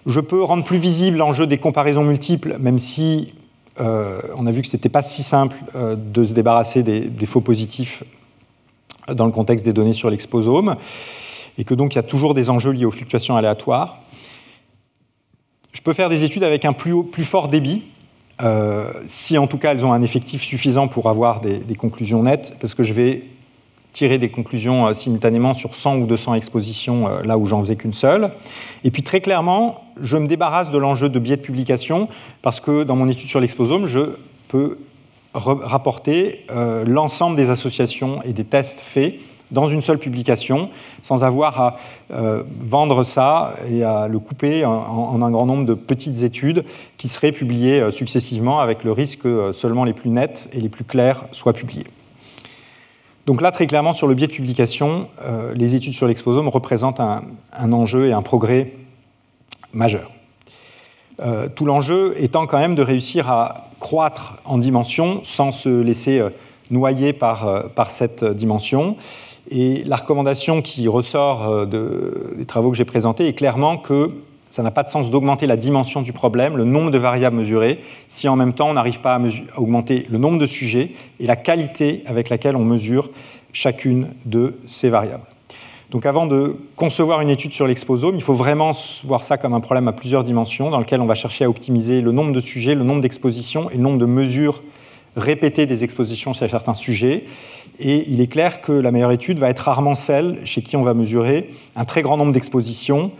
Je peux rendre plus visible l'enjeu des comparaisons multiples, même si euh, on a vu que ce n'était pas si simple euh, de se débarrasser des, faux positifs dans le contexte des données sur l'exposome, et que donc il y a toujours des enjeux liés aux fluctuations aléatoires. Je peux faire des études avec un plus, plus fort débit, euh, si en tout cas elles ont un effectif suffisant pour avoir des, conclusions nettes, parce que je vais tirer des conclusions simultanément sur 100 ou 200 expositions là où j'en faisais qu'une seule. Et puis très clairement, je me débarrasse de l'enjeu de biais de publication parce que dans mon étude sur l'exposome, je peux rapporter euh, l'ensemble des associations et des tests faits dans une seule publication, sans avoir à euh, vendre ça et à le couper en, un grand nombre de petites études qui seraient publiées euh, successivement avec le risque que seulement les plus nettes et les plus claires soient publiées. Donc là, très clairement, sur le biais de publication, les études sur l'exposome représentent un, enjeu et un progrès majeur. Euh, tout l'enjeu étant quand même de réussir à croître en dimension sans se laisser euh, noyer euh, par, cette dimension. Et la recommandation qui ressort des travaux que j'ai présentés est clairement que ça n'a pas de sens d'augmenter la dimension du problème, le nombre de variables mesurées, si en même temps on n'arrive pas à, à, augmenter le nombre de sujets et la qualité avec laquelle on mesure chacune de ces variables. Donc avant de concevoir une étude sur l'exposome, il faut vraiment voir ça comme un problème à plusieurs dimensions dans lequel on va chercher à optimiser le nombre de sujets, le nombre d'expositions et le nombre de mesures répétées des expositions sur certains sujets. Et il est clair que la meilleure étude va être rarement celle chez qui on va mesurer un très grand nombre d'expositions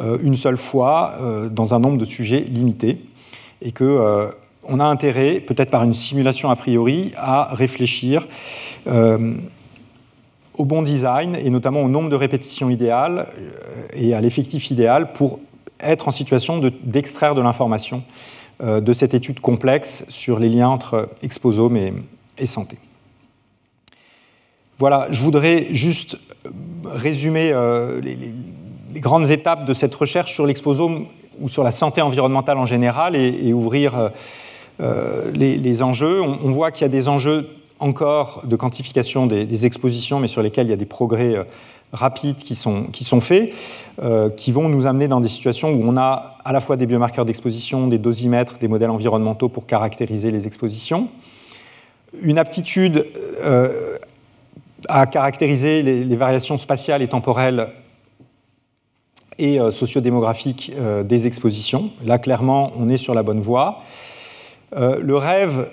euh, une seule fois euh, dans un nombre de sujets limité. Et qu'on euh, a intérêt, peut-être par une simulation a priori, à réfléchir au bon design et notamment au nombre de répétitions idéales et à l'effectif idéal pour être en situation d'extraire de, l'information de cette étude complexe sur les liens entre exposome et, santé. Voilà, je voudrais juste résumer euh, les, grandes étapes de cette recherche sur l'exposome ou sur la santé environnementale en général et, ouvrir les, enjeux. on voit qu'il y a des enjeux encore de quantification des, expositions, mais sur lesquels il y a des progrès euh, rapides qui sont, qui sont faits, qui vont nous amener dans des situations où on a à la fois des biomarqueurs d'exposition, des dosimètres, des modèles environnementaux pour caractériser les expositions, une aptitude à caractériser les, variations spatiales et temporelles et sociodémographiques des expositions. Là, clairement, on est sur la bonne voie. le rêve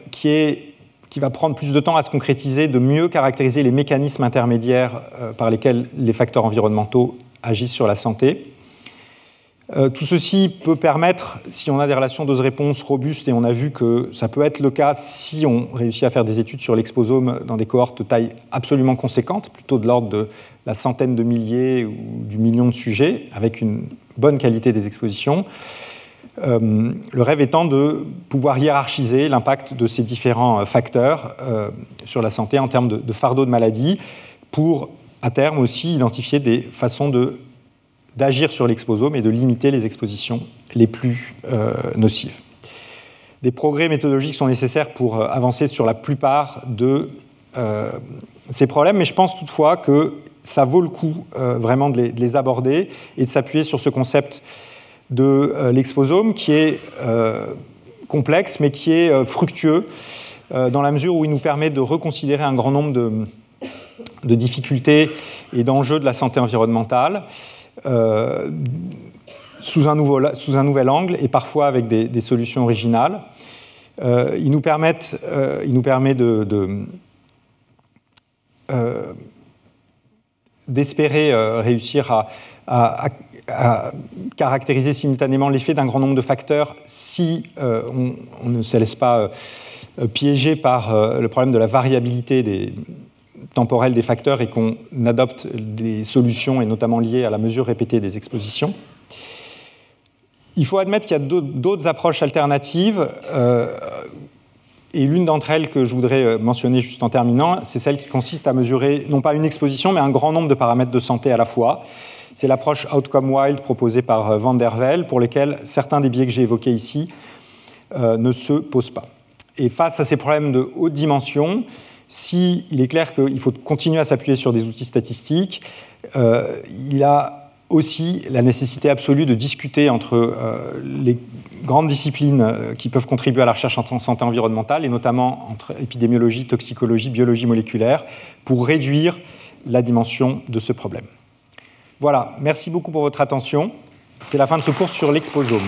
qui va prendre plus de temps à se concrétiser, de mieux caractériser les mécanismes intermédiaires euh, par lesquels les facteurs environnementaux agissent sur la santé. Euh, tout ceci peut permettre, si on a des relations dose-réponse robustes, et on a vu que ça peut être le cas si on réussit à faire des études sur l'exposome dans des cohortes de taille absolument conséquente, plutôt de l'ordre de la centaine de milliers ou du million de sujets, avec une bonne qualité des expositions, euh, le rêve étant de pouvoir hiérarchiser l'impact de ces différents euh, facteurs sur la santé en termes de, fardeau de maladie, pour à terme aussi identifier des façons d'agir sur l'exposome et de limiter les expositions les plus nocives. Des progrès méthodologiques sont nécessaires pour avancer sur la plupart de ces problèmes, mais je pense toutefois que ça vaut le coup vraiment de les, de aborder et de s'appuyer sur ce concept de euh, l'exposome qui est euh, complexe mais qui est euh, fructueux dans la mesure où il nous permet de reconsidérer un grand nombre de, difficultés et d'enjeux de la santé environnementale sous, un nouveau, sous, un nouvel angle et parfois avec des, solutions originales. il, nous il nous permet de, d'espérer réussir à, caractériser simultanément l'effet d'un grand nombre de facteurs si euh, on, ne se laisse pas euh, piéger par euh, le problème de la variabilité des, temporelle des facteurs et qu'on adopte des solutions, et notamment liées à la mesure répétée des expositions. Il faut admettre qu'il y a d'autres approches alternatives. Et l'une d'entre elles que je voudrais mentionner juste en terminant, c'est celle qui consiste à mesurer non pas une exposition, mais un grand nombre de paramètres de santé à la fois. C'est l'approche Outcome Wild proposée par euh, Van der Velde, pour lesquels certains des biais que j'ai évoqués ici euh, ne se posent pas. Et face à ces problèmes de haute dimension, si il est clair qu'il faut continuer à s'appuyer sur des outils statistiques, euh, il a aussi la nécessité absolue de discuter entre les grandes disciplines qui peuvent contribuer à la recherche en santé environnementale, et notamment entre épidémiologie, toxicologie, biologie moléculaire, pour réduire la dimension de ce problème. Voilà, merci beaucoup pour votre attention. C'est la fin de ce cours sur l'exposome.